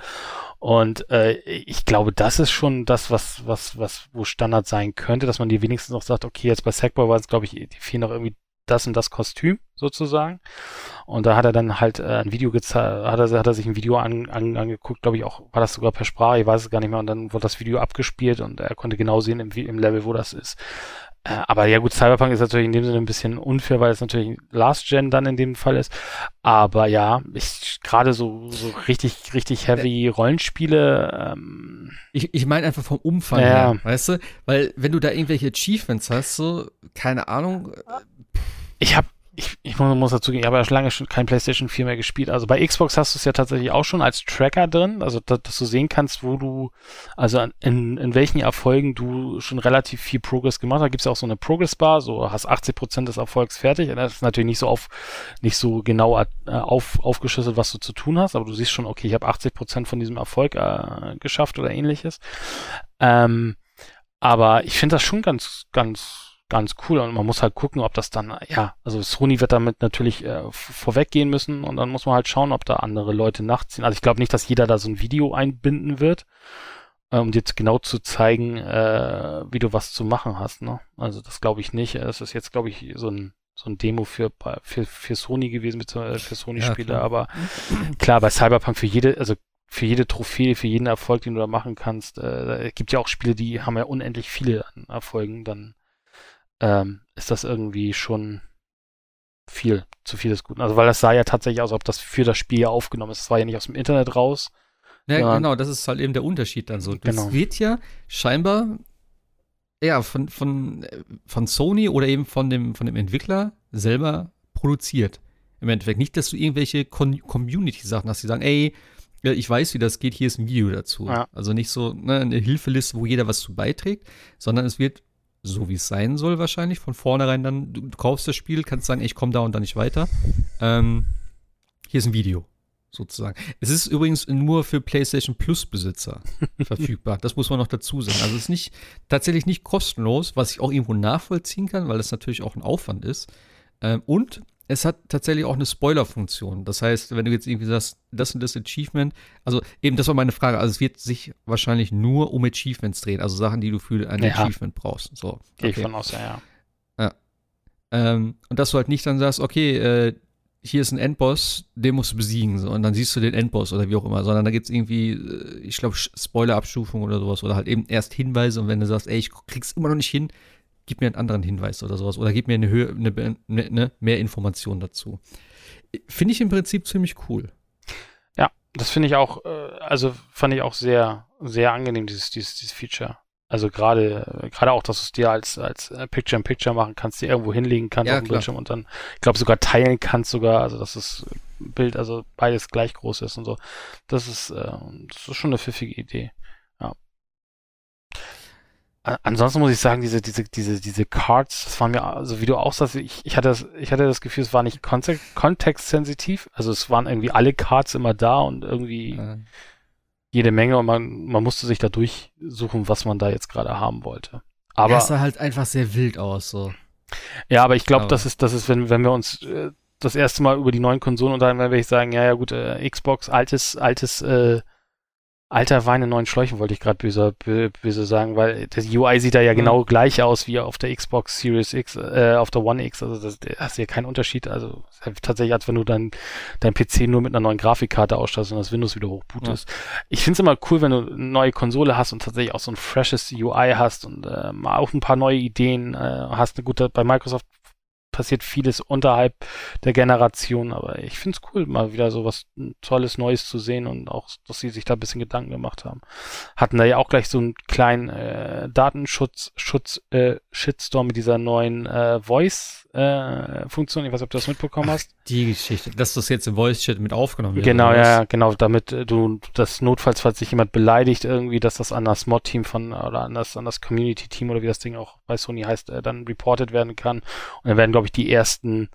Und äh, ich glaube, das ist schon das, was, was, was, wo Standard sein könnte, dass man dir wenigstens noch sagt, okay, jetzt bei Sackboy war es, glaube ich, die fehlen noch irgendwie das und das Kostüm sozusagen. Und da hat er dann halt äh, ein Video gezeigt, hat er, hat er sich ein Video an, an, angeguckt, glaube ich auch, war das sogar per Sprache, ich weiß es gar nicht mehr. Und dann wurde das Video abgespielt und er konnte genau sehen im, im Level, wo das ist. Äh, aber ja gut, Cyberpunk ist natürlich in dem Sinne ein bisschen unfair, weil es natürlich Last Gen dann in dem Fall ist. Aber ja, ich gerade so, so richtig, richtig heavy Rollenspiele. Ähm, ich, ich meine einfach vom Umfang ja. her, weißt du? Weil wenn du da irgendwelche Achievements hast, so, keine Ahnung. Äh, ich habe ich, ich muss dazu gehen, ich habe ja schon lange schon kein PlayStation 4 mehr gespielt. Also bei Xbox hast du es ja tatsächlich auch schon als Tracker drin, also dass, dass du sehen kannst, wo du, also in, in welchen Erfolgen du schon relativ viel Progress gemacht hast. Da gibt es ja auch so eine Progress-Bar, so hast 80% des Erfolgs fertig. Das ist natürlich nicht so auf, nicht so genau äh, auf, aufgeschlüsselt, was du zu tun hast, aber du siehst schon, okay, ich habe 80% von diesem Erfolg äh, geschafft oder ähnliches. Ähm, aber ich finde das schon ganz, ganz ganz cool und man muss halt gucken, ob das dann, ja, also Sony wird damit natürlich äh, vorweggehen müssen und dann muss man halt schauen, ob da andere Leute nachziehen. Also ich glaube nicht, dass jeder da so ein Video einbinden wird, äh, um dir genau zu zeigen, äh, wie du was zu machen hast. Ne? Also das glaube ich nicht. Es ist jetzt, glaube ich, so ein so ein Demo für, für, für Sony gewesen, beziehungsweise für Sony-Spiele, klar. aber klar, bei Cyberpunk für jede, also für jede Trophäe, für jeden Erfolg, den du da machen kannst, äh, es gibt ja auch Spiele, die haben ja unendlich viele Erfolgen, dann ähm, ist das irgendwie schon viel, zu viel des Guten. Also weil das sah ja tatsächlich aus, ob das für das Spiel ja aufgenommen ist. Es war ja nicht aus dem Internet raus. Ja, genau, das ist halt eben der Unterschied dann so. Das Genau. wird ja scheinbar ja, von, von, äh, von Sony oder eben von dem, von dem Entwickler selber produziert. Im Endeffekt nicht, dass du irgendwelche Community-Sachen hast, die sagen, ey, ja, ich weiß, wie das geht, hier ist ein Video dazu. Ja. Also nicht so ne, eine Hilfeliste, wo jeder was zu beiträgt, sondern es wird, so wie es sein soll wahrscheinlich, von vornherein dann, du, du kaufst das Spiel, kannst sagen, ich komme da und da nicht weiter. Ähm, hier ist ein Video, sozusagen. Es ist übrigens nur für PlayStation Plus-Besitzer verfügbar. Das muss man noch dazu sagen. Also es ist nicht, tatsächlich nicht kostenlos, was ich auch irgendwo nachvollziehen kann, weil das natürlich auch ein Aufwand ist. Ähm, und es hat tatsächlich auch eine Spoiler-Funktion. Das heißt, wenn du jetzt irgendwie sagst, das und das Achievement, also eben, das war meine Frage. Also es wird sich wahrscheinlich nur um Achievements drehen, also Sachen, die du für ein Ja. Achievement brauchst. So, Gehe ich okay. von aus, ja, ja. Ähm, und dass du halt nicht dann sagst, okay, äh, hier ist ein Endboss, den musst du besiegen. So, und dann siehst du den Endboss oder wie auch immer. Sondern da gibt es irgendwie, äh, ich glaube, Spoiler-Abstufung oder sowas. Oder halt eben erst Hinweise. Und wenn du sagst, ey, ich krieg's immer noch nicht hin, gib mir einen anderen Hinweis oder sowas. Oder gib mir eine, Höhe, eine, eine, eine mehr Informationen dazu. Finde ich im Prinzip ziemlich cool. Ja, das finde ich auch, äh, also fand ich auch sehr, sehr angenehm, dieses, dieses, dieses Feature. Also gerade, gerade auch, dass du es dir als, als äh, Picture-in-Picture machen kannst, dir irgendwo hinlegen kannst Ja, auf dem klar. Bildschirm und dann, ich glaube, sogar teilen kannst sogar, also dass das Bild, also beides gleich groß ist und so. Das ist, äh, das ist schon eine pfiffige Idee. Ja. Ansonsten muss ich sagen, diese, diese, diese, diese Cards, das waren mir, also wie du auch sagst, ich, ich hatte das, ich hatte das Gefühl, es war nicht kontext, kontextsensitiv. Also es waren irgendwie alle Cards immer da und irgendwie Äh, jede Menge und man, man musste sich da durchsuchen, was man da jetzt gerade haben wollte. aber es sah halt einfach sehr wild aus. So. ja, aber ich glaube, das ist, das ist, wenn, wenn wir uns äh, das erste Mal über die neuen Konsolen unterhalten, dann werde ich sagen, ja, ja gut, äh, Xbox, altes, altes, äh, alter Wein in neuen Schläuchen, wollte ich gerade böse, bö- böse sagen, weil das UI sieht da ja Mhm. genau gleich aus wie auf der Xbox Series X, äh, auf der One X, also das, da hast du ja keinen Unterschied, also ist tatsächlich, als wenn du dann dein PC nur mit einer neuen Grafikkarte ausstattest und das Windows wieder hochbootest. Ich finde es immer cool, wenn du eine neue Konsole hast und tatsächlich auch so ein freshes UI hast und äh, auch ein paar neue Ideen äh, hast. Gut, bei Microsoft passiert vieles unterhalb der Generation, aber ich finde es cool, mal wieder so was Tolles, Neues zu sehen und auch, dass sie sich da ein bisschen Gedanken gemacht haben. Hatten da ja auch gleich so einen kleinen äh, Datenschutz, Schutz, äh, Shitstorm mit dieser neuen äh, Voice-Funktion. ich weiß nicht, ob du das mitbekommen hast. Die Geschichte, dass das jetzt im Voice-Chat mit aufgenommen wird. Genau, ja, genau, damit äh, du das notfalls, falls sich jemand beleidigt irgendwie, dass das an das Mod-Team von oder an das, an das Community-Team oder wie das Ding auch bei Sony heißt, äh, dann reported werden kann. Und dann werden, glaube ich, die ersten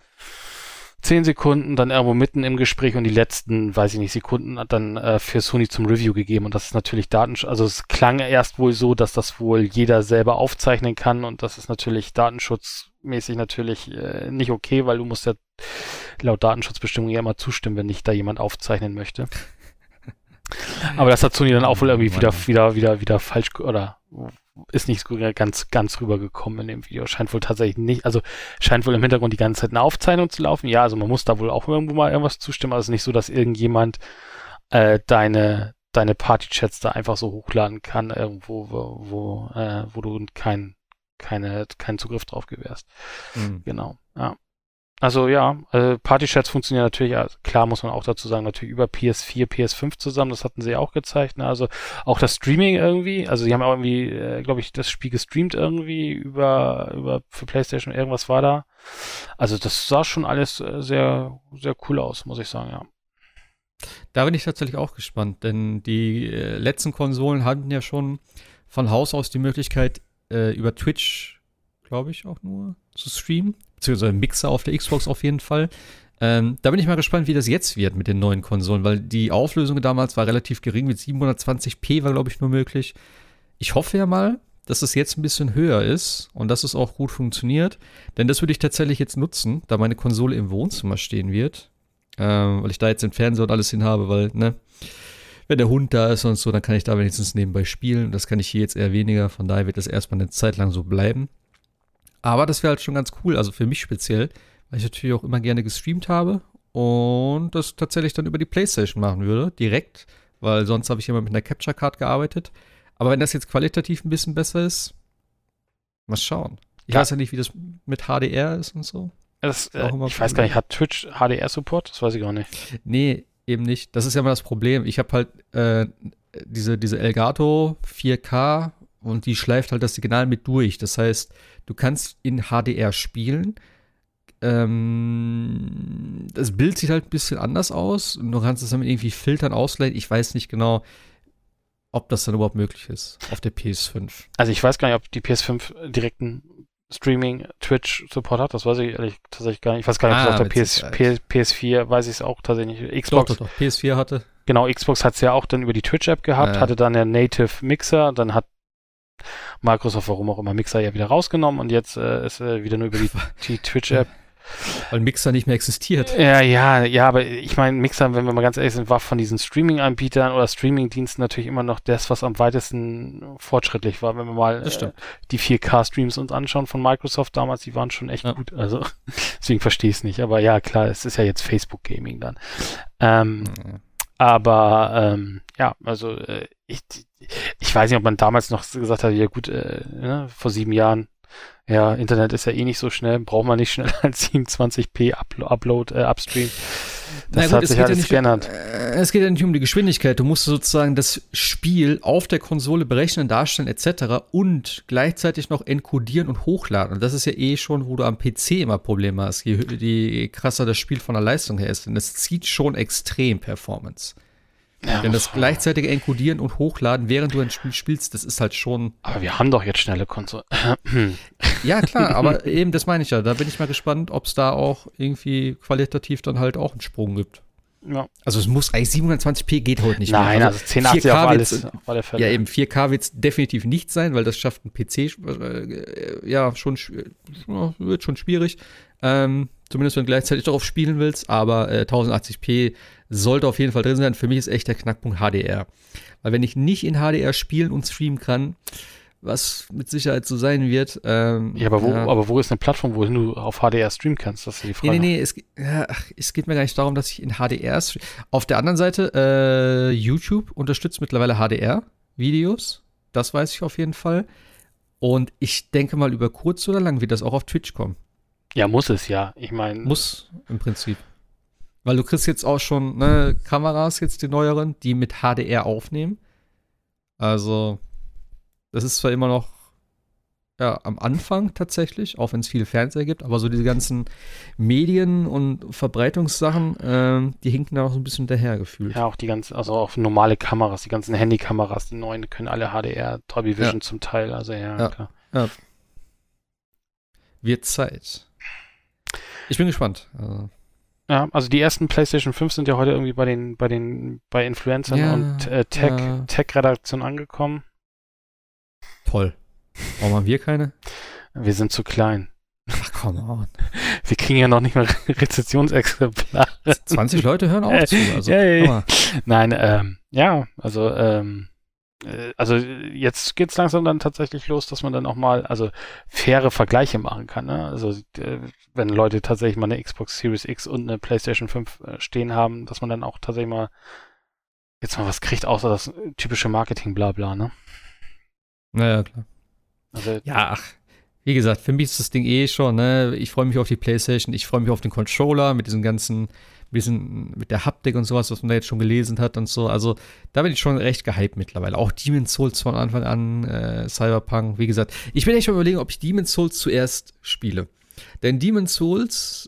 zehn Sekunden dann irgendwo mitten im Gespräch und die letzten, weiß ich nicht, Sekunden dann äh, für Sony zum Review gegeben. Und das ist natürlich Datenschutz, also es klang erst wohl so, dass das wohl jeder selber aufzeichnen kann und das ist natürlich datenschutzmäßig natürlich äh, nicht okay, weil du musst ja laut Datenschutzbestimmungen ja immer zustimmen, wenn nicht da jemand aufzeichnen möchte. Aber das hat Sony dann auch wohl irgendwie wieder, wieder, wieder, wieder falsch oder ist nicht ganz, ganz rübergekommen in dem Video. Scheint wohl tatsächlich nicht, also scheint wohl im Hintergrund die ganze Zeit eine Aufzeichnung zu laufen. Ja, also man muss da wohl auch irgendwo mal irgendwas zustimmen. Also es ist nicht so, dass irgendjemand äh, deine, deine Party-Chats da einfach so hochladen kann, irgendwo, wo, wo, äh, wo du kein, keine, keinen Zugriff drauf gewährst. Mhm. Genau, ja. Also ja, äh, Party-Chats funktionieren natürlich, also klar muss man auch dazu sagen, natürlich über PS4, PS5 zusammen, das hatten sie ja auch gezeigt. Ne? Also auch das Streaming irgendwie, also sie haben auch irgendwie, äh, glaube ich, das Spiel gestreamt irgendwie über, über für PlayStation, irgendwas war da. Also das sah schon alles äh, sehr, sehr cool aus, muss ich sagen, ja. Da bin ich tatsächlich auch gespannt, denn die äh, letzten Konsolen hatten ja schon von Haus aus die Möglichkeit, äh, über Twitch, glaube ich, auch nur zu streamen. Beziehungsweise Mixer auf der Xbox auf jeden Fall. Ähm, da bin ich mal gespannt, wie das jetzt wird mit den neuen Konsolen, weil die Auflösung damals war relativ gering. Mit 720p war, glaube ich, nur möglich. Ich hoffe ja mal, dass es jetzt ein bisschen höher ist und dass es auch gut funktioniert. Denn das würde ich tatsächlich jetzt nutzen, da meine Konsole im Wohnzimmer stehen wird. Ähm, weil ich da jetzt den Fernseher und alles hin habe, weil, ne, wenn der Hund da ist und so, dann kann ich da wenigstens nebenbei spielen. Das kann ich hier jetzt eher weniger, von daher wird das erstmal eine Zeit lang so bleiben. Aber das wäre halt schon ganz cool, also für mich speziell, weil ich natürlich auch immer gerne gestreamt habe und das tatsächlich dann über die Playstation machen würde, direkt, weil sonst habe ich immer mit einer Capture Card gearbeitet. Aber wenn das jetzt qualitativ ein bisschen besser ist, mal schauen. Ich Ja. weiß ja nicht, wie das mit HDR ist und so. Das, äh, ich weiß gar nicht, hat Twitch HDR-Support? Das weiß ich gar nicht. Nee, eben nicht. Das ist ja immer das Problem. Ich habe halt äh, diese, diese Elgato 4K und die schleift halt das Signal mit durch. Das heißt, du kannst in HDR spielen. Ähm, das Bild sieht halt ein bisschen anders aus und du kannst es dann mit irgendwie Filtern ausleihen. Ich weiß nicht genau, ob das dann überhaupt möglich ist auf der PS5. Also ich weiß gar nicht, ob die PS5 direkten Streaming Twitch Support hat. Das weiß ich ehrlich tatsächlich gar nicht. Ich weiß gar nicht, ob Ah, es auf der PS, Sicherheit. PS, PS4 weiß ich es auch tatsächlich nicht. Doch, Xbox, doch, doch. PS4 hatte. genau, Xbox hat es ja auch dann über die Twitch-App gehabt, Ja. hatte dann der Native Mixer, dann hat Microsoft, warum auch immer, Mixer ja wieder rausgenommen und jetzt äh, ist äh, wieder nur über die, die Twitch-App. Weil Mixer nicht mehr existiert. Ja, ja, ja, aber ich meine, Mixer, wenn wir mal ganz ehrlich sind, war von diesen Streaming-Anbietern oder Streaming-Diensten natürlich immer noch das, was am weitesten fortschrittlich war. Wenn wir mal äh, die 4K-Streams uns anschauen von Microsoft damals, die waren schon echt Ja. gut. Also deswegen verstehe ich es nicht. Aber ja, klar, es ist ja jetzt Facebook-Gaming dann. Ähm, aber ähm, ja, also äh, ich, ich weiß nicht, ob man damals noch gesagt hat, ja gut, äh, ne, vor sieben Jahren, ja, Internet ist ja eh nicht so schnell, braucht man nicht schneller als 27p Uplo Upload, äh, Upstream. Das Na hat sich alles nicht, geändert. äh, Es geht ja nicht um die Geschwindigkeit. Du musst sozusagen das Spiel auf der Konsole berechnen, darstellen etc. und gleichzeitig noch encodieren und hochladen. Und das ist ja eh schon, wo du am PC immer Probleme hast, je, je krasser das Spiel von der Leistung her ist. Denn das zieht schon extrem Performance. Ja, Denn das gleichzeitige Encodieren und Hochladen, während du ein Spiel spielst, das ist halt schon. aber wir haben doch jetzt schnelle Konsolen. Ja, klar, aber eben, das meine ich ja. Da bin ich mal gespannt, ob es da auch irgendwie qualitativ dann halt auch einen Sprung gibt. ja. Also es muss eigentlich 720p geht heute nicht Nein, mehr. also 1080 auf 4K alles, auf alle Fälle. Ja, eben 4K wird es definitiv nicht sein, weil das schafft ein PC äh, ja schon ja, wird schon schwierig. Ähm, zumindest wenn du gleichzeitig darauf spielen willst, aber äh, 1080p sollte auf jeden Fall drin sein. Für mich ist echt der Knackpunkt HDR. Weil wenn ich nicht in HDR spielen und streamen kann, was mit Sicherheit so sein wird. Ähm, Ja, aber wo, ja. aber wo ist eine Plattform, wo du auf HDR streamen kannst? Das ist ja die Frage. Nee, nee, nee, es, ja, ach, es geht mir gar nicht darum, dass ich in HDR. str- Auf der anderen Seite, äh, YouTube unterstützt mittlerweile HDR-Videos. Das weiß ich auf jeden Fall. Und ich denke mal, über kurz oder lang wird das auch auf Twitch kommen. Ja, muss es ja. Ich meine, Muss im Prinzip. Weil du kriegst jetzt auch schon ne, Kameras, jetzt die neueren, die mit HDR aufnehmen. Also, das ist zwar immer noch ja, am Anfang tatsächlich, auch wenn es viele Fernseher gibt, aber so diese ganzen Medien und Verbreitungssachen, ähm, die hinken da noch so ein bisschen hinterher gefühlt. ja, auch die ganzen, also auch normale Kameras, die ganzen Handykameras, die neuen können alle HDR, Dolby Vision zum Teil, also ja, Ja. klar. Wird Zeit. Ich bin gespannt. Also, Ja, also die ersten PlayStation 5 sind ja heute irgendwie bei den, bei den, bei Influencern Ja, und äh, Tech, ja. Tech-Redaktion angekommen. toll. Warum haben wir keine? Wir sind zu klein. Ach, come on. Wir kriegen ja noch nicht mal Rezessionsexemplare. 20 Leute hören auch zu. Also. Hammer. Nein, ähm, ja, also, ähm, äh, also jetzt geht's langsam dann tatsächlich los, dass man dann auch mal, also faire Vergleiche machen kann. Ne? Also äh, wenn Leute tatsächlich mal eine Xbox Series X und eine PlayStation 5 äh, stehen haben, dass man dann auch tatsächlich mal jetzt mal was kriegt, außer das typische Marketing-Blabla, ne? Naja, klar. Also, Ja, ach, wie gesagt, für mich ist das Ding eh schon, ne? Ich freue mich auf die Playstation, ich freue mich auf den Controller mit diesem ganzen, bisschen mit der Haptik und sowas, was man da jetzt schon gelesen hat und so. Also, da bin ich schon recht gehypt mittlerweile. Auch Demon's Souls von Anfang an, äh, Cyberpunk, wie gesagt. Ich bin echt mal überlegen, ob ich Demon's Souls zuerst spiele. Denn Demon's Souls,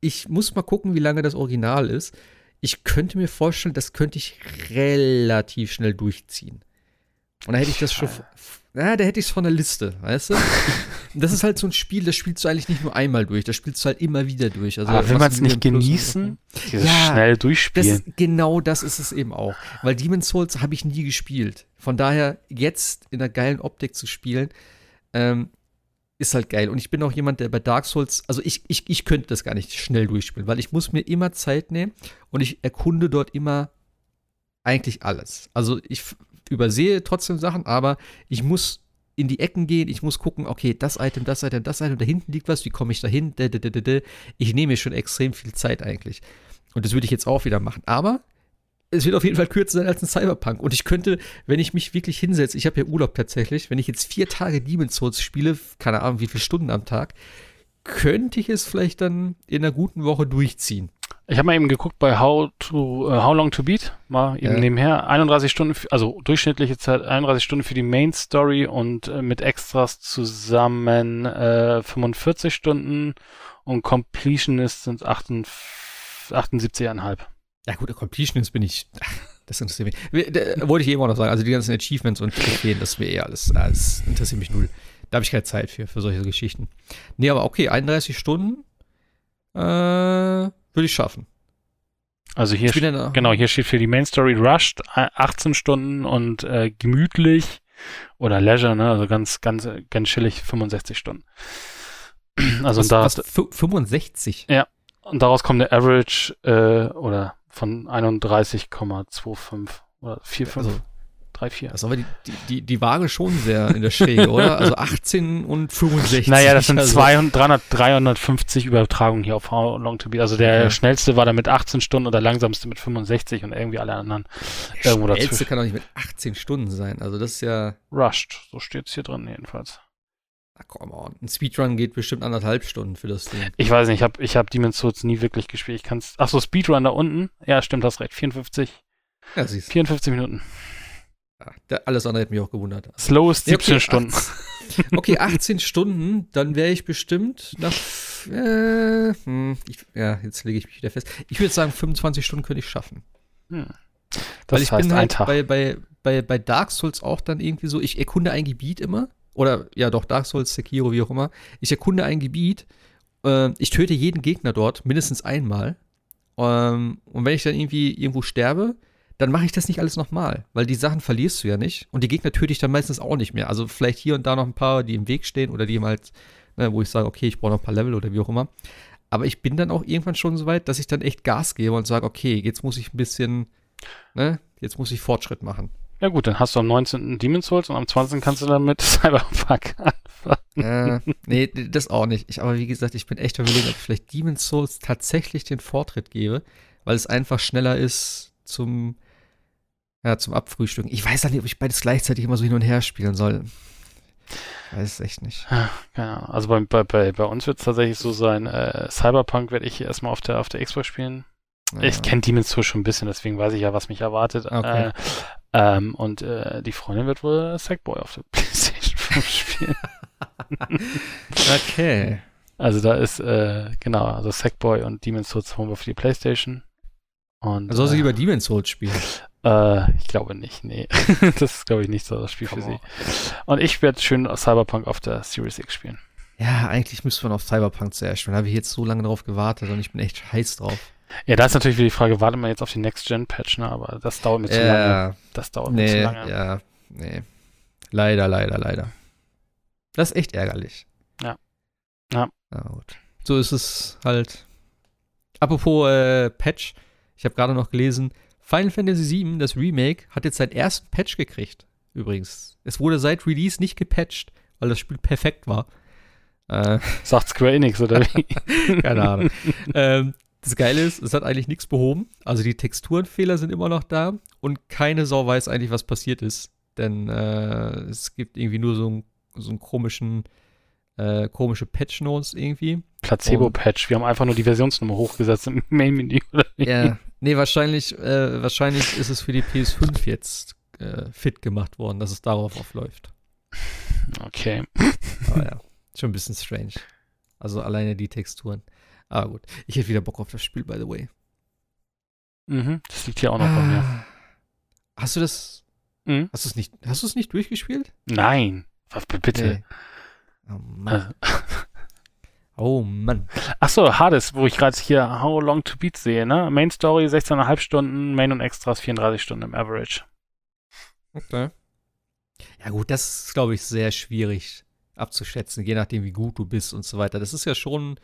ich muss mal gucken, wie lange das Original ist. Ich könnte mir vorstellen, das könnte ich relativ schnell durchziehen. Und da hätte ich das schon. Na, da hätte ich es von der Liste, weißt du? das ist halt so ein Spiel, das spielst du eigentlich nicht nur einmal durch, das spielst du halt immer wieder durch. Also, aber will man es nicht genießen? Dieses Ja, schnell Das, durchspielen. genau das ist es eben auch. Weil Demon's Souls habe ich nie gespielt. Von daher, jetzt in der geilen Optik zu spielen, ähm, ist halt geil. Und ich bin auch jemand, der bei Dark Souls, also ich, ich, ich könnte das gar nicht schnell durchspielen, weil ich muss mir immer Zeit nehmen und ich erkunde dort immer eigentlich alles. Also ich übersehe trotzdem Sachen, aber ich muss in die Ecken gehen, ich muss gucken, okay, das Item, das Item, das Item, da hinten liegt was, wie komme ich da hin? Ich nehme mir schon extrem viel Zeit eigentlich. Und das würde ich jetzt auch wieder machen. Aber es wird auf jeden Fall kürzer sein als ein Cyberpunk. Und ich könnte, wenn ich mich wirklich hinsetze, ich habe ja Urlaub tatsächlich, wenn ich jetzt vier Tage Demon's Souls spiele, keine Ahnung, wie viele Stunden am Tag, könnte ich es vielleicht dann in einer guten Woche durchziehen. Ich habe mal eben geguckt bei How to uh, How Long to Beat, mal eben ja. nebenher. 31 Stunden, also durchschnittliche Zeit 31 Stunden für die Main Story und äh, mit Extras zusammen äh, 45 Stunden und Completionist sind 78,5. Ja gut, Completionist bin ich. Das interessiert mich. Da, wollte ich eben auch noch sagen. Also die ganzen Achievements und Trophäen, das wäre eh alles. Das interessiert mich null. Da habe ich keine Zeit für, für solche Geschichten. Nee, aber okay, 31 Stunden. Äh, würde ich schaffen. Also hier, genau, hier steht für die Main Story Rushed 18 Stunden und äh, gemütlich oder Leisure, ne, also ganz, ganz, ganz chillig 65 Stunden. Also was, da was, 65? Ja, und daraus kommt der Average äh, oder von 31,25 oder 45. Also 3, 4. Das ist aber die, die, die Waage schon sehr in der Schräge, oder? Also 18 und 65. Naja, das sind also. 200, 300, 350 Übertragungen hier auf How Long to Beat. Also der ja. schnellste war da mit 18 Stunden und der langsamste mit 65 und irgendwie alle anderen der irgendwo dazwischen. Der kann doch nicht mit 18 Stunden sein. Also das ist ja. Rushed, so steht es hier drin jedenfalls. Na komm on. Ein Speedrun geht bestimmt anderthalb Stunden für das Ding. Ich weiß nicht, ich habe ich hab Demon's Souls nie wirklich gespielt. Ich kann's. Achso, Speedrun da unten. Ja, stimmt, hast recht. 54. Ja, siehst 54 Minuten. Alles andere hätte mich auch gewundert. Slowest 17 okay, Stunden. 18, okay, 18 Stunden, dann wäre ich bestimmt nach. Äh, hm, ich, ja, jetzt lege ich mich wieder fest. Ich würde sagen, 25 Stunden könnte ich schaffen. Hm. Das Weil ich heißt bin halt bei, bei, bei, bei Dark Souls auch dann irgendwie so, ich erkunde ein Gebiet immer. Oder ja, doch, Dark Souls, Sekiro, wie auch immer. Ich erkunde ein Gebiet. Äh, ich töte jeden Gegner dort mindestens einmal. Ähm, und wenn ich dann irgendwie irgendwo sterbe, dann mache ich das nicht alles nochmal, weil die Sachen verlierst du ja nicht und die Gegner töte ich dann meistens auch nicht mehr. Also vielleicht hier und da noch ein paar, die im Weg stehen oder die halt, ne, wo ich sage, okay, ich brauche noch ein paar Level oder wie auch immer. Aber ich bin dann auch irgendwann schon so weit, dass ich dann echt Gas gebe und sage, okay, jetzt muss ich ein bisschen, ne, jetzt muss ich Fortschritt machen. Ja gut, dann hast du am 19. Demon's Souls und am 20. kannst du dann mit Cyberpunk anfangen. Äh, nee, das auch nicht. Ich, aber wie gesagt, ich bin echt überlegen, ob ich vielleicht Demon's Souls tatsächlich den Vortritt gebe, weil es einfach schneller ist zum ja, zum Abfrühstücken. Ich weiß nicht, ob ich beides gleichzeitig immer so hin und her spielen soll. Ich weiß es echt nicht. Ja, Ahnung. Also bei, bei, bei, bei uns wird es tatsächlich so sein, äh, Cyberpunk werde ich erstmal auf der, auf der Xbox spielen. Ja. Ich kenne Demon's Souls schon ein bisschen, deswegen weiß ich ja, was mich erwartet. Okay. Äh, ähm, und äh, die Freundin wird wohl Sackboy auf der PlayStation 5 spielen. okay. Also da ist, äh, genau, also Sackboy und Demon's Souls holen wir für die PlayStation. Und, Soll sie äh, lieber Demon's Souls spielen? Äh, ich glaube nicht, nee. das ist, glaube ich, nicht so das Spiel Come für on. sie. Und ich werde schön Cyberpunk auf der Series X spielen. Ja, eigentlich müsste man auf Cyberpunk zuerst spielen. Da habe ich jetzt so lange drauf gewartet und ich bin echt heiß drauf. Ja, da ist natürlich wieder die Frage, wartet man jetzt auf die Next-Gen-Patch, ne? Aber das dauert mir zu äh, lange. Das dauert nee, mir zu lange. Ja, nee. Leider, leider, leider. Das ist echt ärgerlich. Ja. Ja. Na gut. So ist es halt. Apropos äh, Patch, ich habe gerade noch gelesen, Final Fantasy VII, das Remake, hat jetzt seinen ersten Patch gekriegt. Übrigens. Es wurde seit Release nicht gepatcht, weil das Spiel perfekt war. Äh, Sagt Square Enix, oder wie? Keine Ahnung. ähm, das Geile ist, es hat eigentlich nichts behoben. Also die Texturenfehler sind immer noch da und keine Sau weiß eigentlich, was passiert ist. Denn äh, es gibt irgendwie nur so, ein, so einen komischen, äh, komische Patch-Notes irgendwie. Placebo-Patch. Wir haben einfach nur die Versionsnummer hochgesetzt im Main-Menü. Ja, nee, wahrscheinlich, äh, wahrscheinlich ist es für die PS5 jetzt äh, fit gemacht worden, dass es darauf aufläuft. Okay. Aber ja, schon ein bisschen strange. Also alleine die Texturen. Ah, gut. Ich hätte wieder Bock auf das Spiel, by the way. Mhm, das liegt hier auch noch ah. bei mir. Ah. Hast du das? Mhm. Hast du es nicht, hast du es nicht durchgespielt? Nein. Bitte. Nee. Oh Mann. Oh Mann. Achso, Hades, wo ich gerade hier How Long to Beat sehe, ne? Main Story 16,5 Stunden, Main und Extras 34 Stunden im Average. Okay. Ja, gut, das ist, glaube ich, sehr schwierig abzuschätzen, je nachdem, wie gut du bist und so weiter. Das ist ja schon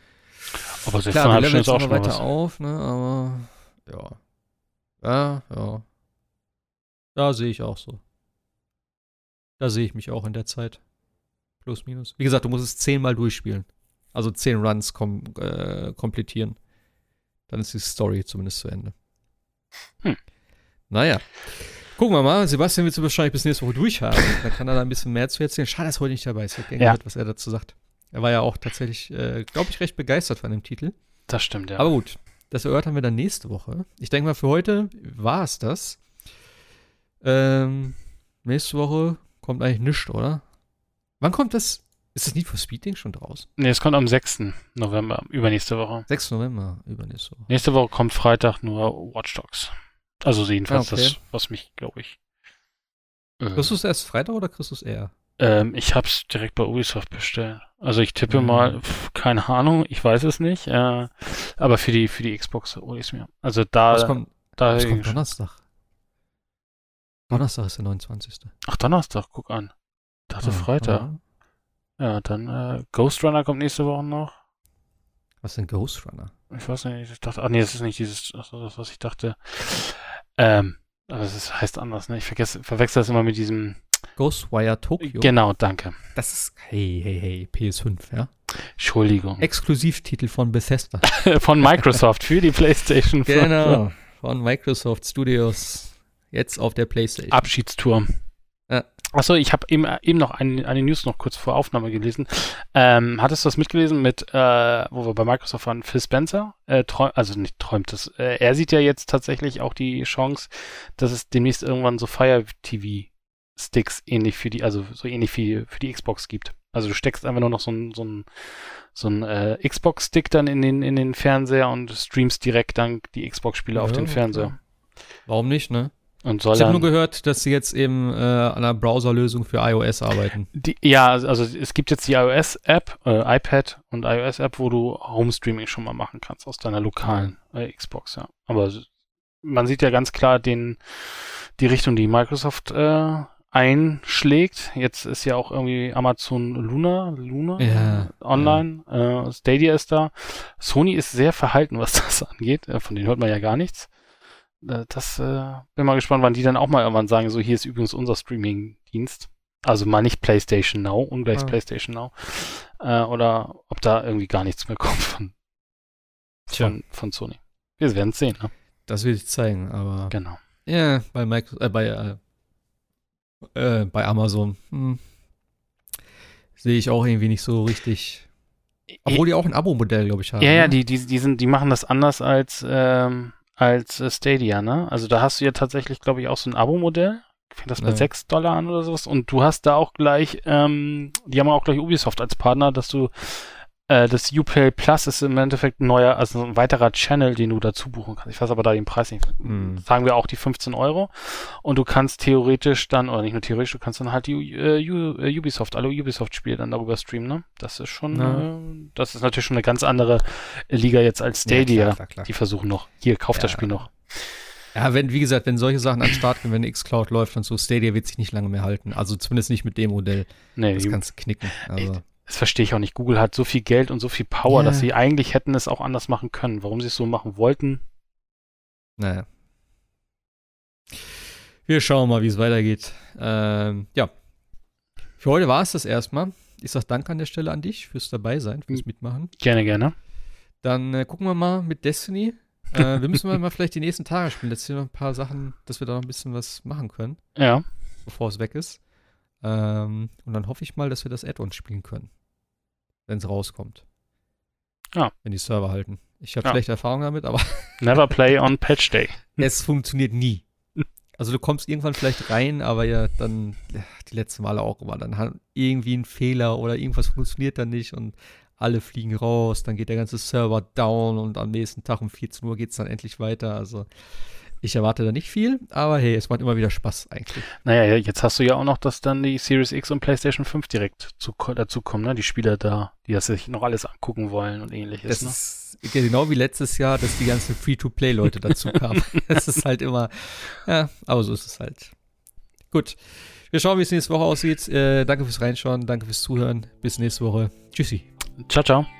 aber 16,5 Stunden ist auch schon weiter was. auf, ne? Aber ja. Ja, ja. Da sehe ich auch so. Da sehe ich mich auch in der Zeit. Plus, minus. Wie gesagt, du musst es zehnmal durchspielen. Also zehn Runs kom äh, komplettieren. Dann ist die Story zumindest zu Ende. Hm. Naja. Gucken wir mal. Sebastian wird es wahrscheinlich bis nächste Woche durchhaben. Dann kann er da ein bisschen mehr zu erzählen. Schade, dass er heute nicht dabei ist. Ich hätte Ja. gehört, was er dazu sagt. Er war ja auch tatsächlich, äh, glaube ich, recht begeistert von dem Titel. Das stimmt, ja. Aber gut, das erörtern wir dann nächste Woche. Ich denke mal, für heute war es das. Ähm, nächste Woche kommt eigentlich nichts, oder? Wann kommt das? Ist das Need for Speed Ding schon draußen? nee, es kommt am 6. November, übernächste Woche. 6. November, übernächste Woche. Nächste Woche kommt Freitag nur Watch Dogs. Also jedenfalls Ah, okay. das, was mich, glaube ich. Äh, Kriegst du es erst Freitag oder kriegst du es eher? ähm, ich hab's direkt bei Ubisoft bestellt. Also ich tippe Mhm. mal, pf, keine Ahnung, ich weiß es nicht. Äh, aber für die für die Xbox hole ich's mir. Also da, Was kommt, da was kommt Donnerstag? Donnerstag ist der 29. Ach Donnerstag, guck an. Dachte Ah, Freitag. ah. Ja, dann äh, Ghost Runner kommt nächste Woche noch. Was ist denn Ghost Runner? Ich weiß nicht, ich dachte, ach nee, das ist nicht dieses, ach das, was ich dachte. Ähm, aber es heißt anders, ne? Ich vergesse, verwechsel das immer mit diesem. Ghostwire Tokyo. Genau, danke. Das ist, hey, hey, hey, PS5, ja? Entschuldigung. Exklusivtitel von Bethesda. Von Microsoft für die PlayStation 5. genau. Von Microsoft Studios. Jetzt auf der PlayStation. Abschiedstour. Achso, ich habe eben, eben noch eine, eine News noch kurz vor Aufnahme gelesen. Ähm, hattest du das mitgelesen mit, äh, wo wir bei Microsoft waren, Phil Spencer? Äh, träum, also nicht träumt es. Äh, er sieht ja jetzt tatsächlich auch die Chance, dass es demnächst irgendwann so Fire TV Sticks ähnlich für die, also so ähnlich wie für die Xbox gibt. Also du steckst einfach nur noch so ein, so ein, so ein äh, Xbox-Stick dann in den, in den Fernseher und streamst direkt dann die Xbox-Spiele auf Ja, den Fernseher. Warum nicht, ne? Und soll Ich habe nur gehört, dass sie jetzt eben äh, an einer Browserlösung für iOS arbeiten. Die, ja, also es gibt jetzt die iOS-App, äh, iPad und iOS-App, wo du Home-Streaming schon mal machen kannst aus deiner lokalen äh, Xbox, ja. Aber man sieht ja ganz klar den, die Richtung, die Microsoft äh, einschlägt. Jetzt ist ja auch irgendwie Amazon Luna, Luna Ja, online, Äh, Stadia ist da. Sony ist sehr verhalten, was das angeht. Äh, von denen hört man ja gar nichts. Äh, das äh, bin mal gespannt, wann die dann auch mal irgendwann sagen, so hier ist übrigens unser Streaming-Dienst. Also mal nicht PlayStation Now, ungleich Ah. PlayStation Now. Äh, oder ob da irgendwie gar nichts mehr kommt von, von, von Sony. Wir werden es sehen, ne? Das will ich zeigen, aber Genau. ja, bei äh, bei, äh, äh, bei Amazon hm, sehe ich auch irgendwie nicht so richtig. Obwohl die auch ein Abo-Modell, glaube ich, haben. Ja, ja, ne? die, die, die, sind, die machen das anders als, ähm, als äh, Stadia, ne? Also da hast du ja tatsächlich, glaube ich, auch so ein Abo-Modell. Fängt das bei Ja. 6 Dollar an oder sowas. Und du hast da auch gleich, ähm, die haben auch gleich Ubisoft als Partner, dass du das Uplay Plus ist im Endeffekt ein neuer, also ein weiterer Channel, den du dazu buchen kannst. Ich weiß aber da den Preis nicht. Hm. Sagen wir auch die 15 Euro. Und du kannst theoretisch dann, oder nicht nur theoretisch, du kannst dann halt die äh, äh, Ubisoft, alle Ubisoft-Spiele dann darüber streamen, ne? Das ist schon, Ja. äh, das ist natürlich schon eine ganz andere Liga jetzt als Stadia. Ja, klar, klar, klar. Die versuchen noch, hier, kauft das Ja. Spiel noch. Ja, wenn, wie gesagt, wenn solche Sachen an den Start gehen, wenn Xcloud läuft und so, Stadia wird sich nicht lange mehr halten. Also zumindest nicht mit dem Modell. Nee, Das kannst du knicken. Also, das verstehe ich auch nicht. Google hat so viel Geld und so viel Power, Ja. dass sie eigentlich hätten es auch anders machen können. Warum sie es so machen wollten, naja. Wir schauen mal, wie es weitergeht. Ähm, ja. Für heute war es das erstmal. Ich sag Danke an der Stelle an dich fürs Dabeisein, fürs Mitmachen. gerne, gerne. Dann äh, gucken wir mal mit Destiny. Äh, wir müssen mal, mal vielleicht die nächsten Tage spielen. Jetzt sind noch ein paar Sachen, dass wir da noch ein bisschen was machen können, Ja, bevor es weg ist. Ähm, und dann hoffe ich mal, dass wir das Add-on spielen können. Wenn es rauskommt. Ja. Wenn die Server halten. Ich habe Ja. schlechte Erfahrungen damit, aber never play on Patch Day. es funktioniert nie. Also du kommst irgendwann vielleicht rein, aber ja, dann ja, die letzten Male auch immer. Dann hat irgendwie ein Fehler oder irgendwas funktioniert dann nicht und alle fliegen raus, dann geht der ganze Server down und am nächsten Tag um 14 Uhr geht es dann endlich weiter. Also ich erwarte da nicht viel, aber hey, es macht immer wieder Spaß eigentlich. Naja, jetzt hast du ja auch noch, dass dann die Series X und PlayStation 5 direkt zu, dazu kommen, ne? Die Spieler da, die das sich noch alles angucken wollen und ähnliches, Das ne? ist genau wie letztes Jahr, dass die ganzen Free-to-Play-Leute dazu kamen. Das ist halt immer, ja, aber so ist es halt. Gut, wir schauen, wie es nächste Woche aussieht. Äh, danke fürs Reinschauen, danke fürs Zuhören. Bis nächste Woche. Tschüssi. Ciao, ciao.